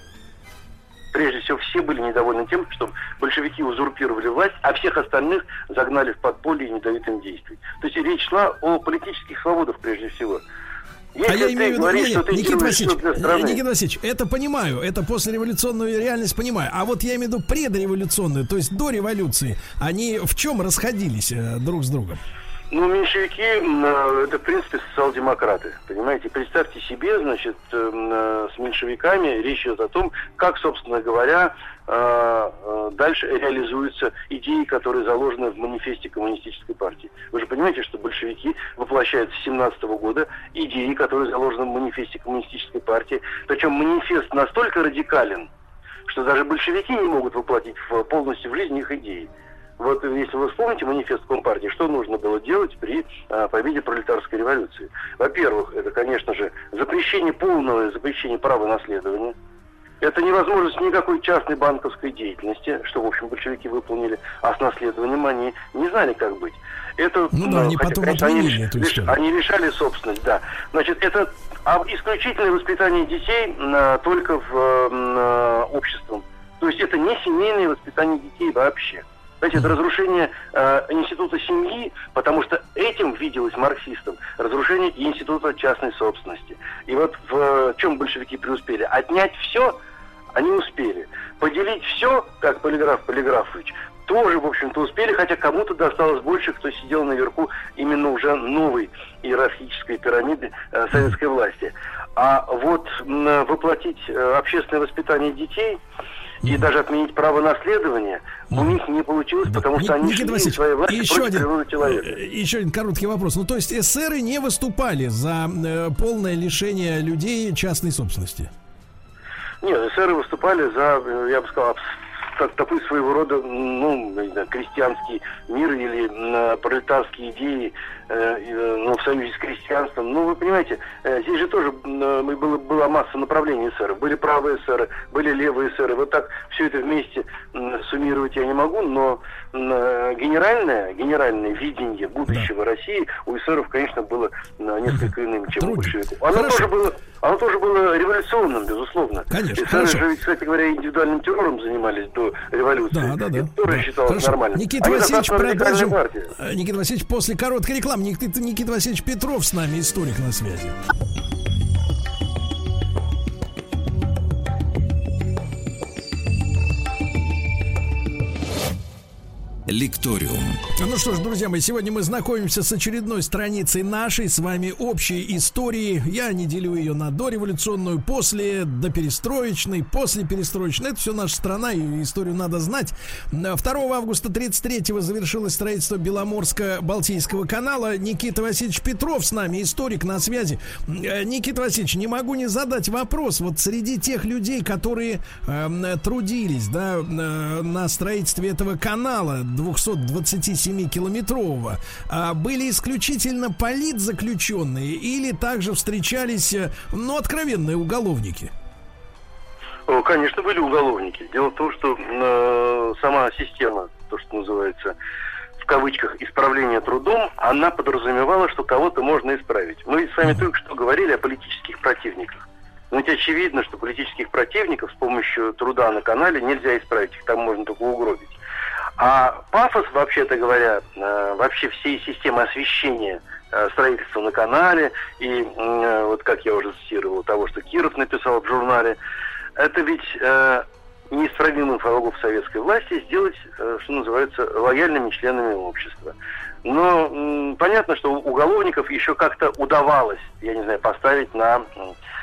S8: прежде всего все были недовольны тем, что большевики узурпировали власть, а всех остальных загнали в подполье и не дают им действий. То есть речь шла о политических свободах прежде всего. Если
S1: а я имею в виду,
S8: говоришь,
S1: не,
S8: что ты
S1: Никита Васильевич, Никита Васильевич, это понимаю, это послереволюционную реальность понимаю. А вот я имею в виду предреволюционную, то есть до революции, они в чем расходились э, друг с другом?
S8: Ну, меньшевики, э, это, в принципе, социал-демократы. Понимаете, представьте себе, значит, эм, э, с меньшевиками речь идет о том, как, собственно говоря, э, дальше реализуются идеи, которые заложены в манифесте коммунистической партии. Вы же понимаете, что большевики воплощают с 17 года идеи, которые заложены в манифесте коммунистической партии. Причем манифест настолько радикален, что даже большевики не могут воплотить полностью в жизнь их идеи. Вот если вы вспомните манифест Компартии, что нужно было делать при а, победе пролетарской революции? Во-первых, это, конечно же, запрещение полного запрещение права наследования. Это невозможность никакой частной банковской деятельности, что, в общем, большевики выполнили, а с наследованием они не знали, как быть. Это,
S1: Ну да, они
S8: хотя,
S1: потом
S8: конечно, они, лиш- лиш- они решали собственность, да. Значит, это а, исключительное воспитание детей а, только в а, обществом. То есть это не семейное воспитание детей вообще. Это разрушение э, института семьи, потому что этим виделось марксистам разрушение института частной собственности. И вот в э, чем большевики преуспели? Отнять все они успели. Поделить все, как полиграф Полиграфович, тоже, в общем-то, успели, хотя кому-то досталось больше, кто сидел наверху именно уже новой иерархической пирамиды э, советской власти. А вот м, воплотить э, общественное воспитание детей и даже отменить право наследования у них не получилось, потому что они
S1: Никита Васильевич,
S8: своей власти
S1: еще один,
S8: человека.
S1: э, еще один короткий вопрос. Ну, то есть эсеры не выступали за э, полное лишение людей частной собственности?
S8: Нет, эсеры выступали за, э, я бы сказал, как такой своего рода, ну, не знаю, крестьянский мир или м, пролетарские идеи э, э, ну, в союзе с крестьянством. Ну, вы понимаете, э, здесь же тоже э, было, была масса направлений эсеров. Были правые эсеры, были левые эсеры. Вот так все это вместе суммировать я не могу, но э, генеральное, генеральное видение будущего России у эсеров, конечно, было э, несколько иным, чем у
S1: Труднее.
S8: большевиков. Оно
S1: Хорошо.
S8: тоже было, оно тоже было революционным, безусловно.
S1: Конечно,
S8: Эсеры
S1: хорошо.
S8: же, кстати говоря, индивидуальным террором занимались до революции.
S1: Да, да, да.
S8: Это тоже
S1: Да.
S8: считалось
S1: Хорошо.
S8: нормальным.
S1: Никита
S8: Они
S1: Васильевич, продолжим. Э, Никита Васильевич, после короткой рекламы. Никита, Никита Васильевич Петров с нами, историк на связи.
S3: Лекториум.
S1: Ну что ж, друзья мои, сегодня мы знакомимся с очередной страницей нашей с вами общей истории. Я не делю ее на дореволюционную, после, доперестроечной, после перестроечной. Это все наша страна, и историю надо знать. 2 августа 33-го завершилось строительство Беломорско-Балтийского канала. Никита Васильевич Петров с нами, историк на связи. Э, Никита Васильевич, не могу не задать вопрос. Вот среди тех людей, которые эм, трудились да, э, на строительстве этого канала 227-километрового, а, были исключительно политзаключенные или также встречались, э, ну, откровенные уголовники?
S8: Конечно, были уголовники. Дело в том, что э, сама система, то, что называется в кавычках исправление трудом, она подразумевала, что кого-то можно исправить. Мы с вами только что говорили о политических противниках. Но ведь очевидно, что политических противников с помощью труда на канале нельзя исправить, их там можно только угробить. А пафос, вообще-то говоря, э, вообще всей системы освещения э, строительства на канале и э, вот как я уже цитировал того, что Киров написал в журнале, это ведь неисправимых врагов советской власти сделать, что называется, лояльными членами общества. Но понятно, что уголовников еще как-то удавалось, я не знаю, поставить на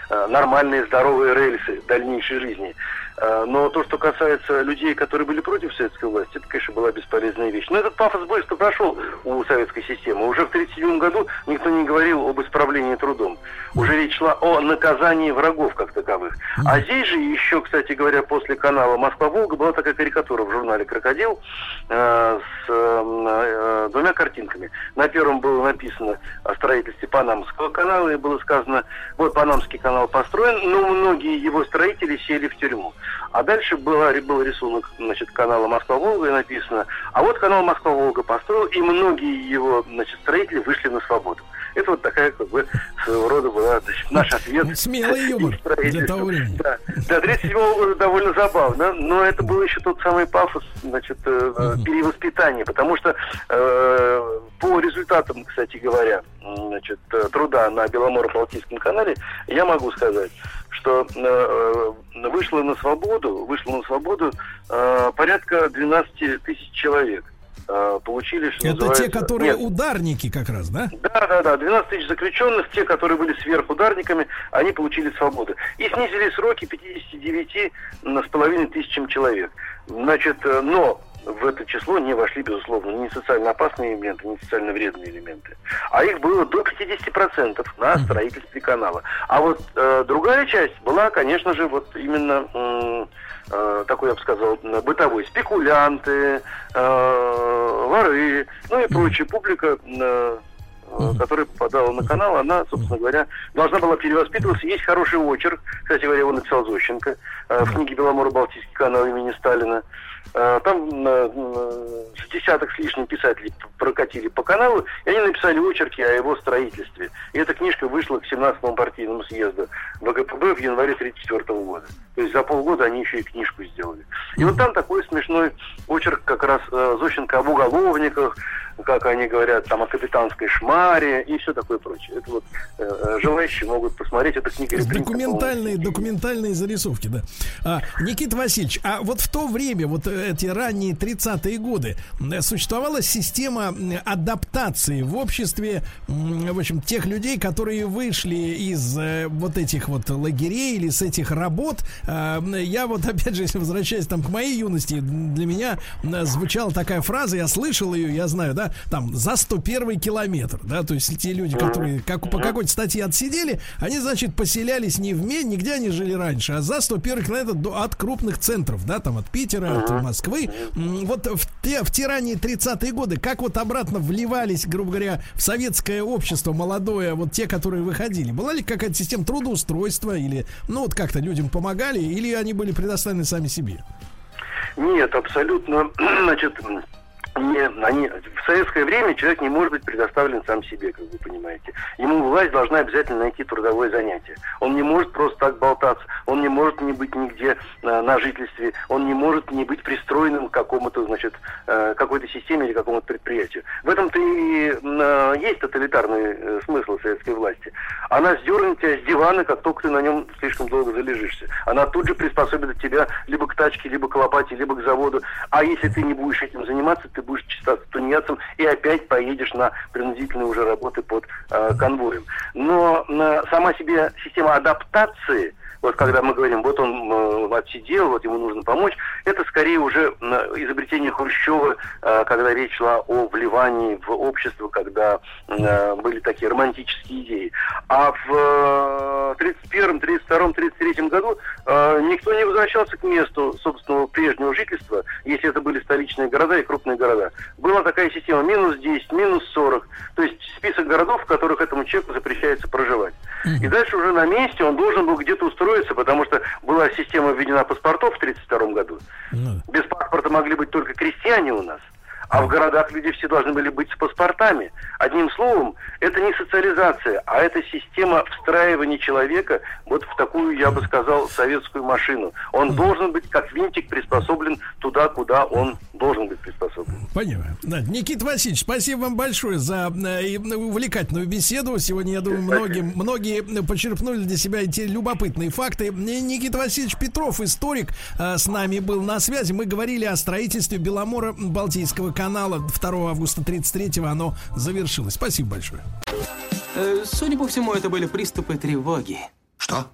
S8: нормальные здоровые рельсы дальнейшей жизни. Э, Но то, что касается людей, которые были против советской власти, это, конечно, была бесполезная вещь. Но этот пафос быстро прошел у советской системы. Уже в 1937 году никто не говорил об исправлении трудом. Уже речь шла о наказании врагов как таковых. А здесь же еще, кстати говоря, после канала «Москва-Волга» была такая карикатура в журнале «Крокодил» э, с э, двумя картинками. На первом было написано о строительстве Панамского канала, и было сказано, вот Панамский канал построен, но многие его строители сели в тюрьму. А дальше была, был рисунок значит, канала Москва-Волга, и написано, а вот канал Москва-Волга построил, и многие его значит, строители вышли на свободу. Это вот такая, как бы, своего рода была значит, наш ответ.
S1: Смелый юмор для того времени.
S8: Да, до 37 года довольно забавно, но это был еще тот самый пафос, значит, э, э, перевоспитания, потому что э, по результатам, кстати говоря, значит, э, труда на Беломоро-Балтийском канале, я могу сказать, что э, э, вышло на свободу, вышло на свободу э, порядка 12 тысяч человек. Э, получили, что
S1: Это те,
S8: называется-
S1: которые
S8: Нет,
S1: ударники как раз, да?
S8: да, да, да. 12 тысяч заключенных, те, которые были сверхударниками, они получили свободу. И снизили сроки 59 на с половиной тысячам человек. Значит, э, но в это число не вошли, безусловно, ни социально опасные элементы, ни социально вредные элементы. А их было до 50% на строительстве канала. А вот э, другая часть была, конечно же, вот именно э, такой, я бы сказал, бытовой. Спекулянты, э, воры, ну и прочая публика, э, э, которая попадала на канал, она, собственно говоря, должна была перевоспитываться. Есть хороший очерк, кстати говоря, его написал Зощенко э, в книге «Беломоро-Балтийский канал» имени Сталина. Э, Там с десяток с лишним писателей прокатили по каналу, и они написали очерки о его строительстве. И эта книжка вышла к 17-му партийному съезду ВГПБ в январе 1934 года. То есть за полгода они еще и книжку сделали. И вот там такой смешной очерк как раз э, Зощенко об уголовниках, как они говорят, там о капитанской шмаре и все такое прочее. Это вот э, э, желающие могут посмотреть. Книга Репринта,
S1: Документальные, документальные зарисовки, да. А, Никита Васильевич, а вот в то время, вот э, эти ранние 30-е годы, существовала система адаптации в обществе, в общем, тех людей, которые вышли из э, вот этих вот лагерей или с этих работ. А, Я вот, опять же, если возвращаясь там к моей юности, для меня звучала такая фраза, я слышал ее, я знаю, да, да, там за 101 километр, да, то есть те люди, которые как, по какой-то статье отсидели, они, значит, поселялись не в Мень, нигде они жили раньше, а за 101 километр до, от крупных центров, да, там от Питера, от Москвы. М, Вот в те, в те ранние 30-е годы, как вот обратно вливались, грубо говоря, в советское общество молодое, вот те, которые выходили? Была ли какая-то система трудоустройства или, ну, вот как-то людям помогали, или они были предоставлены сами себе?
S8: Нет, абсолютно. Значит, не, они, в советское время человек не может быть предоставлен сам себе, как вы понимаете. Ему власть должна обязательно найти трудовое занятие. Он не может просто так болтаться, он не может не быть нигде э, на жительстве, он не может не быть пристроенным к какому-то, значит, э, какой-то системе или какому-то предприятию. В этом-то и э, есть тоталитарный смысл советской власти. Она сдернет тебя с дивана, как только ты на нем слишком долго залежишься. Она тут же приспособит тебя либо к тачке, либо к лопате, либо к заводу. А если ты не будешь этим заниматься, ты будешь чисто тунеядцем и опять поедешь на принудительные уже работы под э, конвоем. Но э, сама себе система адаптации, вот когда мы говорим, вот он э, отсидел, вот ему нужно помочь, это скорее уже изобретение Хрущева, э, когда речь шла о вливании в общество, когда э, были такие романтические идеи. А в э, 31, 32, 33 году никто не возвращался к месту собственного прежнего жительства, если это были столичные города и крупные города. Была такая система минус 10, минус 40, то есть список городов, в которых этому человеку запрещается проживать. И дальше уже на месте он должен был где-то устроиться, потому что была система введена паспортов в 1932 году.
S1: Ну,
S8: Без паспорта могли быть только крестьяне у нас. А в городах люди все должны были быть с паспортами. Одним словом, это не социализация, а это система встраивания человека вот в такую, я бы сказал, советскую машину. Он должен быть как винтик приспособлен туда, куда он должен быть приспособлен.
S1: Понимаю. Да, Никита Васильевич, спасибо вам большое за э, ну, увлекательную беседу. Сегодня, я думаю, многие, многие почерпнули для себя эти любопытные факты. Ни- Никита Васильевич Петров, историк, э, с нами был на связи. Мы говорили о строительстве Беломора Балтийского канала 2 августа 33-го. Оно завершилось. Спасибо большое.
S9: Э, Судя по всему, это были приступы тревоги.
S3: Что?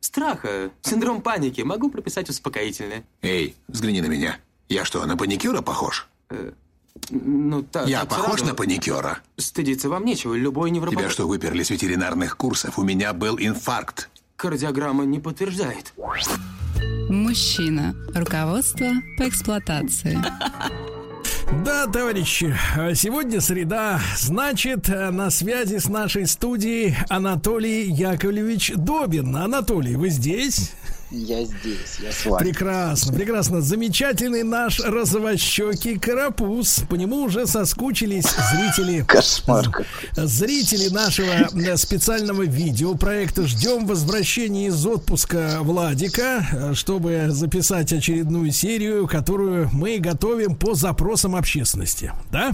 S9: Страха, синдром паники. Могу прописать успокоительное.
S3: Эй, взгляни на меня. Я что, на паникюра похож?
S9: Ну, так.
S3: Я
S9: так
S3: похож
S9: сразу.
S3: на паникюра?
S9: Стыдиться вам нечего. Любой невропат...
S3: Тебя что, выперли с ветеринарных курсов? У меня был инфаркт.
S9: Кардиограмма не подтверждает.
S10: Мужчина. Руководство по эксплуатации.
S1: Да, товарищи, э, сегодня среда, значит, э, на связи с нашей студией Анатолий Яковлевич Добин. Анатолий, вы здесь?
S11: Я здесь, я с вами.
S1: Прекрасно, прекрасно. Замечательный наш розовощекий карапуз. По нему уже соскучились зрители.
S11: Кошмар.
S1: Зрители нашего э, специального видеопроекта ждем возвращения из отпуска Владика, э, чтобы записать очередную серию, которую мы готовим по запросам общественности. Да?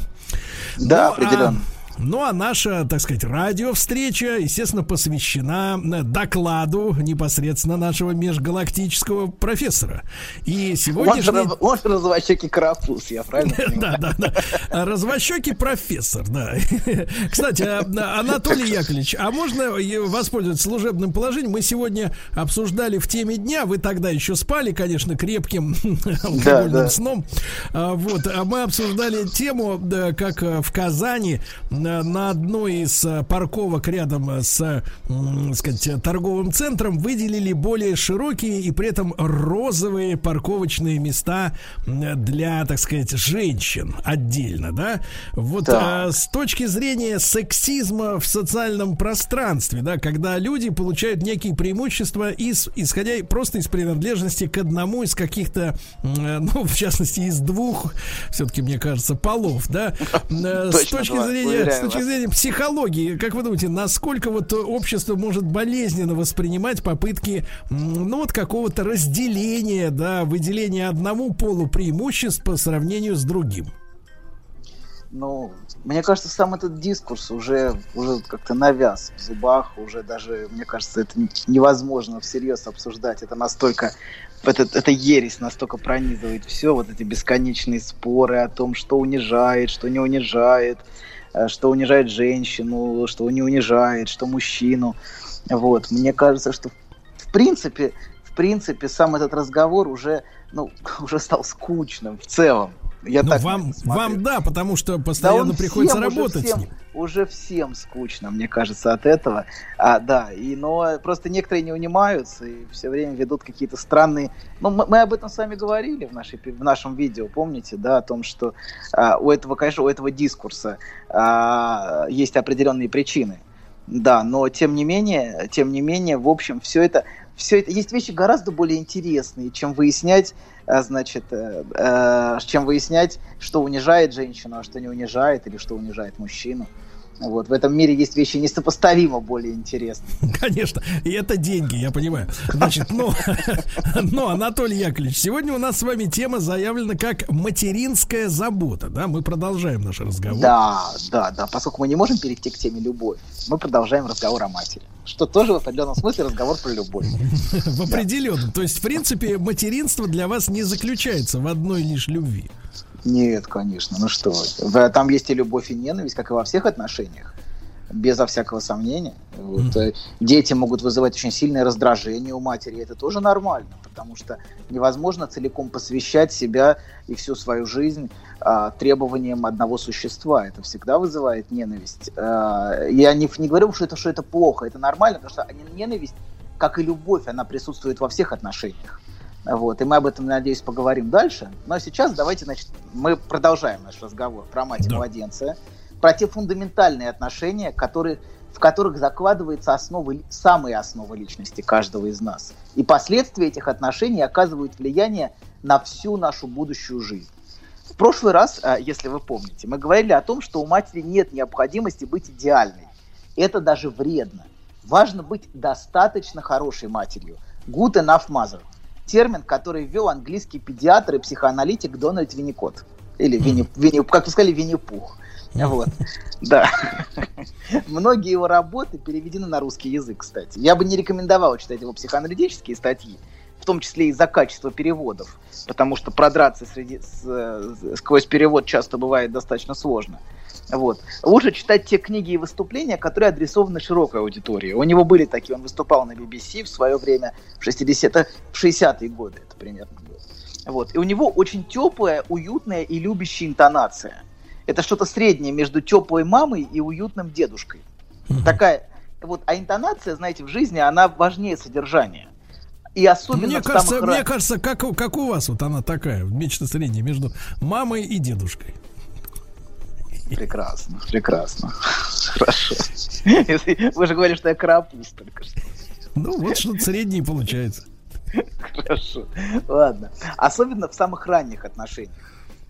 S11: Да,
S1: Ну, а-
S11: определенно.
S1: Ну а наша, так сказать, радиовстреча, естественно, посвящена э, докладу непосредственно нашего межгалактического профессора. И сегодняшний...
S11: он же развощекий карапуз, я правильно понимаю?
S1: Да, да, да. Развощекий профессор, да. Кстати, а, Анатолий Яковлевич, а можно воспользоваться служебным положением? Мы сегодня обсуждали в теме дня, вы тогда еще спали, конечно, крепким алкогольным сном. А, Вот, а мы обсуждали тему, как э, в Казани на одной из э, парковок рядом с, сказать, торговым центром выделили более широкие и при этом розовые парковочные места для, так сказать, женщин отдельно, да? Вот
S11: Так.
S1: а, с точки зрения сексизма в социальном пространстве, да, когда люди получают некие преимущества, из, исходя просто из принадлежности к одному из каких-то, м, ну, в частности, из двух, все-таки, мне кажется, полов, да? Э, С точки зрения, с точки зрения психологии, как вы думаете, насколько вот общество может болезненно воспринимать попытки, ну, вот какого-то разделения, да, выделения одному полу преимуществ по сравнению с другим?
S11: Ну, мне кажется, сам этот дискурс уже, уже как-то навяз в зубах, уже даже, мне кажется, это невозможно всерьез обсуждать. Это настолько, это, это ересь настолько пронизывает все, вот эти бесконечные споры о том, что унижает, что не унижает, что унижает женщину, что не унижает, что мужчину. Вот, мне кажется, что в принципе, в принципе, сам этот разговор уже, ну, уже стал скучным в целом. Я
S1: ну,
S11: так
S1: вам,
S11: смотрю.
S1: вам да, потому что
S11: Да
S1: постоянно
S11: он
S1: приходится
S11: всем, уже
S1: работать с
S11: всем, уже всем скучно, мне кажется, от этого. А, да, и, но просто некоторые не унимаются и все время ведут какие-то странные... Ну, мы, мы об этом с вами говорили в, нашей, в нашем видео, помните, да, о том, что а, у этого, конечно, у этого дискурса а, есть определенные причины. Да, но тем не менее, тем не менее, в общем, все это, все это есть вещи гораздо более интересные, чем выяснять, а, значит, э, э, чем выяснять, что унижает женщину, а что не унижает, или что унижает мужчину. Вот в этом мире есть вещи несопоставимо более интересные.
S1: Конечно, и это деньги, я понимаю. Значит, ну, но, Анатолий Яковлевич, сегодня у нас с вами тема заявлена как материнская забота, да? Мы продолжаем наш разговор.
S11: Да, да, да. Поскольку мы не можем перейти к теме любовь, мы продолжаем разговор о матери. Что тоже в определенном смысле разговор про любовь.
S1: В определенном. То есть, в принципе, материнство для вас не заключается в одной лишь любви.
S11: Нет, конечно, ну что вы. Там есть и любовь, и ненависть, как и во всех отношениях. Безо всякого сомнения. Вот, э, Дети могут вызывать очень сильное раздражение у матери. Это тоже нормально, потому что невозможно целиком посвящать себя и всю свою жизнь а, требованиям одного существа. Это всегда вызывает ненависть. А, я не, не говорю, что это, что это плохо, это нормально, потому что ненависть, как и любовь, она присутствует во всех отношениях. Вот, и мы об этом, надеюсь, поговорим дальше. Но сейчас давайте, значит, мы продолжаем наш разговор про мать
S1: Да.
S11: младенца, про те фундаментальные отношения, которые, в которых закладываются основы, самые основы личности каждого из нас. И последствия этих отношений оказывают влияние на всю нашу будущую жизнь. В прошлый раз, а, если вы помните, мы говорили о том, что у матери нет необходимости быть идеальной. Это даже вредно. Важно быть достаточно хорошей матерью. Good enough mother. Термин, который ввел английский педиатр и психоаналитик Дональд Винникот. Или Винни, Винни- как вы сказали, Винни-Пух. Вот. Да. Многие его работы переведены на русский язык, кстати. Я бы не рекомендовал читать его психоаналитические статьи, в том числе из-за качества переводов, потому что продраться среди, с- э, сквозь перевод часто бывает достаточно сложно. Вот. Лучше читать те книги и выступления, которые адресованы широкой аудитории. У него были такие, он выступал на BBC в свое время, в 60-е, в 60-е годы это примерно было. Вот. И у него очень теплая, уютная и любящая интонация. Это что-то среднее между теплой мамой и уютным дедушкой. Такая, вот, а интонация, знаете, в жизни, она важнее содержания. И особенно
S1: Мне кажется,
S11: самых
S1: мне кажется, как, у- как у вас вот она такая, нечто среднее между мамой и дедушкой.
S11: Прекрасно, прекрасно. Хорошо. Вы же говорили, что я карапуз только что.
S1: Ну, вот что-то среднее получается.
S11: Хорошо. Ладно. Особенно в самых ранних отношениях.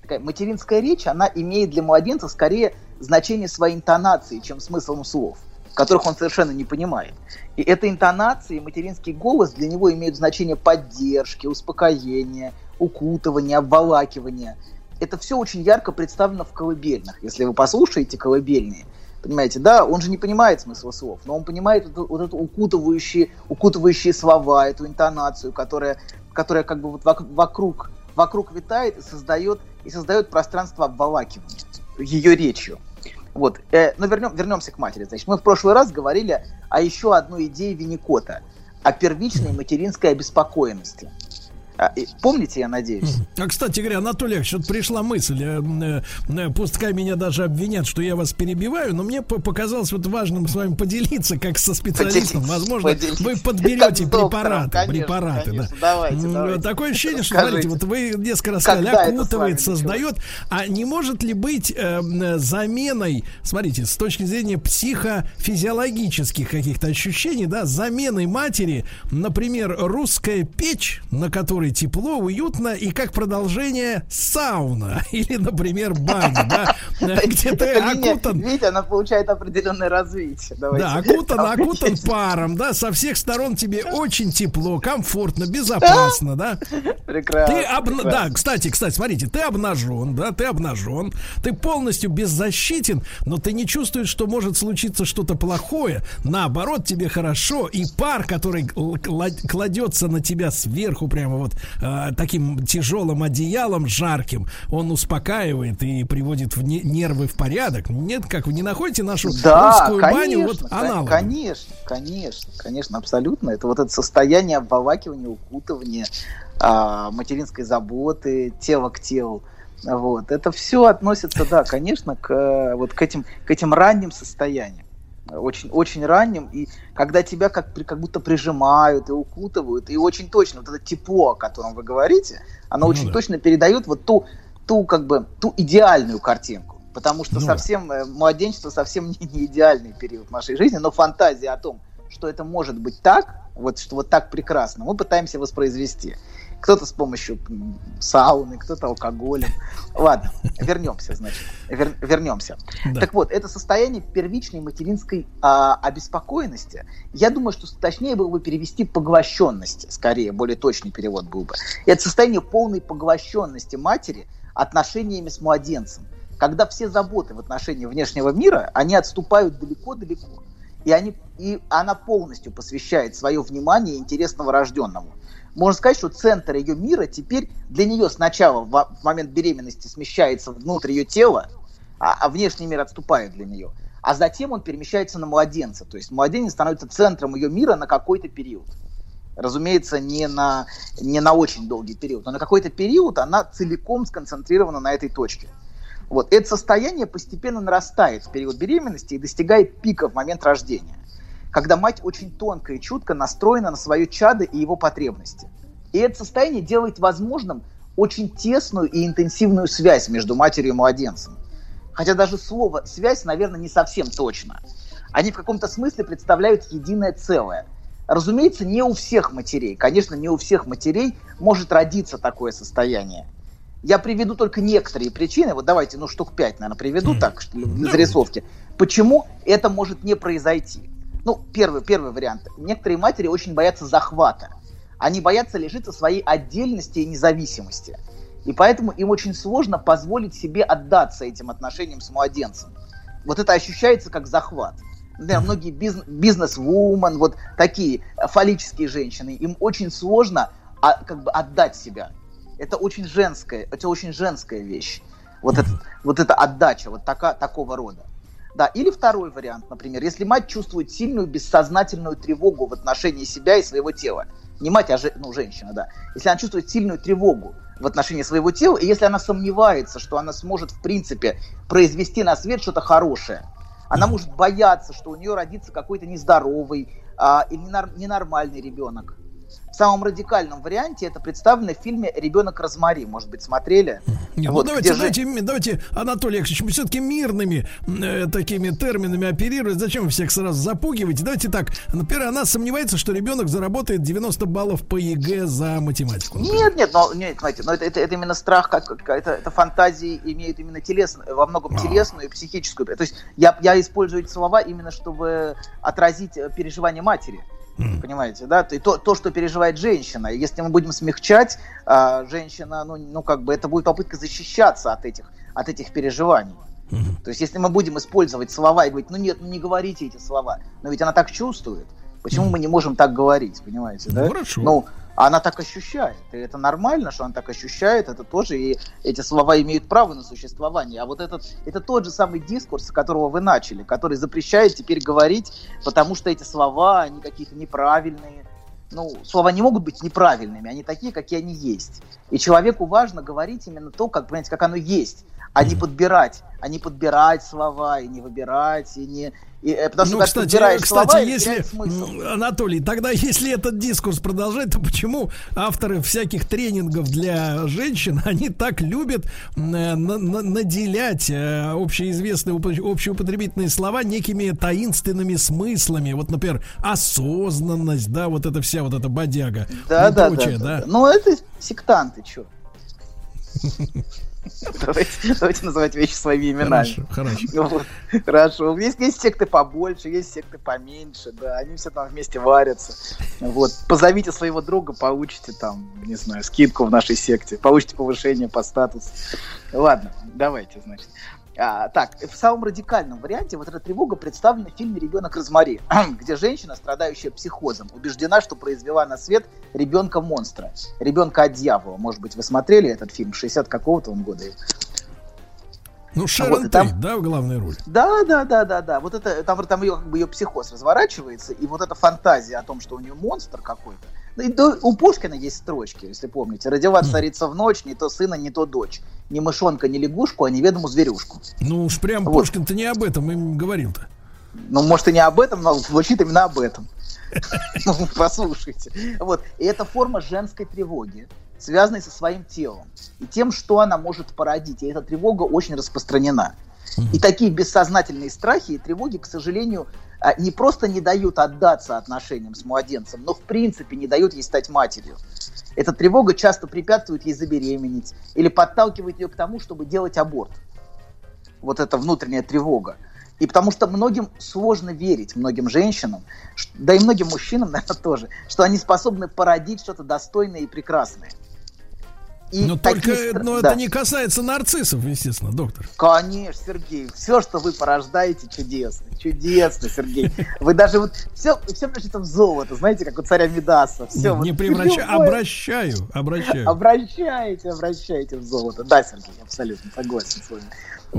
S11: Такая материнская речь, она имеет для младенца скорее значение своей интонации, чем смыслом слов, которых он совершенно не понимает. И эта интонация и материнский голос для него имеют значение поддержки, успокоения, укутывания, обволакивания. Это все очень ярко представлено в колыбельных. Если вы послушаете колыбельные, понимаете, да, он же не понимает смысла слов, но он понимает вот, вот эту укутывающие, укутывающие слова, эту интонацию, которая, которая как бы вот вок- вокруг, вокруг витает и создает, и создает пространство обволакивания ее речью. Вот. Э, но вернем, вернемся к матери. Значит, мы в прошлый раз говорили о еще одной идее Винникота, о первичной материнской обеспокоенности. А, помните, я надеюсь?
S1: А, кстати говоря, Анатолий вот пришла мысль, э, э, э, пускай меня даже обвинят, что я вас перебиваю, но мне по- показалось вот важным с вами поделиться, как со специалистом.
S11: Поделитесь,
S1: Возможно,
S11: поделитесь.
S1: вы подберете
S11: доктором,
S1: препараты,
S11: конечно,
S1: препараты,
S11: конечно.
S1: да.
S11: Давайте, давайте.
S1: Такое ощущение, что,
S11: Расскажите.
S1: смотрите, вот вы несколько раз сказали, окутывает, создает, а не может ли быть э, м, заменой, смотрите, с точки зрения психофизиологических каких-то ощущений, да, заменой матери, например, русская печь, на которой тепло, уютно, и как продолжение сауна, или, например, баня, да, где ты
S11: линия,
S1: окутан
S11: Видите, она получает определенное развитие.
S1: Да, окутан, окутан паром, да, со всех сторон тебе очень тепло, комфортно, безопасно, да.
S11: Прекрасно.
S1: Ты обна-. Да, кстати, кстати, смотрите, ты обнажен, да, ты обнажен, ты полностью беззащитен, но ты не чувствуешь, что может случиться что-то плохое. Наоборот, тебе хорошо, и пар, который кладется на тебя сверху, прямо вот э, таким тяжелым одеялом жарким, он успокаивает и приводит в не- нервы в порядок. Нет, как вы не находите нашу
S11: Да,
S1: русскую
S11: конечно,
S1: баню вот аналогом?
S11: конечно, конечно, конечно, абсолютно. Это вот это состояние обволакивания, укутывания, а, материнской заботы, тело к телу. Вот. Это все относится, да, конечно, к, э, вот к, этим, к этим ранним состояниям. Очень, очень ранним. И когда тебя как, как будто прижимают и укутывают, и очень точно вот это тепло, о котором вы говорите, оно
S1: Ну
S11: очень
S1: да.
S11: точно передает вот ту, ту, как бы, ту идеальную картинку. Потому что
S1: Ну да.
S11: совсем э, младенчество совсем не, не идеальный период нашей жизни, но фантазия о том, что это может быть так, вот что вот так прекрасно, мы пытаемся воспроизвести. Кто-то с помощью сауны, кто-то алкоголем. Ладно, вернемся, значит. Вер- вернемся.
S1: Да.
S11: Так вот, это состояние первичной материнской а, обеспокоенности. Я думаю, что точнее было бы перевести поглощенности, скорее, более точный перевод был бы. Это состояние полной поглощенности матери отношениями с младенцем. Когда все заботы в отношении внешнего мира, они отступают далеко-далеко. И, они, и она полностью посвящает свое внимание и интерес новорожденному. Можно сказать, что центр ее мира теперь для нее сначала в момент беременности смещается внутрь ее тела, а, а внешний мир отступает для нее. А затем он перемещается на младенца. То есть младенец становится центром ее мира на какой-то период. Разумеется, не на, не на очень долгий период, но на какой-то период она целиком сконцентрирована на этой точке. Вот. Это состояние постепенно нарастает в период беременности и достигает пика в момент рождения, когда мать очень тонко и чутко настроена на свое чадо и его потребности. И это состояние делает возможным очень тесную и интенсивную связь между матерью и младенцем. Хотя даже слово «связь», наверное, не совсем точно. Они в каком-то смысле представляют единое целое. Разумеется, не у всех матерей, конечно, не у всех матерей может родиться такое состояние. Я приведу только некоторые причины. Вот давайте, ну, штук пять, наверное, приведу так, что ли, для зарисовки. Почему это может не произойти? Ну, первый, первый вариант. Некоторые матери очень боятся захвата. Они боятся лишиться своей отдельности и независимости. И поэтому им очень сложно позволить себе отдаться этим отношениям с младенцем. Вот это ощущается как захват. Например, многие бизн- бизнес-вумен, вот такие фаллические женщины, им очень сложно а, как бы отдать себя. Это очень женская, это очень женская вещь. Вот, это, вот эта отдача, вот така, такого рода. Да, или второй вариант, например, если мать чувствует сильную бессознательную тревогу в отношении себя и своего тела. Не мать, а же, ну, женщина, да. Если она чувствует сильную тревогу в отношении своего тела, и если она сомневается, что она сможет, в принципе, произвести на свет что-то хорошее, она может бояться, что у нее родится какой-то нездоровый а, или ненор- ненормальный ребенок. В самом радикальном варианте это представлено в фильме «Ребенок Розмари». Может быть, смотрели?
S1: Нет,
S11: Вот,
S1: ну давайте,
S11: где же-
S1: давайте, Анатолий Яковлевич, все-таки мирными э, такими терминами оперировать. Зачем всех сразу запугиваете? Давайте так. Например, она сомневается, что ребенок заработает 90 баллов по ЕГЭ за математику.
S11: Нет, нет, но, нет, знаете, но это, это, это именно страх, как, как это, это фантазии имеют именно телесную, во многом
S1: А.
S11: телесную и психическую. То есть я, я использую эти слова именно, чтобы отразить э, переживания матери. Понимаете, да? То, то, то, что переживает женщина. Если мы будем смягчать, а, женщина, ну, ну, как бы это будет попытка защищаться от этих, от этих переживаний. То есть, если мы будем использовать слова и говорить, ну нет, ну не говорите эти слова, но ведь она так чувствует, почему мы не можем так говорить, понимаете, да?
S1: Ну, хорошо.
S11: Ну, она так ощущает, и это нормально, что она так ощущает, это тоже, и эти слова имеют право на существование. А вот этот, это тот же самый дискурс, с которого вы начали, который запрещает теперь говорить, потому что эти слова, они какие-то неправильные. Ну, слова не могут быть неправильными, они такие, какие они есть. И человеку важно говорить именно то, как, понимаете, как оно есть, а не подбирать, а не подбирать слова, и не выбирать, и не... и, э, потому что
S1: ну, кстати,
S11: подбираешь
S1: кстати,
S11: слова,
S1: если Анатолий, тогда если этот дискурс продолжать, то почему авторы всяких тренингов для женщин они так любят э, на- на- наделять э, общеизвестные уп- общеупотребительные слова некими таинственными смыслами? Вот, например, осознанность, да, вот это вся вот эта бодяга
S11: Да, да,
S1: прочее,
S11: да,
S1: да.
S11: да. Ну, это сектанты, что? Давайте, давайте называть вещи своими именами.
S1: Хорошо, хорошо.
S11: Ну вот, Хорошо. Есть, есть секты побольше, есть секты поменьше, да, они все там вместе варятся. Вот. Позовите своего друга, получите там, не знаю, скидку в нашей секте, получите повышение по статусу. Ладно, давайте, значит. А, так, в самом радикальном варианте вот эта тревога представлена в фильме «Ребенок Розмари», где женщина, страдающая психозом, убеждена, что произвела на свет ребенка-монстра, ребенка от дьявола. Может быть, вы смотрели этот фильм 60 какого-то он года?
S1: Ну, Шерон
S11: Вот, там-
S1: Тейт, да, в главной роли.
S11: Да, да, да, да, да. Вот это там, там ее, как бы ее психоз разворачивается, и вот эта фантазия о том, что у нее монстр какой-то, Ну, и до- у Пушкина есть строчки, если помните. Родила царица в ночь, не то сына, не то дочь. Ни мышонка, ни лягушку, а неведому зверюшку.
S1: Ну уж прям
S11: Вот.
S1: Пушкин-то не об этом им говорил-то.
S11: Ну, может, и не об этом, но звучит именно об этом. Ну, послушайте. Вот. И это форма женской тревоги, связанной со своим телом и тем, что она может породить. И эта тревога очень распространена. И такие бессознательные страхи и тревоги, к сожалению, не просто не дают отдаться отношениям с младенцем, но в принципе не дают ей стать матерью. Эта тревога часто препятствует ей забеременеть или подталкивает ее к тому, чтобы делать аборт. Вот эта внутренняя тревога. И потому что многим сложно верить, многим женщинам, да и многим мужчинам, наверное, тоже, что они способны породить что-то достойное и прекрасное. И
S1: Но
S11: такие
S1: только но
S11: да.
S1: это не касается нарциссов, естественно, доктор.
S11: Конечно, Сергей, все, что вы порождаете, чудесно, чудесно, Сергей. Вы даже вот все, все превращается в золото, знаете, как у царя Мидаса. Все,
S1: не превращаю, обращаю, обращаю.
S11: Обращаете, обращаете в золото. Да, Сергей, абсолютно согласен с вами.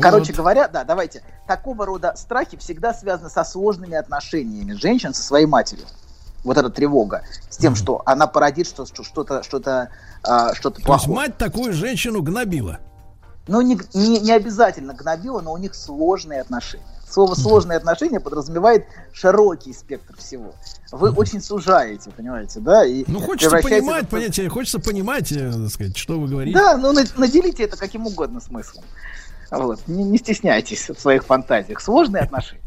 S11: Короче
S1: Вот.
S11: говоря, да, давайте. Такого рода страхи всегда связаны со сложными отношениями женщин со своей матерью. Вот эта тревога с тем, что она породит что- что- что-то, что-то, а, что-то
S1: То есть
S11: плохое.
S1: мать такую женщину гнобила.
S11: Ну, не, не, не обязательно гнобила, но у них сложные отношения. Слово сложные отношения подразумевает широкий спектр всего. Вы очень сужаете, понимаете, да? И
S1: Ну, хочется понимать,
S11: в-
S1: понятие, хочется понимать, э, так сказать, что вы говорите.
S11: Да, ну на- наделите это каким угодно смыслом. Вот. Не, не стесняйтесь в своих фантазиях. Сложные отношения.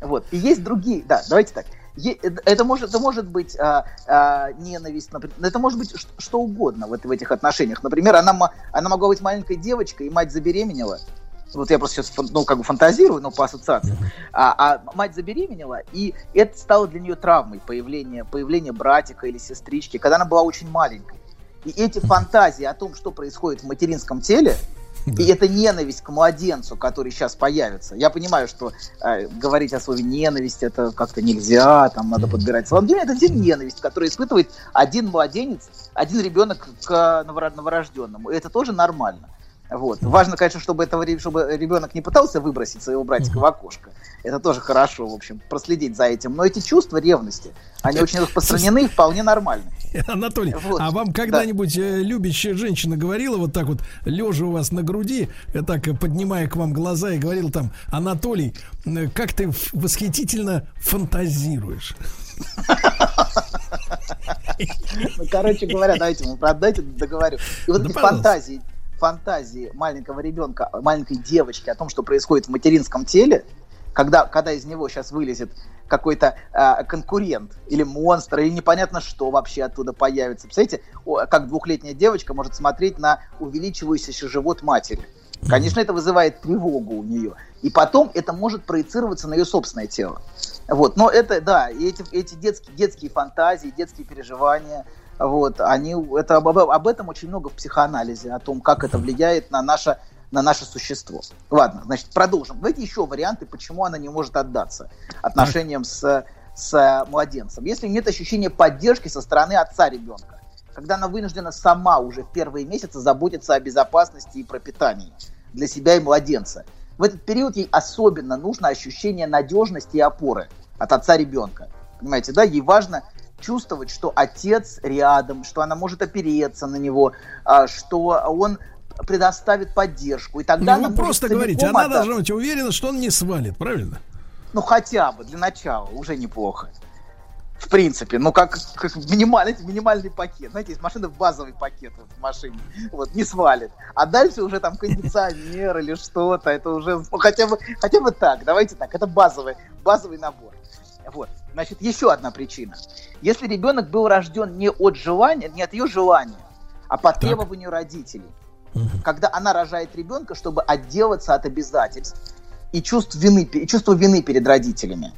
S11: Вот. И есть другие. Да, давайте так. Это, может, это может быть а, а, ненависть, например, это может быть ш- что угодно в, это- в этих отношениях. Например, она, она могла быть маленькой девочкой, и мать забеременела. Вот я просто сейчас, ну, как бы фантазирую, но по ассоциации. А, а мать забеременела, и это стало для нее травмой появление, появление братика или сестрички, когда она была очень маленькой. И эти фантазии о том, что происходит в материнском теле, и это ненависть к младенцу, который сейчас появится. Я понимаю, что э, говорить о слове ненависть это как-то нельзя, там надо подбирать слова. Но Это действительно ненависть, которую испытывает один младенец, один ребенок к новорожденному. И это тоже нормально. Вот. Важно, конечно, чтобы, этого, чтобы ребенок не пытался выбросить своего братика в окошко. Это тоже хорошо, в общем, проследить за этим. Но эти чувства ревности, они очень распространены и вполне нормальны.
S1: Анатолий,
S11: Вот,
S1: а вам когда-нибудь э, любящая женщина говорила вот так вот, лежа у вас на груди, э, так э, поднимая к вам глаза и говорила там, Анатолий, как ты восхитительно фантазируешь.
S11: Ну, короче говоря, давайте мы продайте, договорю. И вот
S1: Да,
S11: эти
S1: пожалуйста.
S11: фантазии, фантазии маленького ребенка, маленькой девочки о том, что происходит в материнском теле, когда, когда из него сейчас вылезет какой-то а, конкурент или монстр, или непонятно что вообще оттуда появится. Представляете, как двухлетняя девочка может смотреть на увеличивающийся живот матери. Конечно, это вызывает тревогу у нее. И потом это может проецироваться на ее собственное тело. Вот. Но это, да, эти, эти детские, детские фантазии, детские переживания, вот, они, это, об, об этом очень много в психоанализе, о том, как это влияет на наше, на наше существо. Ладно, значит, продолжим. Давайте еще варианты, почему она не может отдаться отношениям с, с младенцем. Если нет ощущения поддержки со стороны отца ребенка, когда она вынуждена сама уже в первые месяцы заботиться о безопасности и пропитании для себя и младенца. В этот период ей особенно нужно ощущение надежности и опоры от отца ребенка. Понимаете, да? Ей важно чувствовать, что отец рядом, что она может опереться на него, а, что он предоставит поддержку. И тогда
S1: Ну,
S11: она
S1: просто говорите, она
S11: отдаться.
S1: должна быть уверена, что он не свалит, правильно?
S11: Ну, хотя бы, для начала, уже неплохо. В принципе, ну, как, как минимальный, минимальный пакет. Знаете, есть машина базовый пакет вот, в машине, вот, не свалит. А дальше уже там кондиционер или что-то, это уже, ну, хотя бы, хотя бы так, давайте так, это базовый, базовый набор. Вот, значит, еще одна причина. Если ребенок был рожден не от желания, не от ее желания, а по требованию родителей, когда она рожает ребенка, чтобы отделаться от обязательств и чувств вины, и чувства вины перед родителями,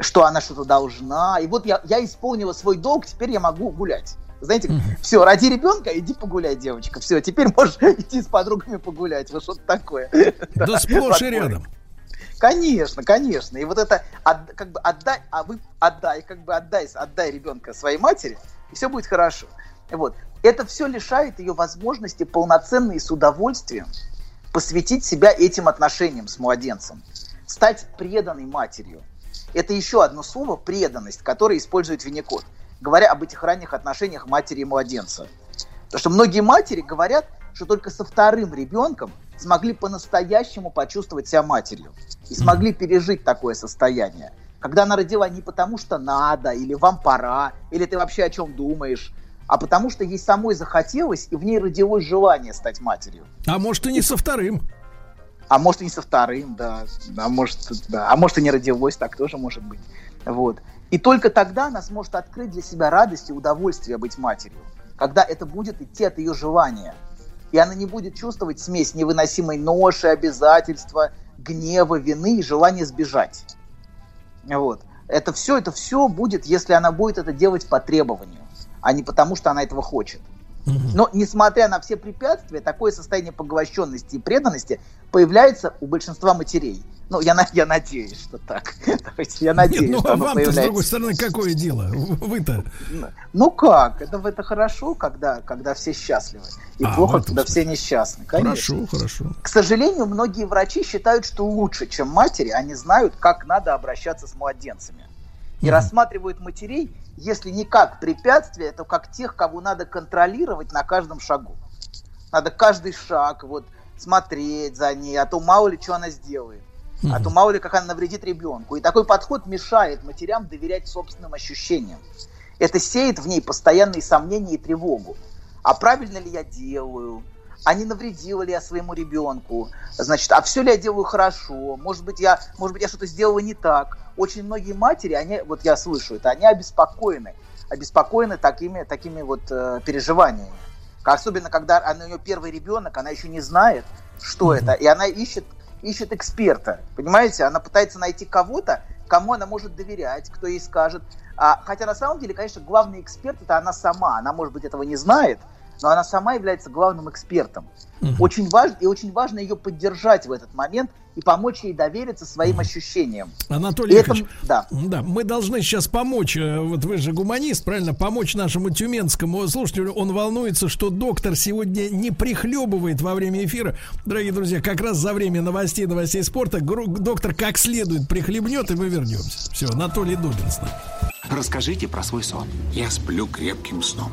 S11: что она что-то должна. И вот я, я исполнила свой долг, теперь я могу гулять. Знаете, все, ради ребенка, иди погуляй, девочка. Все, теперь можешь идти с подругами погулять. Вот что-то такое.
S1: Да сплошь и рядом.
S11: Конечно, конечно. И вот это от- как бы отдай, а вы отдай, как бы отдай, отдай ребенка своей матери, и все будет хорошо. Вот. Это все лишает ее возможности полноценно и с удовольствием посвятить себя этим отношениям с младенцем, стать преданной матерью. Это еще одно слово преданность, которое использует Винникот. говоря об этих ранних отношениях матери и младенца. Потому что многие матери говорят, что только со вторым ребенком смогли по-настоящему почувствовать себя матерью и смогли пережить такое состояние. Когда она родила не потому, что надо, или вам пора, или ты вообще о чем думаешь, а потому что ей самой захотелось, и в ней родилось желание стать матерью.
S1: А может и не со вторым.
S11: А может и не со вторым, да. А может, да. а может и не родилось, так тоже может быть. Вот. И только тогда она сможет открыть для себя радость и удовольствие быть матерью. Когда это будет идти от ее желания. И она не будет чувствовать смесь невыносимой ноши, обязательства, гнева, вины и желания сбежать. Вот. Это все, это все будет, если она будет это делать по требованию, а не потому, что она этого хочет. Но, несмотря на все препятствия, такое состояние поглощенности и преданности появляется у большинства матерей. Ну, я, я надеюсь, что так. я надеюсь, Нет,
S1: ну, что а вам появляется. с другой стороны, какое дело? Вы-то...
S11: Ну как? Это, это хорошо, когда, когда все счастливы. И а, плохо, когда все несчастны.
S1: Конечно. Хорошо, хорошо.
S11: К сожалению, многие врачи считают, что лучше, чем матери, они знают, как надо обращаться с младенцами. И mm рассматривают матерей если не как препятствие, то как тех, кого надо контролировать на каждом шагу. Надо каждый шаг вот смотреть за ней, а то мало ли что она сделает. А то мало ли как она навредит ребенку. И такой подход мешает матерям доверять собственным ощущениям. Это сеет в ней постоянные сомнения и тревогу. А правильно ли я делаю? А не навредила ли я своему ребенку, значит, а все ли я делаю хорошо, может быть, я, может быть, я что-то сделала не так. Очень многие матери, они, вот я слышу это, они обеспокоены, обеспокоены такими, такими вот э, переживаниями. Особенно, когда она, у нее первый ребенок, она еще не знает, что mm-hmm. это, и она ищет, ищет эксперта, понимаете? Она пытается найти кого-то, кому она может доверять, кто ей скажет. А, хотя на самом деле, конечно, главный эксперт это она сама, она, может быть, этого не знает, но она сама является главным экспертом. Угу. Очень важно, и очень важно ее поддержать в этот момент и помочь ей довериться своим ощущениям.
S1: Анатолий Яковлевич, да. да, мы должны сейчас помочь, э, вот вы же гуманист, правильно, помочь нашему тюменскому слушателю. Он волнуется, что доктор сегодня не прихлебывает во время эфира. Дорогие друзья, как раз за время новостей, новостей спорта доктор как следует прихлебнет, и мы вернемся. Все, Анатолий Дубин с нами.
S3: Расскажите про свой сон. Я сплю крепким сном.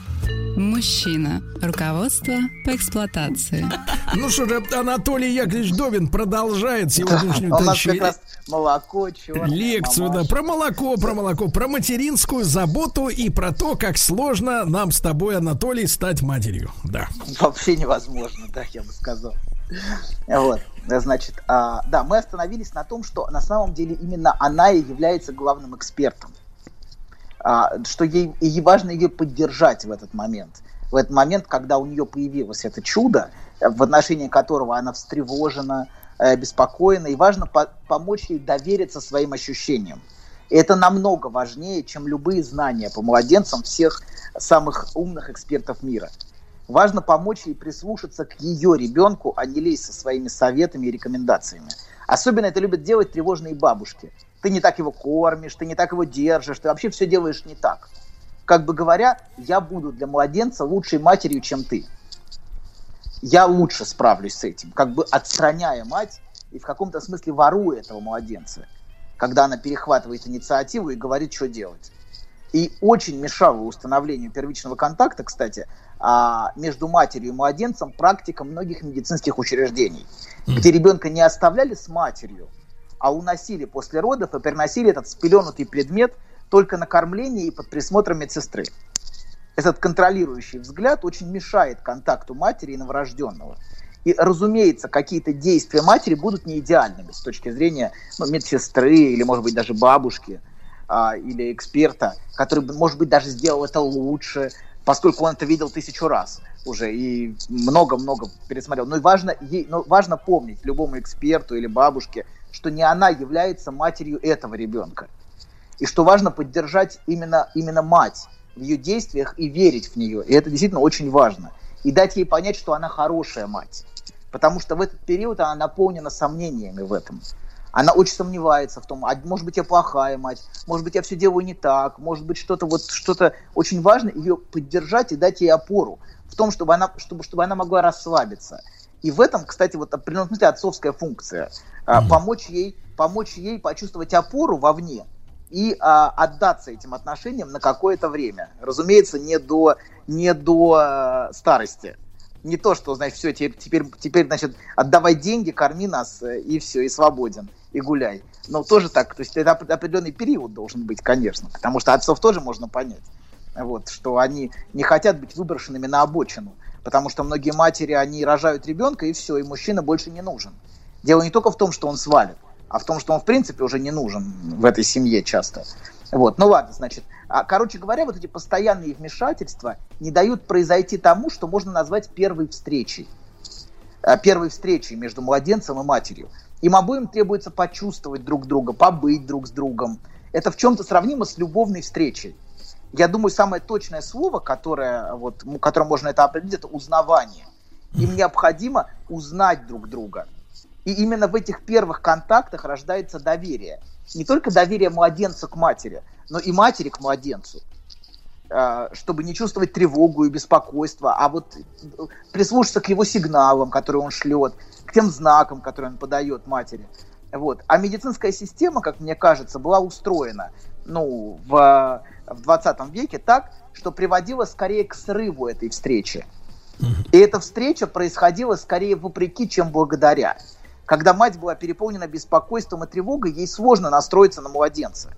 S10: Мужчина. Руководство по эксплуатации.
S1: Ну что же, Анатолий Яковлевич Довин продолжает сегодняшнюю
S11: как раз молоко, черное,
S1: Лекцию, да, про молоко, про молоко, про материнскую заботу и про то, как сложно нам с тобой, Анатолий, стать матерью. Да.
S11: Вообще невозможно, да, я бы сказал. Вот, значит, а, да, мы остановились на том, что на самом деле именно она и является главным экспертом. А, что ей, ей важно ее поддержать в этот момент. В этот момент, когда у нее появилось это чудо, в отношении которого она встревожена, э, беспокоена, и важно по помочь ей довериться своим ощущениям. И это намного важнее, чем любые знания по младенцам всех самых умных экспертов мира. Важно помочь ей прислушаться к ее ребенку, а не лезть со своими советами и рекомендациями. Особенно это любят делать тревожные бабушки – ты не так его кормишь, ты не так его держишь, ты вообще все делаешь не так. Как бы говоря, я буду для младенца лучшей матерью, чем ты. Я лучше справлюсь с этим, как бы отстраняя мать и в каком-то смысле воруя этого младенца, когда она перехватывает инициативу и говорит, что делать. И очень мешало установлению первичного контакта, кстати, а, между матерью и младенцем практика многих медицинских учреждений, где ребенка не оставляли с матерью, а уносили после родов и переносили этот спеленутый предмет только на кормление и под присмотром медсестры. Этот контролирующий взгляд очень мешает контакту матери и новорожденного. И, разумеется, какие-то действия матери будут не идеальными с точки зрения ну, медсестры или, может быть, даже бабушки а, или эксперта, который, может быть, даже сделал это лучше, поскольку он это видел тысячу раз уже и много-много пересмотрел. Но важно, ей, но важно помнить любому эксперту или бабушке, что не она является матерью этого ребенка. И что важно поддержать именно, именно мать в ее действиях и верить в нее. И это действительно очень важно. И дать ей понять, что она хорошая мать. Потому что в этот период она наполнена сомнениями в этом. Она очень сомневается в том, а может быть я плохая мать, может быть я все делаю не так, может быть что-то вот что-то очень важно ее поддержать и дать ей опору в том, чтобы она, чтобы, чтобы она могла расслабиться. И в этом, кстати, вот определенном смысле отцовская функция. А, помочь, ей, помочь ей почувствовать опору вовне и а, отдаться этим отношениям на какое-то время. Разумеется, не до, не до а, старости. Не то, что, значит, все, теперь, теперь, теперь, значит, отдавай деньги, корми нас, э, и все, и свободен, и гуляй. Но тоже так, то есть это определенный период должен быть, конечно, потому что отцов тоже можно понять, вот, что они не хотят быть выброшенными на обочину, потому что многие матери, они рожают ребенка, и все, и мужчина больше не нужен. Дело не только в том, что он свалит, а в том, что он, в принципе, уже не нужен в этой семье часто. Вот, ну ладно, значит, а, короче говоря, вот эти постоянные вмешательства не дают произойти тому, что можно назвать первой встречей. А, первой встречей между младенцем и матерью. Им обоим требуется почувствовать друг друга, побыть друг с другом. Это в чем-то сравнимо с любовной встречей. Я думаю, самое точное слово, которое, вот, которым можно это определить, это узнавание. Им необходимо узнать друг друга. И именно в этих первых контактах рождается доверие. Не только доверие младенца к матери, но и матери к младенцу а, чтобы не чувствовать тревогу и беспокойство, а вот прислушаться к его сигналам, которые он шлет, к тем знакам, которые он подает матери. Вот. А медицинская система, как мне кажется, была устроена ну, в, в 20 веке так, что приводила скорее к срыву этой встречи. И эта встреча происходила скорее вопреки, чем благодаря. Когда мать была переполнена беспокойством и тревогой, ей сложно настроиться на младенца.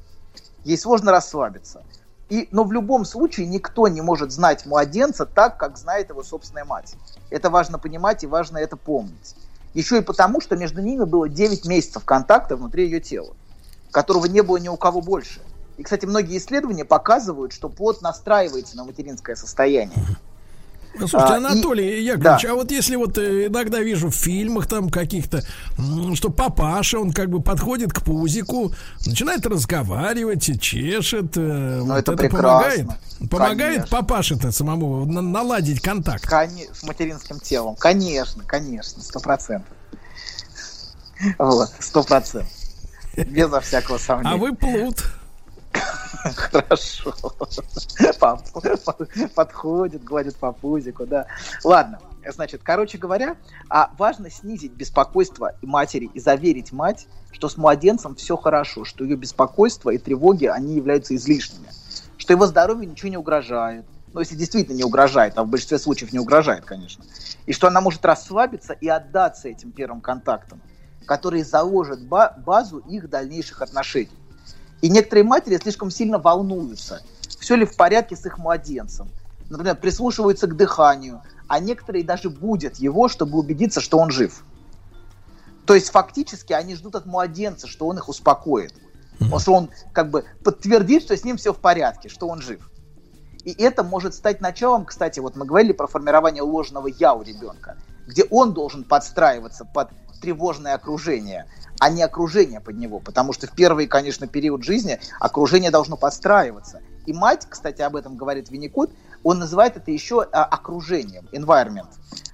S11: Ей сложно расслабиться. И, но в любом случае никто не может знать младенца так, как знает его собственная мать. Это важно понимать и важно это помнить. Еще и потому, что между ними было 9 месяцев контакта внутри ее тела, которого не было ни у кого больше. И, кстати, многие исследования показывают, что плод настраивается на материнское состояние.
S1: Слушайте, Анатолий и, Яковлевич, да. а вот если вот э, иногда вижу в фильмах там каких-то, что папаша, он как бы подходит к пузику, начинает разговаривать, чешет. Э,
S11: ну, вот это, это помогает.
S1: Помогает папаше-то самому наладить контакт.
S11: Конечно, с материнским телом. Конечно, конечно, сто процентов. Вот, сто процентов. Безо всякого сомнения.
S1: А вы плут.
S11: Хорошо. Подходит, гладит по пузику, да. Ладно, значит, короче говоря, а важно снизить беспокойство матери и заверить мать, что с младенцем все хорошо, что ее беспокойство и тревоги, они являются излишними, что его здоровью ничего не угрожает, ну, если действительно не угрожает, а в большинстве случаев не угрожает, конечно, и что она может расслабиться и отдаться этим первым контактам, которые заложат базу их дальнейших отношений. И некоторые матери слишком сильно волнуются, все ли в порядке с их младенцем. Например, прислушиваются к дыханию, а некоторые даже будут его, чтобы убедиться, что он жив. То есть фактически они ждут от младенца, что он их успокоит. Mm-hmm. Что он как бы подтвердит, что с ним все в порядке, что он жив. И это может стать началом, кстати, вот мы говорили про формирование ложного я у ребенка, где он должен подстраиваться под тревожное окружение, а не окружение под него. Потому что в первый, конечно, период жизни окружение должно подстраиваться. И мать, кстати, об этом говорит Винникут, он называет это еще а, окружением, environment,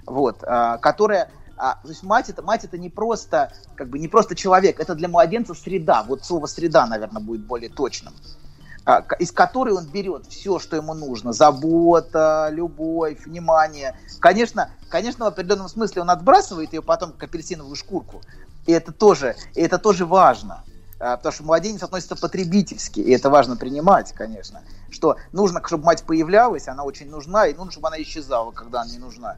S11: вот, а, которое а, то есть мать это, мать это не просто, как бы не просто человек, это для младенца среда. Вот слово среда, наверное, будет более точным. А, из которой он берет все, что ему нужно. Забота, любовь, внимание. Конечно, конечно, в определенном смысле он отбрасывает ее потом как апельсиновую шкурку. И это тоже, и это тоже важно. А, потому что младенец относится потребительски, и это важно принимать, конечно. Что нужно, чтобы мать появлялась, она очень нужна, и нужно, чтобы она исчезала, когда она не нужна.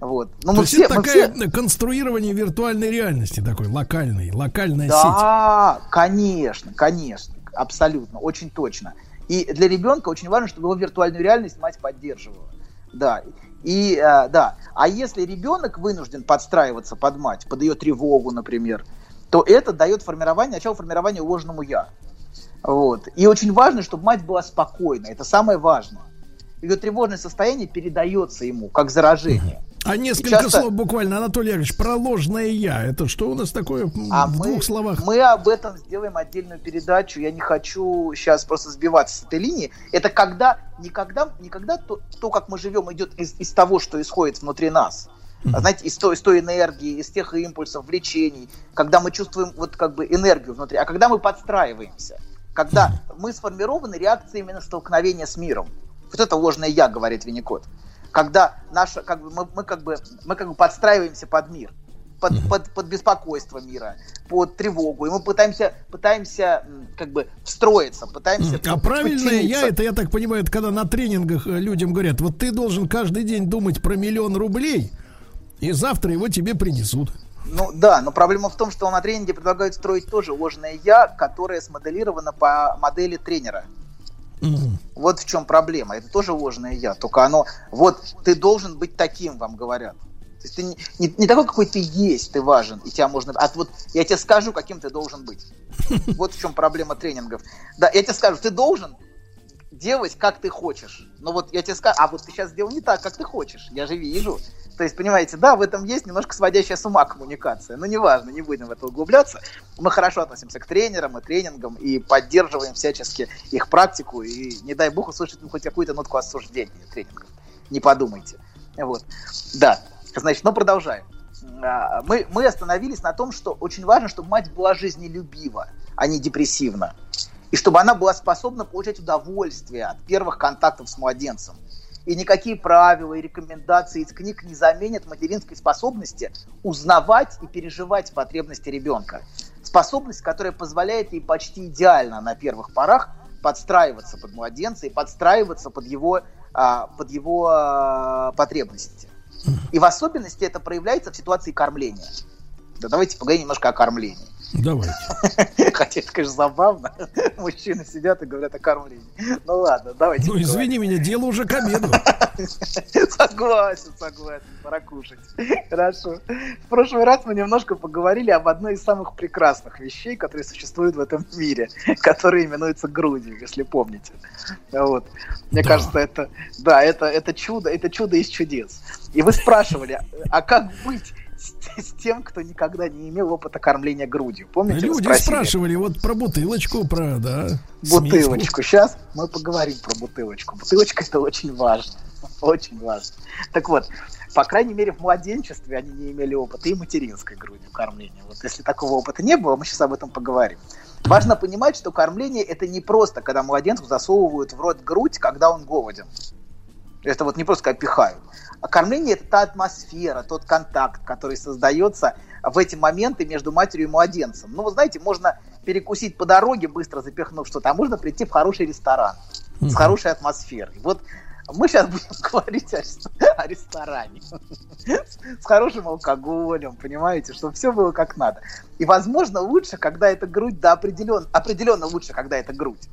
S11: Вот.
S1: Но То мы есть все, это такое все... конструирование виртуальной реальности такой, локальной, локальная
S11: да,
S1: сеть.
S11: Да, конечно, конечно, абсолютно, очень точно. И для ребенка очень важно, чтобы его виртуальную реальность мать поддерживала. Да. И э, да, а если ребенок вынужден подстраиваться под мать, под ее тревогу, например, то это дает формирование, начало формирования ложному я. Вот. И очень важно, чтобы мать была спокойна. Это самое важное. Ее тревожное состояние передается ему, как заражение.
S1: А несколько часто... слов буквально, Анатолий Яковлевич, про ложное я. Это что у нас такое а в мы, двух словах?
S11: Мы об этом сделаем отдельную передачу. Я не хочу сейчас просто сбиваться с этой линии. Это когда, никогда, никогда то, то как мы живем, идет из, из того, что исходит внутри нас. Mm-hmm. Знаете, из той, из той энергии, из тех импульсов, влечений, когда мы чувствуем вот как бы энергию внутри, а когда мы подстраиваемся, когда mm-hmm. мы сформированы реакциями на столкновение с миром. Вот это ложное я, говорит Винникот когда наша, как бы, мы, мы как бы, мы как бы подстраиваемся под мир, под, под, под беспокойство мира, под тревогу, и мы пытаемся, пытаемся как бы встроиться, пытаемся
S1: А правильное я, это я так понимаю, это когда на тренингах э, людям говорят, вот ты должен каждый день думать про миллион рублей, и завтра его тебе принесут.
S11: Ну да, но проблема в том, что на тренинге предлагают строить тоже ложное я, которое смоделировано по модели тренера. Вот в чем проблема. Это тоже ложное я. Только оно, вот ты должен быть таким, вам говорят. То есть ты не, не- не такой, какой ты есть, ты важен, и тебя можно... А вот я тебе скажу, каким ты должен быть. Вот в чем проблема тренингов. Да, я тебе скажу, ты должен делать, как ты хочешь. Но вот я тебе скажу, а вот ты сейчас сделал не так, как ты хочешь. Я же вижу. То есть, понимаете, да, в этом есть немножко сводящая с ума коммуникация. Но неважно, не будем в это углубляться. Мы хорошо относимся к тренерам и тренингам и поддерживаем всячески их практику. И не дай бог услышать ну, хоть какую-то нотку осуждения тренингов. Не подумайте. Вот. Да. Значит, но продолжаем. А, Мы, мы остановились на том, что очень важно, чтобы мать была жизнелюбива, а не депрессивна. И чтобы она была способна получать удовольствие от первых контактов с младенцем. И никакие правила и рекомендации из книг не заменят материнской способности узнавать и переживать потребности ребенка. Способность, которая позволяет ей почти идеально на первых порах подстраиваться под младенца и подстраиваться под его, а, под его а, потребности. И в особенности это проявляется в ситуации кормления. Да давайте поговорим немножко о кормлении.
S1: Давайте.
S11: Хотя это, конечно, забавно. Мужчины сидят и говорят о кормлении. Ну ладно, давайте.
S1: Ну, извини меня, дело уже к обеду.
S11: Согласен, согласен, пора кушать. Хорошо. В прошлый раз мы немножко поговорили об одной из самых прекрасных вещей, которые существуют в этом мире, которые именуются грудью, если помните. Вот. Мне
S1: Да.
S11: кажется, это, да, это, это чудо, это чудо из чудес. И вы спрашивали, а как быть с, с тем, кто никогда не имел опыта кормления грудью? Помните,
S1: Люди
S11: спросили?
S1: спрашивали вот про бутылочку, про, да.
S11: Бутылочку. Сейчас мы поговорим про бутылочку. Бутылочка это очень важно. Очень важно. Так вот, по крайней мере, в младенчестве они не имели опыта и материнской грудью кормления. Вот если такого опыта не было, мы сейчас об этом поговорим. Важно понимать, что кормление это не просто, когда младенцу засовывают в рот грудь, когда он голоден. Это вот не просто когда пихают. Кормление это та атмосфера, тот контакт, который создается в эти моменты между матерью и младенцем. Ну, вы знаете, можно перекусить по дороге, быстро запихнув что-то, а можно прийти в хороший ресторан с хорошей атмосферой. Вот мы сейчас будем говорить о, о ресторане с хорошим алкоголем, понимаете, чтобы все было как надо. И, возможно, лучше, когда это грудь, да, определенно, определенно лучше, когда это грудь.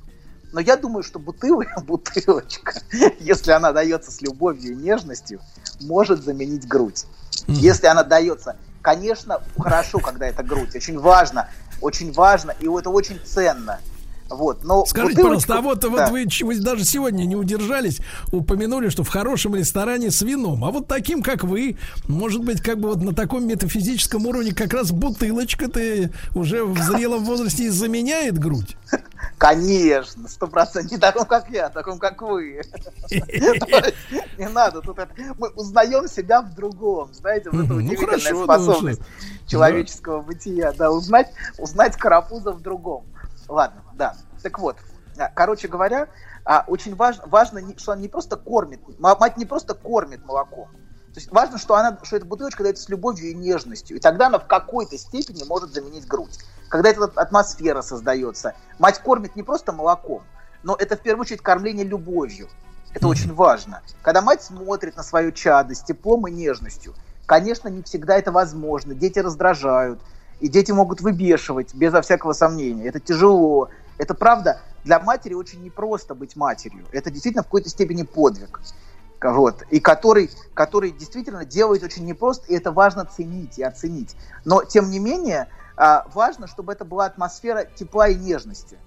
S11: Но я думаю, что бутылка, бутылочка, если она дается с любовью и нежностью, может заменить грудь. Если она дается, конечно, хорошо, когда это грудь. Очень важно, очень важно, и это очень ценно. Вот, но
S1: Скажите,
S11: бутылочку-
S1: пожалуйста, а вот,
S11: да.
S1: вот вы, вы даже сегодня не удержались, упомянули, что в хорошем ресторане с вином. А вот таким, как вы, может быть, как бы вот на таком метафизическом уровне как раз бутылочка-то уже в зрелом возрасте и заменяет грудь.
S11: Конечно, сто процентов. Не таком, как я, а таком, как вы. Не надо. Тут мы узнаем себя в другом. Знаете, вот это
S1: Мгм. Ну,
S11: удивительная
S1: хорошо,
S11: способность человеческого бытия. Да, узнать, узнать карапуза в другом. Ладно, да. Так вот, а, короче говоря, а, очень важно, важно, что она не просто кормит, ма- мать не просто кормит молоком. То есть важно, что, она, что эта бутылочка дается с любовью и нежностью. И тогда она в какой-то степени может заменить грудь. Когда эта атмосфера создается. Мать кормит не просто молоком, но это в первую очередь кормление любовью. Это очень важно. Когда мать смотрит на свое чадо с теплом и нежностью, конечно, не всегда это возможно. Дети раздражают, и дети могут выбешивать, безо всякого сомнения. Это тяжело. Это правда, для матери очень непросто быть матерью. Это действительно в какой-то степени подвиг. Вот, и который, который действительно делает очень непросто, и это важно ценить и оценить. Но, тем не менее, а, важно, чтобы это была атмосфера тепла и нежности.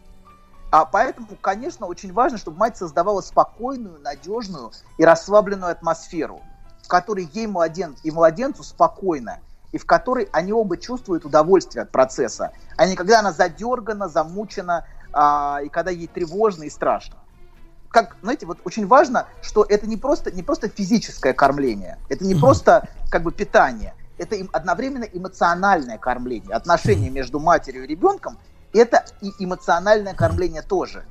S11: А поэтому, конечно, очень важно, чтобы мать создавала спокойную, надежную и расслабленную атмосферу, в которой ей младен, и младенцу спокойно, и в которой они оба чувствуют удовольствие от процесса, а не когда она задергана, замучена, а, и когда ей тревожно и страшно. Как, знаете, вот очень важно, что это не просто, не просто физическое кормление, это не просто как бы питание, это им одновременно эмоциональное кормление, отношения между матерью и ребенком, это и эмоциональное кормление тоже.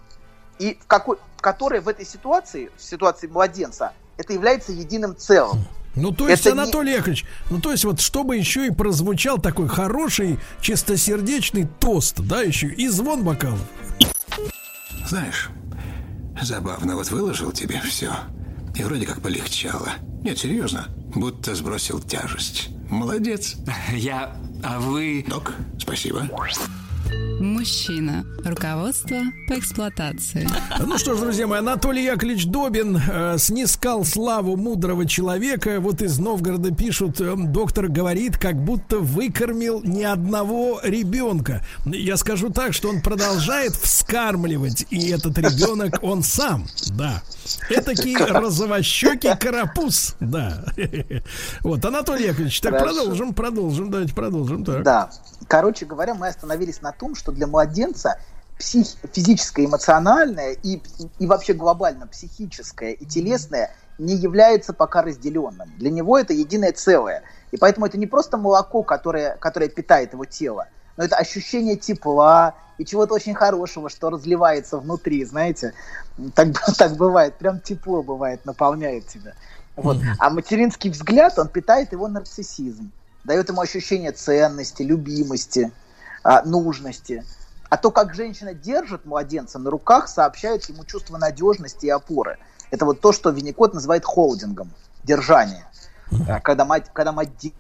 S11: И в какой, которое в этой ситуации, в ситуации младенца, это является единым целым.
S1: Ну, то есть,
S11: Это не-
S1: Анатолий Яковлевич, ну, то есть, вот, чтобы еще и прозвучал такой хороший, чистосердечный тост, да, еще и звон бокалов.
S3: Знаешь, забавно, вот выложил тебе все. И вроде как полегчало. Нет, серьезно, будто сбросил тяжесть. Молодец.
S9: Я... А вы...
S3: Док, спасибо.
S10: Мужчина. Руководство по эксплуатации.
S1: Ну что ж, друзья мои, Анатолий Яковлевич Добин э, снискал славу мудрого человека. Вот из Новгорода пишут, э, доктор говорит, как будто выкормил ни одного ребенка. Я скажу так, что он продолжает вскармливать, и этот ребенок он сам, да. Этакий розовощекий карапуз, да. Вот, Анатолий Яковлевич, так
S11: Хорошо.
S1: продолжим, продолжим, давайте продолжим. Так.
S11: Да. Короче говоря, мы остановились на том, что для младенца псих, физическое, эмоциональное и, и вообще глобально психическое и телесное не является пока разделенным. Для него это единое целое. И поэтому это не просто молоко, которое, которое питает его тело, но это ощущение тепла и чего-то очень хорошего, что разливается внутри, знаете. Так, так бывает, прям тепло бывает, наполняет тебя. Вот. А материнский взгляд, он питает его нарциссизм, дает ему ощущение ценности, любимости, а, нужности. А то, как женщина держит младенца на руках, сообщает ему чувство надежности и опоры. Это вот то, что Винникот называет холдингом, держание. А, Когда мать, когда мать де-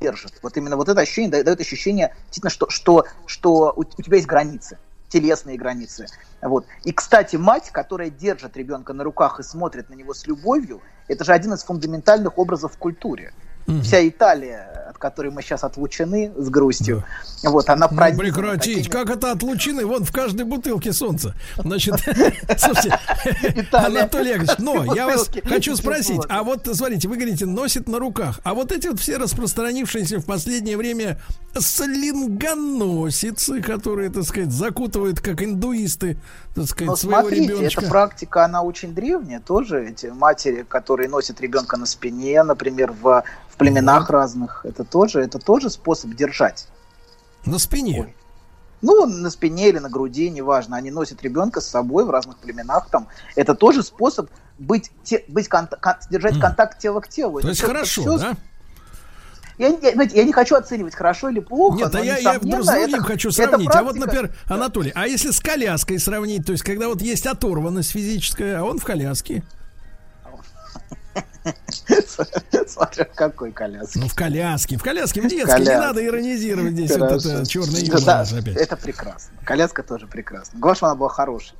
S11: держит. Вот именно вот это ощущение дает, дает ощущение, действительно, что, что, что у, у тебя есть границы, телесные границы. Вот. И, кстати, мать, которая держит ребенка на руках и смотрит на него с любовью, это же один из фундаментальных образов в культуре. Вся Италия, от которой мы сейчас отлучены с грустью, вот, она
S1: Ну, прекратить.
S11: такими-
S1: Как это отлучены? Вон в каждой бутылке солнца. Значит, слушайте. Анатолий Яковлевич, но я вас хочу спросить, а вот, смотрите, вы говорите, носит на руках, а вот эти вот все распространившиеся в последнее время слингоносицы, которые, так сказать, закутывают, как индуисты, так сказать,
S11: Но
S1: своего
S11: смотрите,
S1: ребеночка.
S11: эта практика, она очень древняя тоже. Эти матери, которые носят ребенка на спине, например, в племенах разных, это тоже, это тоже способ держать.
S1: На спине.
S11: Ну, на спине или на груди, неважно. Они носят ребенка с собой в разных племенах. Там. Это тоже способ быть, те- быть конта- кон- держать
S1: Мгм.
S11: контакт тела к телу.
S1: То
S11: Это
S1: есть хорошо,
S11: всё-
S1: да?
S11: Я, я- знаете, я не хочу оценивать, хорошо или плохо.
S1: Нет, а я, я с другим
S11: это-
S1: хочу
S11: это
S1: сравнить. А вот, например, Анатолий, а если с коляской сравнить, то есть когда вот есть оторванность физическая, а он в коляске?
S11: Смотря в какой коляске.
S1: Ну, в коляске, в коляске, в детской. Не надо иронизировать здесь вот
S11: Хорошо.
S1: это черное юмор
S11: да,
S1: наш опять.
S11: Это прекрасно. Коляска тоже прекрасна. Главное, она была хорошей.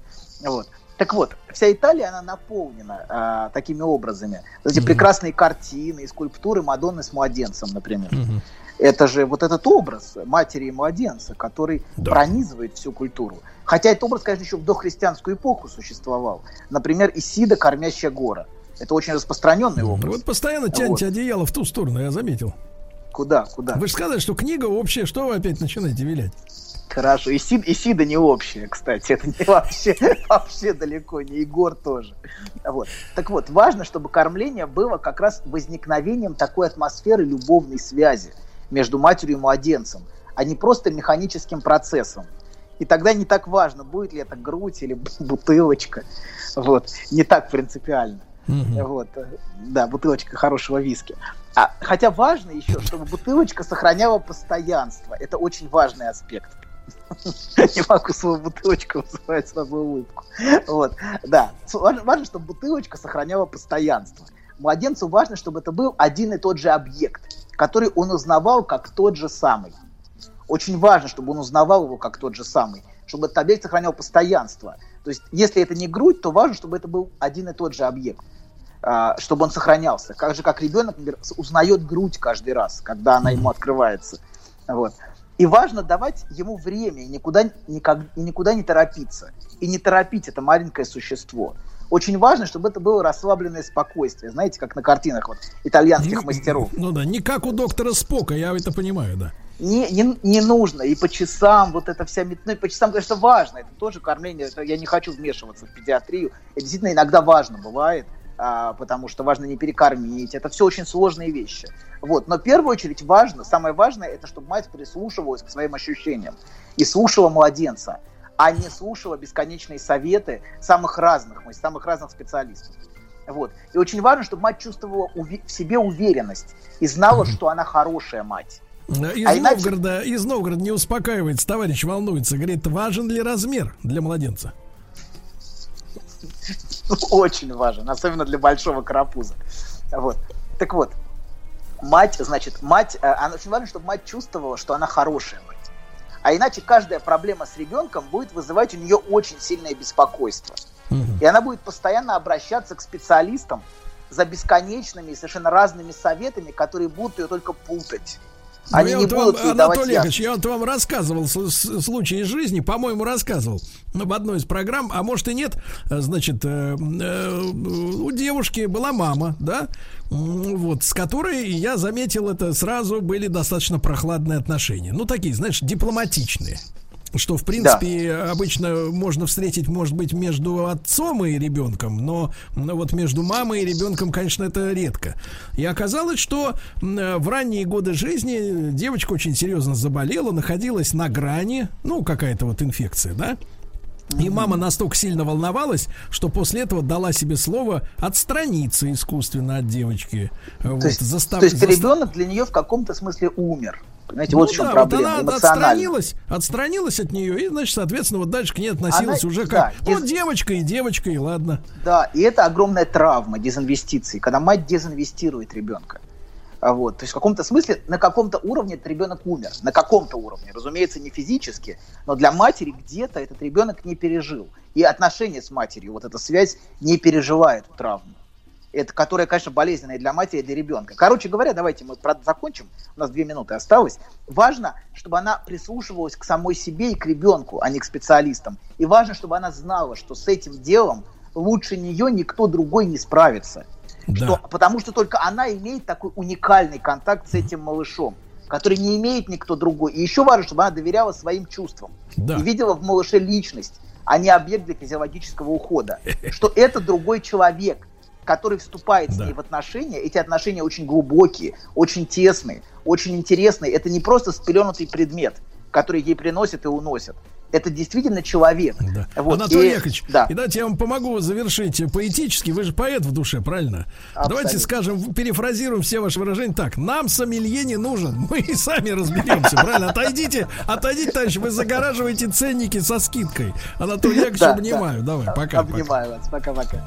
S11: Вот. Так вот, вся Италия, она наполнена а, такими образами. Вот Эти
S1: Мгм.
S11: прекрасные картины и скульптуры Мадонны с младенцем, например.
S1: Мгм.
S11: Это же вот этот образ матери и младенца, который
S1: Да.
S11: пронизывает всю культуру. Хотя этот образ, конечно, еще в дохристианскую эпоху существовал. Например, Исида, кормящая гора. Это очень распространенный образ.
S1: Вот постоянно тянете одеяло в ту сторону, я заметил.
S11: Куда, куда?
S1: Вы же сказали, что книга общая, что вы опять начинаете вилять?
S11: Хорошо. Исид, Исида не общая, кстати. Это не вообще, вообще далеко не Егор тоже. Вот. Так вот, важно, чтобы кормление было как раз возникновением такой атмосферы любовной связи между матерью и младенцем, а не просто механическим процессом. И тогда не так важно, будет ли это грудь или бутылочка. Вот. Не так принципиально. Вот, э, да, бутылочка хорошего виски. А, хотя важно еще, чтобы бутылочка сохраняла постоянство. Это очень важный аспект. Не могу свою бутылочку вызывать сразу улыбку. Вот, да. Важно, чтобы бутылочка сохраняла постоянство. Младенцу важно, чтобы это был один и тот же объект, который он узнавал как тот же самый. Очень важно, чтобы он узнавал его как тот же самый, чтобы этот объект сохранял постоянство. То есть, если это не грудь, то важно, чтобы это был один и тот же объект, чтобы он сохранялся. Как же, как ребенок, например, узнает грудь каждый раз, когда она ему открывается. Вот. И важно давать ему время и никуда, никак- и никуда не торопиться. И не торопить это маленькое существо. Очень важно, чтобы это было расслабленное спокойствие. Знаете, как на картинах вот, итальянских мастеров.
S1: Ну да, не как у доктора Спока, я это понимаю, да.
S11: Не, не, не нужно. И по часам вот это вся... мет- Ну, и по часам, конечно, важно. Это тоже кормление. Это я не хочу вмешиваться в педиатрию. Это действительно иногда важно бывает, а, потому что важно не перекормить. Это все очень сложные вещи. Вот. Но в первую очередь важно, самое важное, это чтобы мать прислушивалась к своим ощущениям и слушала младенца, а не слушала бесконечные советы самых разных, мы самых разных специалистов. Вот. И очень важно, чтобы мать чувствовала в себе уверенность и знала, что она хорошая мать.
S1: Из,
S11: А иначе-
S1: Новгорода, из Новгорода не успокаивается, товарищ волнуется. Говорит, важен ли размер для младенца?
S11: Очень важен, особенно для большого карапуза. Вот. Так вот, мать, значит, мать, э, она очень важно, чтобы мать чувствовала, что она хорошая мать. А иначе каждая проблема с ребенком будет вызывать у нее очень сильное беспокойство. И она будет постоянно обращаться к специалистам за бесконечными и совершенно разными советами, которые будут ее только путать.
S1: Ну,
S11: Они не
S1: вам,
S11: будут ей давать
S1: Анатолий Яковлевич, я вот вам рассказывал случай из жизни, по-моему, рассказывал в одной из программ, а может и нет. Значит, э, э, у девушки была мама, да, вот, с которой я заметил это сразу были достаточно прохладные отношения. Ну, такие, знаешь, дипломатичные. Что, в принципе, обычно можно встретить, может быть, между отцом и ребенком, но ну, вот между мамой и ребенком, конечно, это редко. И оказалось, что в ранние годы жизни девочка очень серьезно заболела, находилась на грани, ну, какая-то вот инфекция, да? И мама настолько сильно волновалась, что после этого дала себе слово отстраниться искусственно от девочки. Вот,
S11: То есть,
S1: застав-
S11: то есть
S1: застав-
S11: ребенок для нее в каком-то смысле умер. Понимаете, вот
S1: ну
S11: в чем
S1: да,
S11: проблема.
S1: Вот она
S11: эмоционально.
S1: отстранилась, отстранилась от нее, и, значит, соответственно, вот дальше к ней относилась
S11: Она-
S1: уже
S11: да,
S1: как, ну,
S11: дез-
S1: девочка и девочка, и ладно.
S11: Да, и это огромная травма дезинвестиций, когда мать дезинвестирует ребенка. А Вот, то есть в каком-то смысле, на каком-то уровне этот ребенок умер. На каком-то уровне. Разумеется, не физически, но для матери где-то этот ребенок не пережил. И отношения с матерью, вот эта связь не пережила эту травму. Это, которая, конечно, болезненная для матери, и для ребенка. Короче говоря, давайте мы закончим. У нас две минуты осталось. Важно, чтобы она прислушивалась к самой себе и к ребенку, а не к специалистам. И важно, чтобы она знала, что с этим делом лучше нее никто другой не справится. Что, потому что только она имеет такой уникальный контакт с этим малышом, который не имеет никто другой. И еще важно, чтобы она доверяла своим чувствам
S1: Да.
S11: и видела в малыше личность, а не объект для физиологического ухода. Что это другой человек, который вступает с ней в отношения. Эти отношения очень глубокие, очень тесные, очень интересные. Это не просто спеленутый предмет, который ей приносят и уносят. Это действительно человек. Вот.
S1: Анатолий
S11: И-
S1: Яковлевич,
S11: да.
S1: и давайте я вам помогу завершить поэтически. Вы же поэт в душе, правильно?
S11: Абсолютно.
S1: Давайте скажем, перефразируем все ваши выражения так. Нам сомелье не нужен, мы и сами разберемся, правильно? Отойдите, отойдите, товарищ, вы загораживаете ценники со скидкой. Анатолий Яковлевич,
S11: Да,
S1: обнимаю.
S11: да.
S1: Давай, пока.
S11: Обнимаю вас. Пока-пока.